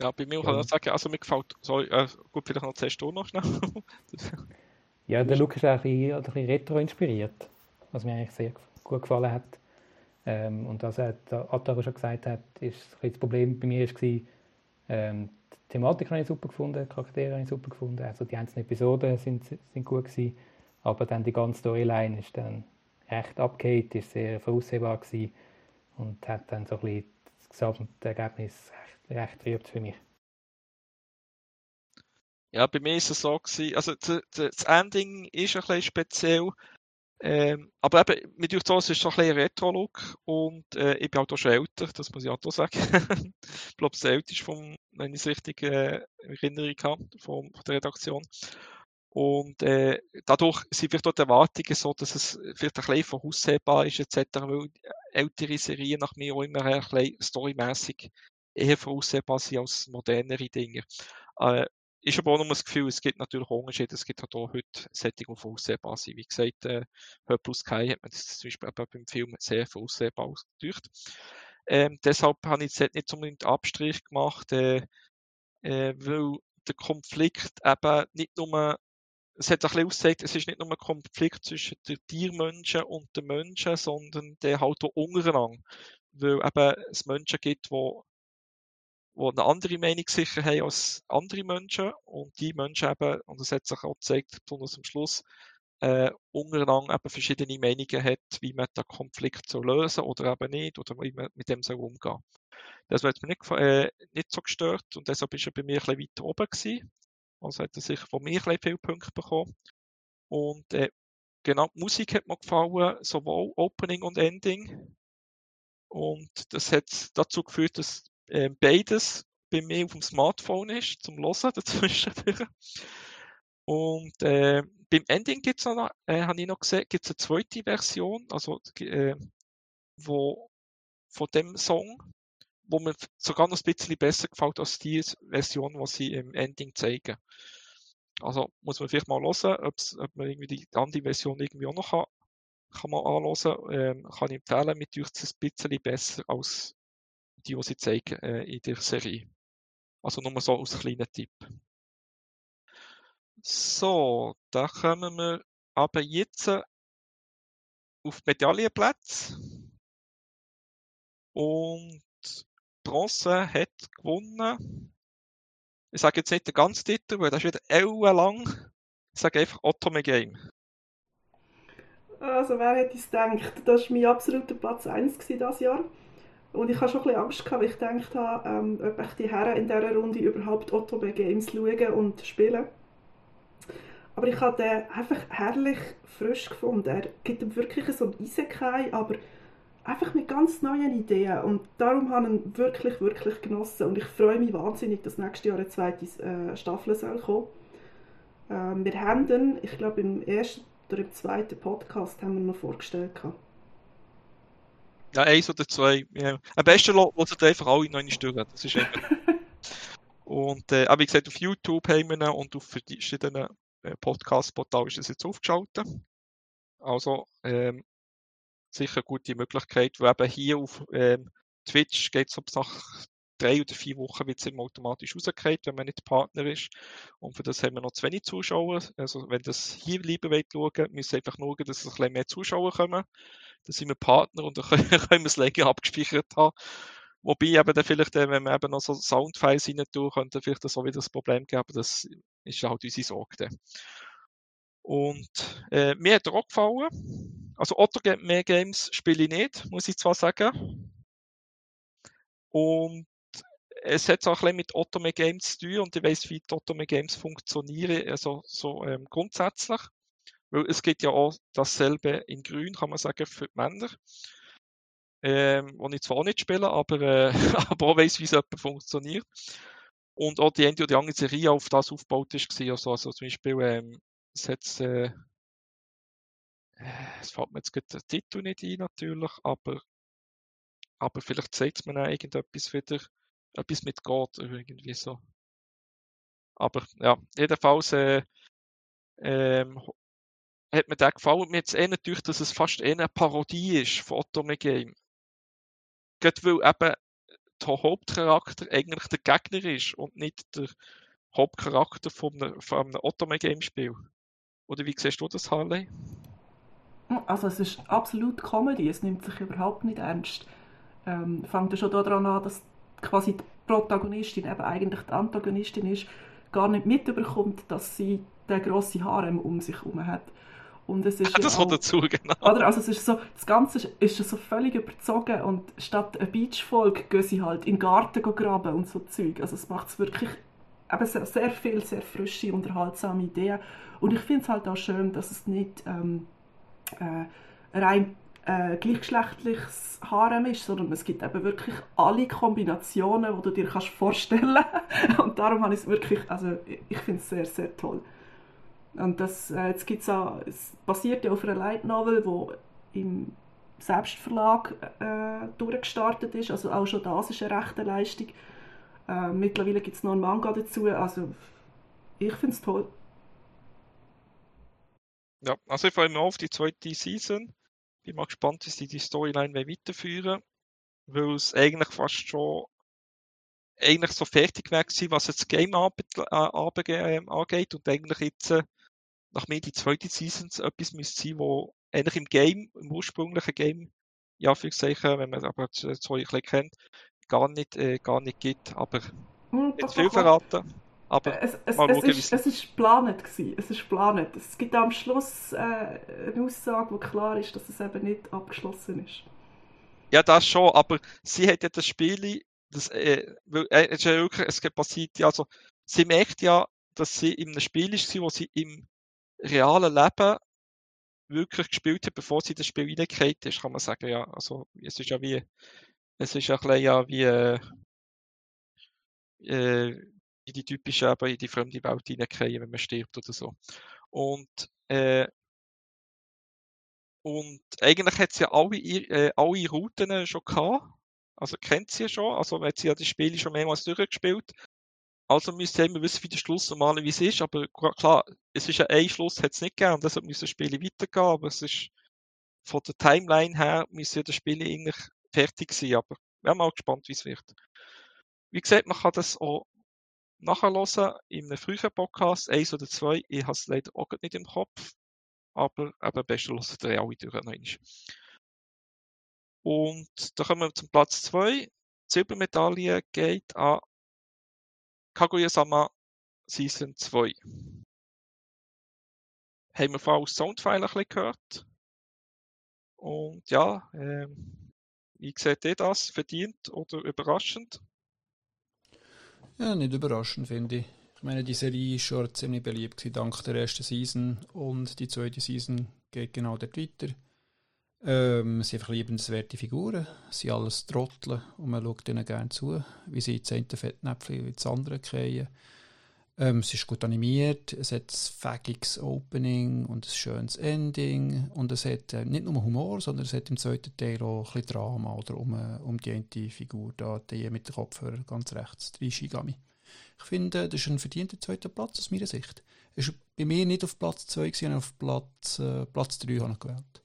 Ja, bei mir kann ich sagen, also mir gefällt, sorry, äh, gut, vielleicht noch zuerst du noch schnell. ja, der Look ist auch ein bisschen, ein bisschen retro inspiriert, was mir eigentlich sehr gut gefallen hat. Ähm, und was er, Ataro schon gesagt hat, ist das Problem bei mir war, ähm, die Thematik habe ich super gefunden, die Charaktere habe ich super gefunden, also die einzelnen Episoden sind, sind gut gewesen, aber dann die ganze Storyline ist dann recht abgehakt, ist sehr voraussehbar gewesen und hat dann so ein bisschen das gesamte Ergebnis recht, recht trübt für mich. Ja, bei mir ist es so gewesen, also das Ending ist ein bisschen speziell, ähm, aber eben, mit durch das ist so ein bisschen Retro-Look und äh, ich bin auch schon älter, das muss ich auch sagen. ich glaube, das älteste, vom, wenn ich es richtig äh, in Erinnerung habe, von, von der Redaktion. Und äh, dadurch sind vielleicht die Erwartungen so, dass es vielleicht ein bisschen voraussehbar ist, etc., weil ältere Serien nach mir auch immer ein bisschen storymässig eher voraussehbar sind als modernere Dinge. Äh, ist aber auch noch das Gefühl, es gibt natürlich auch Unterschiede. Es gibt halt auch heute Setting, die voraussehbar sind. Wie gesagt, äh, Hör plus Sky hat man das zum Beispiel beim Film sehr voraussehbar ausgedrückt. Ähm, deshalb habe ich jetzt nicht unbedingt Abstrich gemacht, äh, äh, weil der Konflikt eben nicht nur es hat ein bisschen ausgesagt, es ist nicht nur ein Konflikt zwischen den Tiermenschen und den Menschen, sondern der halt auch untereinander. Weil eben es Menschen gibt, die die eine andere Meinung sicher haben als andere Menschen und die Menschen eben, und das hat sich auch gezeigt, besonders am Schluss, äh, untereinander eben verschiedene Meinungen hat, wie man den Konflikt so lösen oder eben nicht, oder wie man mit dem so umgehen. Das hat mir nicht, äh, nicht so gestört und deshalb ist er bei mir ein bisschen weiter oben gewesen. Also hat er sicher von mir ein viele Punkte bekommen. Und äh, genau, die Musik hat mir gefallen, sowohl Opening und Ending. Und das hat dazu geführt, dass äh, beides bei mir auf dem Smartphone ist, zum Hören dazwischen. Und äh, beim Ending gibt's noch, äh, habe ich noch gesehen, gibt es eine zweite Version, also äh, wo von dem Song, wo mir sogar noch ein bisschen besser gefällt als die Version, die sie im Ending zeigen. Also muss man vielleicht mal hören, ob man irgendwie die andere Version irgendwie auch noch kann, kann man anhören. Ähm, kann ich empfehlen, mit euch ein bisschen besser als die, die sie zeigen äh, in der Serie. Also nur so als kleiner Tipp. So, da kommen wir aber jetzt auf die Medaillenplätze. Und Bronze hat gewonnen. Ich sage jetzt nicht den ganzen Titel, weil das ist wieder ellenlang. Ich sage einfach Otome Game. Also, wer hätte es gedacht? Das war mein absoluter Platz 1 dieses Jahr. Und ich hatte schon ein bisschen Angst, gehabt, weil ich gedacht habe, ähm, ob ich die Herren in dieser Runde überhaupt Ottobe Games schauen und spielen. Aber ich habe den einfach herrlich frisch gefunden. Er gibt ihm wirklich so ein Isekai, aber einfach mit ganz neuen Ideen. Und darum habe ich ihn wirklich, wirklich genossen. Und ich freue mich wahnsinnig, dass nächstes Jahr eine zweite äh, Staffel soll kommen ähm, Wir haben den, ich glaube im ersten oder im zweiten Podcast haben wir noch vorgestellt. Gehabt. Ja, eins oder zwei. Ja. Am besten lässt ihr einfach alle noch stören. Das ist einfach. und äh, wie gesagt, auf YouTube haben wir ihn und auf verschiedenen äh, Podcast-Portalen ist das jetzt aufgeschaltet. Also ähm, sicher eine gute Möglichkeit, wo eben hier auf ähm, Twitch geht es nach drei oder vier Wochen wird es immer automatisch rausgekehrt, wenn man nicht Partner ist. Und für das haben wir noch zu wenig Zuschauer. Also wenn das hier lieber wollt schauen, müssen wir einfach schauen, dass es ein bisschen mehr Zuschauer kommen. Dann sind wir Partner und dann können, können wir es länger abgespeichert haben. Wobei eben dann vielleicht, wenn wir eben noch so Soundfiles rein tun, könnte vielleicht so wieder das Problem geben, das ist halt unsere Sorge. Und äh, mir hat er auch gefallen. Also Otto mehr Games spiele ich nicht, muss ich zwar sagen. Und es hat auch ein bisschen mit Otome Games zu tun und ich weiß, wie die Otome Games funktionieren, also so ähm, grundsätzlich. Weil es gibt ja auch dasselbe in Grün, kann man sagen, für die Männer. Ähm, wo ich zwar auch nicht spiele, aber, äh, aber auch weiss, wie es etwa funktioniert. Und auch die eine oder andere Serie auf das aufgebaut ist. Also, also zum Beispiel, ähm, es hat, äh, es fällt mir jetzt gerade der Titel nicht ein, natürlich, aber, aber vielleicht zeigt mir auch irgendetwas wieder, etwas mit Gott, irgendwie so. Aber ja, jedenfalls äh, ähm, hat mir der gefallen. Mir jetzt eher natürlich, dass es fast eher eine Parodie ist von Otome Game. Gerade weil eben der Hauptcharakter eigentlich der Gegner ist und nicht der Hauptcharakter von einem, von einem Otome Game Spiel. Oder wie siehst du das, Harley? Also es ist absolut Comedy, es nimmt sich überhaupt nicht ernst. Ähm, fängt ja schon daran an, dass quasi die Protagonistin eben eigentlich die Antagonistin ist, gar nicht mitbekommt, dass sie den grossen Harem um sich herum hat. Und es ist das ja kommt dazu, genau. Oder? Also es ist so, das Ganze ist so völlig überzogen und statt einer Beachfolge gehen sie halt in den Garten graben und so Zeug. Also es macht es wirklich eben sehr, sehr viel, sehr frische, unterhaltsame Ideen. Und ich finde es halt auch schön, dass es nicht ähm, äh, rein äh, gleichgeschlechtliches Harem ist, sondern es gibt eben wirklich alle Kombinationen, die du dir kannst vorstellen Und darum habe ich es wirklich, also ich finde es sehr, sehr toll. Und das, äh, jetzt gibt's auch, es basiert ja auf einer Light Novel, wo im Selbstverlag äh, durchgestartet ist. Also auch schon das ist eine rechte Leistung. Äh, mittlerweile gibt es noch einen Manga dazu. Also ich finde es toll. Ja, also ich freue mich auf die zweite Season. Bin mal gespannt, wie sie die Storyline weiterführen weil es eigentlich fast schon eigentlich so fertig wäre was jetzt das Game äh, angeht und eigentlich jetzt äh, nach mir die zweite Season etwas müsste sein, wo eigentlich im Game, im ursprünglichen Game, ja, für Zeichen, wenn man aber so ein bisschen kennt, gar nicht, äh, gar nicht gibt. Aber hm, jetzt viel verraten. Aber es, es, mal es, schauen, ist, es ist geplant gewesen. Es ist geplant. Es gibt am Schluss äh, eine Aussage, wo klar ist, dass es eben nicht abgeschlossen ist. Ja, das schon, aber sie hat ja das Spiel, das, äh, äh, es ist ja wirklich, es passiert ja, also, sie merkt ja, dass sie in einem Spiel ist, wo sie im realen Leben wirklich gespielt hat, bevor sie das Spiel reingekommen ist, kann man sagen, ja. Also, es ist ja wie, es ist ja ein bisschen ja wie, äh, wie die typische eben in die fremde Welt reinkommen, wenn man stirbt oder so. Und, äh, und eigentlich hat sie ja alle, äh, alle Routen schon gehabt. Also kennt sie ja schon. Also hat sie ja die Spiele schon mehrmals durchgespielt. Also müsste ihr immer wissen, wie der Schluss normalerweise ist, aber klar, es ist ja ein Schluss, hat es nicht gegeben, und deshalb müssen das Spiel weitergehen, aber es ist von der Timeline her müsste ja das Spiel eigentlich fertig sein, aber wir sind mal gespannt, wie es wird. Wie gesagt, man kann das auch nachhören in einem früheren Podcast, eins oder zwei, ich habe es leider auch nicht im Kopf, aber eben am besten hören ihr alle durch noch. Und da kommen wir zum Platz zwei. Die Silbermedaille geht an Kaguya-sama Season 2. Haben wir vorhin aus Soundfile ein gehört. Und ja, ähm, wie seht ihr das? Verdient oder überraschend? Ja, nicht überraschend, finde ich. Ich meine, die Serie war schon ziemlich beliebt dank der ersten Season und die zweite Season geht genau dort weiter. Ähm, sind einfach liebenswerte Figuren, sind alles Trottel und man schaut ihnen gerne zu, wie sie das eine Fettnäpfchen ins andere kriegen. Ähm, es ist gut animiert, es hat ein fägiges Opening und ein schönes Ending und es hat äh, nicht nur Humor, sondern es hat im zweiten Teil auch ein bisschen Drama oder um, äh, um die eine Figur da, die mit dem Kopfhörer ganz rechts, die Shigami. Ich finde, das ist ein verdienter zweiter Platz aus meiner Sicht. Es war bei mir nicht auf Platz 2, sondern auf Platz, äh, Platz 3 habe ich gewählt.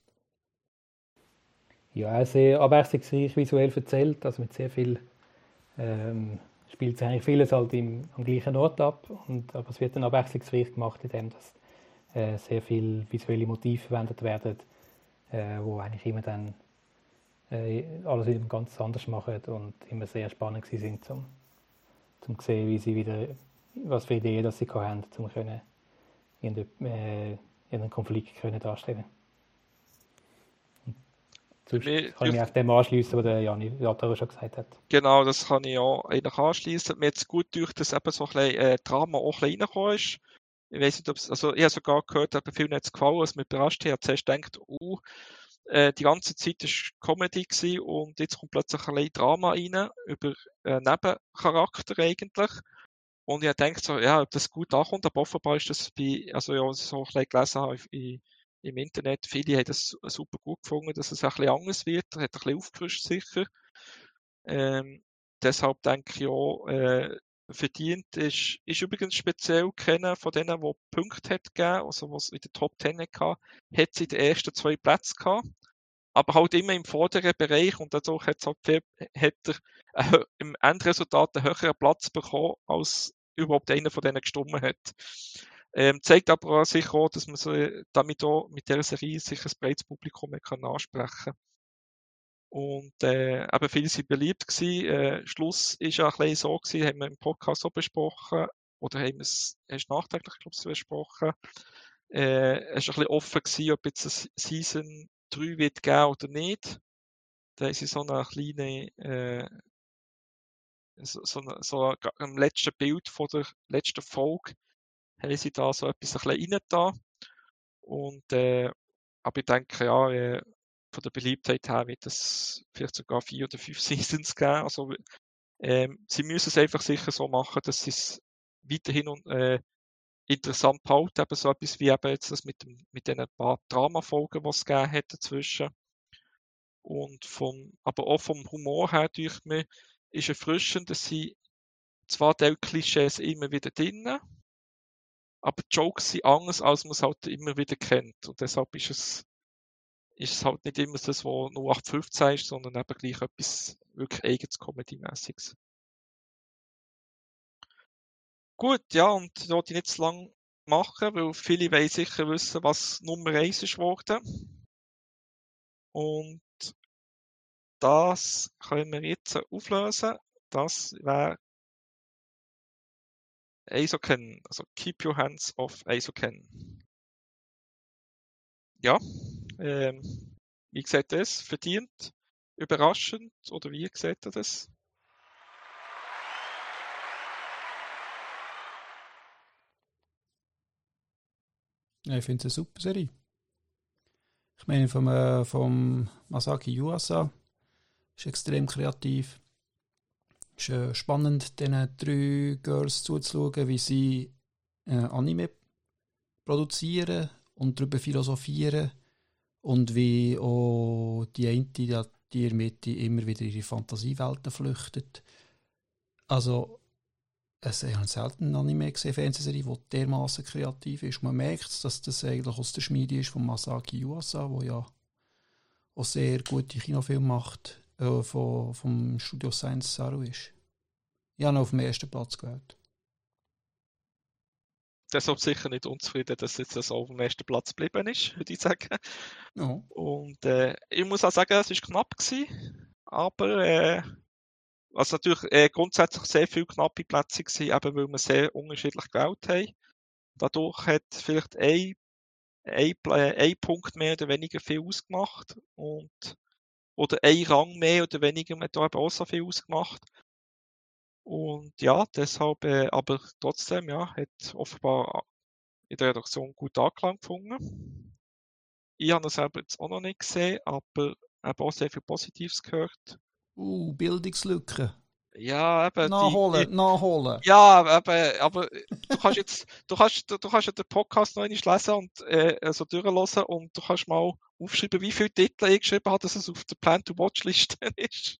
Ja, sehr abwechslungsreich visuell erzählt, also mit sehr viel ähm, spielt sich eigentlich vieles halt im, am gleichen Ort ab, und, aber es wird dann abwechslungsreich gemacht, indem dass äh, sehr viele visuelle Motive verwendet werden, äh, wo eigentlich immer dann äh, alles immer ganz anders machen und immer sehr spannend sind zum, zum sehen, wie sie wieder, was für Ideen dass sie haben, um können, ihren, äh, ihren Konflikt können darstellen Sonst nee, kann ich mich auf dem anschließen, was der Jani Jataro schon gesagt hat. Genau, das kann ich ja eigentlich anschließen. Mir jetzt gut durch, dass eben so ein bisschen äh, Drama auch ein bisschen reingekommen ist. Ich weiß nicht, ob es, also ich habe sogar gehört, dass vielen hat es gefallen, was mich überrascht hat. Zuerst denkt, uh, äh, die ganze Zeit war Comedy gewesen und jetzt kommt plötzlich ein bisschen Drama rein, über äh, Nebencharakter eigentlich. Und ich denke so, ja, ob das gut ankommt, aber offenbar ist das bei, also ja, so ein bisschen gelesen habe in, im Internet, viele haben das super gut gefunden, dass es ein bisschen anders wird, hat ein bisschen aufgefrischt sicher. Ähm, deshalb denke ich auch, äh, verdient ist, ist übrigens speziell keiner von denen, der Punkte hat gegeben, also was in der Top 10 hatte, hat sie die ersten zwei Plätze gehabt, aber halt immer im vorderen Bereich und dadurch hat, halt viel, hat er im Endresultat einen höheren Platz bekommen, als überhaupt einer von denen gestimmt hat. Ähm, zeigt aber auch sicher auch, dass man so, damit auch mit dieser Serie sicher ein breites Publikum kann ansprechen kann. Und äh, eben viele sind beliebt gewesen. Äh, Schluss ist ja ein bisschen so gewesen, haben wir im Podcast auch besprochen, oder haben wir es erst nachträglich, glaube ich, besprochen. Äh, es war ein bisschen offen gewesen, ob jetzt eine Season 3 wird geben oder nicht. Da sie so eine kleine, äh, so, so, eine, so am letzten Bild von der letzten Folge haben sie da so etwas ein bisschen reingetan. Und, äh, aber ich denke, ja, äh, von der Beliebtheit her wird es vielleicht sogar vier oder fünf Seasons geben. Also, ähm, sie müssen es einfach sicher so machen, dass sie es weiterhin äh, interessant behalten. Eben so etwas wie eben jetzt das mit, dem, mit den paar Dramafolgen, die es gegeben hat dazwischen. Und vom, aber auch vom Humor her, durch mir, ist erfrischend, dass sie zwar die Klischees immer wieder drinnen, aber die Jokes sind anders, als man es halt immer wieder kennt. Und deshalb ist es ist es halt nicht immer das, was 0815 ist, sondern eben gleich etwas wirklich eigenes Comedy-mäßiges. Gut, ja, und da wollte ich nicht zu lang machen, weil viele wollen sicher wissen, was Nummer 1 ist geworden. Und das können wir jetzt auflösen. Das wäre Aizoken, also Keep Your Hands Off Aizoken. Ja, ähm, wie sieht das? Verdient? Überraschend? Oder wie sieht das? Ja, ich finde es eine super Serie. Ich meine, vom, äh, vom Masaki Yuasa ist extrem kreativ. Es ist äh, spannend, diesen drei Girls zuzuschauen, wie sie äh, Anime produzieren und darüber philosophieren und wie auch die eine, die, in Mitte immer wieder ihre Fantasiewelten flüchtet. Also, es, habe selten einen Anime gesehen, Fernsehserie, die dermaßen kreativ ist. Man merkt, dass das eigentlich aus der Schmiede ist von Masaki Yuasa, der ja auch sehr gute Kinofilme macht, äh, von, vom Studio Science Saru ist. Ich habe ihn auf dem ersten Platz gewählt deshalb sicher nicht unzufrieden, dass jetzt das auf dem ersten Platz geblieben ist, würde ich sagen. Ja. Und äh, ich muss auch sagen, es war knapp gewesen, aber äh, also natürlich äh, grundsätzlich sehr viele knappe Plätze gewesen, eben weil wir sehr unterschiedlich gewählt haben. Dadurch hat vielleicht ein, ein, äh, ein Punkt mehr oder weniger viel ausgemacht und oder ein Rang mehr oder weniger hat da eben auch so viel ausgemacht. Und ja, deshalb, äh, aber trotzdem, ja, hat offenbar in der Redaktion gut Anklang gefunden. Ich habe es selber jetzt auch noch nicht gesehen, aber habe auch sehr viel Positives gehört. Uh, Bildungslücke. Ja, eben. Nachholen, die, nachholen. Ja, eben, aber du kannst jetzt, du kannst, du, du kannst den Podcast noch einmal lesen und äh, also durchlesen und du kannst mal aufschreiben, wie viele Titel ich geschrieben habe, dass es auf der Plan-to-Watch-Liste ist.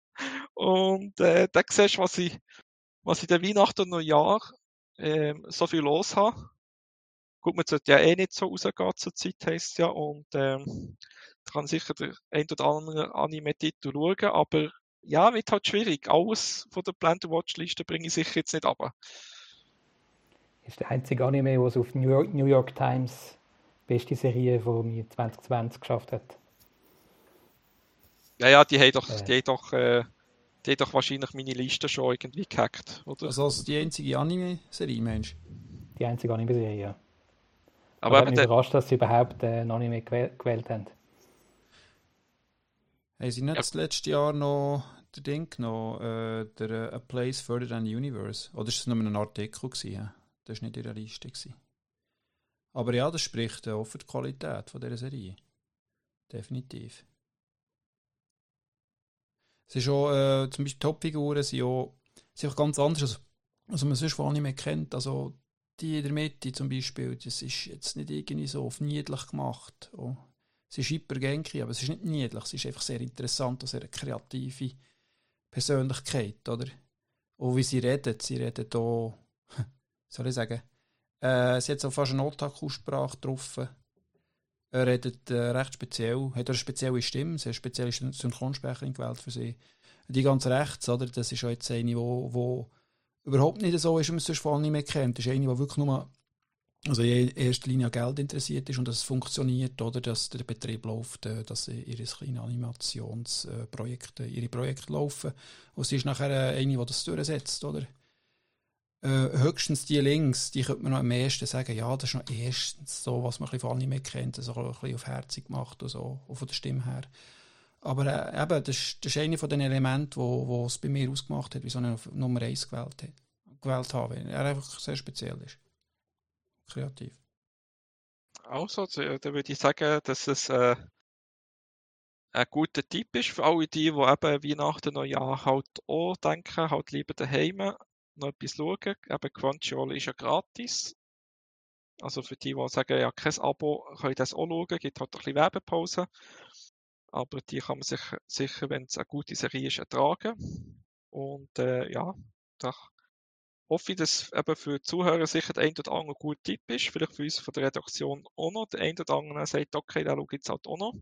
Und äh, dann siehst du, was ich, was ich der Weihnachten und Neujahr ähm, so viel los habe. Gut, man sollte ja eh nicht so rausgehen zur Zeit, heisst ja, und ähm, kann sicher der ein oder andere Anime-Titel schauen, aber ja, wird halt schwierig. Alles von der Plan-to-Watch-Liste bringe ich sicher jetzt nicht ab. Ist der einzige Anime, was auf New York, New York Times beste Serie von 2020 geschafft hat. Ja, ja, die haben doch, äh. die haben doch äh, die hat doch wahrscheinlich meine Liste schon irgendwie gehackt, oder? Also als die einzige Anime-Serie, Mensch? Die einzige Anime-Serie, ja. Aber, Aber mich überrascht, dass sie überhaupt äh, ein Anime gewählt haben. Haben sie nicht ja. das letzte Jahr noch der Ding genommen, äh, der A Place Further Than the Universe? Oder ist es nur ein Artikel gewesen? Das war nicht in der Liste. Gewesen. Aber ja, das spricht auch für die Qualität von dieser Serie. Definitiv. Es ist auch, äh, zum Beispiel Topfiguren sind auch, sind auch ganz anders. Also, also man sonst nicht mehr kennt. Also die in der Mitte zum Beispiel, das ist jetzt nicht irgendwie so auf niedlich gemacht. Oh. Es ist hypergenki, aber es ist nicht niedlich, es ist einfach sehr interessant und sehr kreative Persönlichkeit, oder? Und wie sie redet, sie redet hier, soll ich sagen, äh, sie hat so fast eine Otaku-Sprache drauf. Er redet äh, recht speziell, hat eine spezielle Stimme, sie hat eine spezielle Synchronsprecherin gewählt für sie. Die ganz rechts, oder, das ist auch jetzt eine, wo überhaupt nicht so ist, wie man es sonst nicht mehr kennt. Das ist eine, die wirklich nur also in erster Linie an Geld interessiert ist und dass es funktioniert, oder dass der Betrieb läuft, äh, dass ihre kleinen Animationsprojekte, ihre Projekte laufen. Und sie ist nachher eine, die das durchsetzt, oder? Äh, höchstens die links, die könnte man noch am ehesten sagen, ja, das ist noch erstens so, was man vor allem nicht mehr kennt, so ein bisschen auf herzig gemacht und so, auch von der Stimme her. Aber äh, eben, das ist, das ist einer von den Elementen, wo, wo es bei mir ausgemacht hat, wieso ich Nummer 1 gewählt, gewählt habe, weil er einfach sehr speziell ist. Kreativ. Also, da würde ich sagen, dass es äh, ein guter Tipp ist für alle die, die eben Weihnachten, Neujahr halt auch denken, halt lieber daheim noch etwas schauen. Eben Crunchyroll ist ja gratis. Also für die, die sagen, ja, kein Abo, können das auch schauen, gibt halt ein bisschen Werbepause. Aber die kann man sich sicher, wenn es eine gute Serie ist, ertragen. Und äh, ja, da hoffe dass eben für die Zuhörer sicher der ein oder andere gut Tipp ist. Vielleicht für uns von der Redaktion auch noch. Der ein oder andere sagt, okay, da schaue ich jetzt halt auch noch.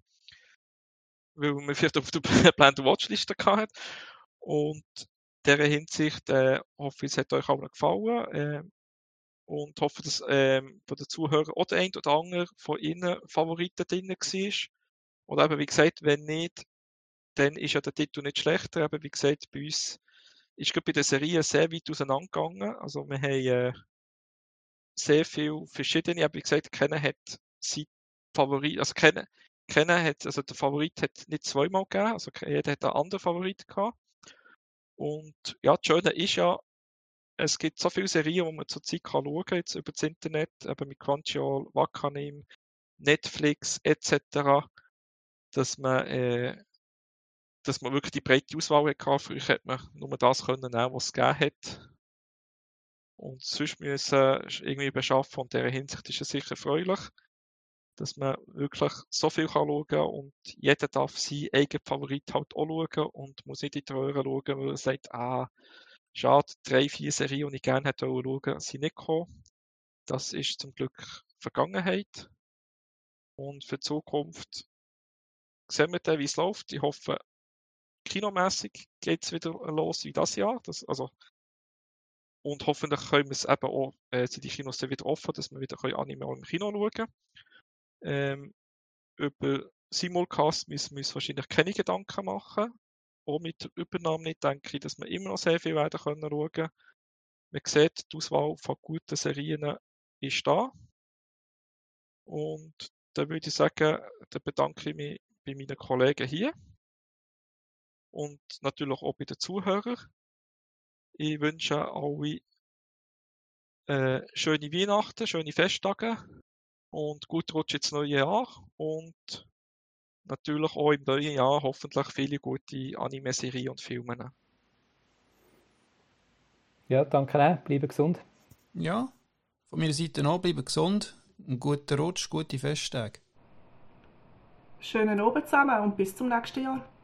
Weil man vielleicht auf der Plan Watchliste hat. Und in dieser Hinsicht äh, hoffe ich, es hat euch auch gefallen. Äh, und hoffe, dass äh, von den Zuhörern auch der ein oder andere von Ihnen Favoriten drin war. Oder eben, wie gesagt, wenn nicht, dann ist ja der Titel nicht schlechter. Aber wie gesagt, bei uns ist gerade bei der Serie sehr weit auseinandergegangen. Also wir haben äh, sehr viele verschiedene, aber wie gesagt, keiner hat sein Favorit, also keiner, keiner hat, also der Favorit hat nicht zweimal gegeben, also jeder hat einen anderen Favorit gehabt. Und ja, das Schöne ist ja, es gibt so viele Serien, die man zurzeit kann schauen kann, jetzt über das Internet, eben mit Crunchyroll, Wakanim, Netflix etc., dass man äh, dass man wirklich die breite Auswahl hatte. Früher hätte man nur das können was es gegeben hat. Und sonst müssen irgendwie beschaffen. Und in dieser Hinsicht ist es sicher erfreulich, dass man wirklich so viel kann schauen kann und jeder darf seinen eigenen Favorit halt auch schauen und muss nicht in die Röhre schauen, weil er sagt, ah, schade, drei, vier Serien, die ich gerne hätte schauen, sind nicht gekommen. Das ist zum Glück Vergangenheit. Und für die Zukunft sehen wir dann, wie es läuft. Ich hoffe, kinomäßig geht es wieder los wie das Jahr. Das, also, und hoffentlich können wir es eben auch, äh, sind die Kinos dann wieder offen, dass wir wieder Anime auch im Kino schauen können. Ähm, über Simulcast müssen wir uns wahrscheinlich keine Gedanken machen. Auch mit der Übernahme nicht denke ich, dass wir immer noch sehr viel weiter können schauen können. Man sieht, die Auswahl von guten Serien ist da. Und da würde ich sagen, da bedanke ich mich bei meinen Kollegen hier und natürlich auch bei den Zuhörern. Ich wünsche alle äh, schöne Weihnachten, schöne Festtage und gut Rutsch ins neue Jahr und natürlich auch im neuen Jahr hoffentlich viele gute Anime-Serien und Filme. Ja, danke auch. Bleiben gesund. Ja, von meiner Seite auch, bleiben gesund. Einen guten Rutsch, gute Festtage. Schönen Abend zusammen und bis zum nächsten Jahr.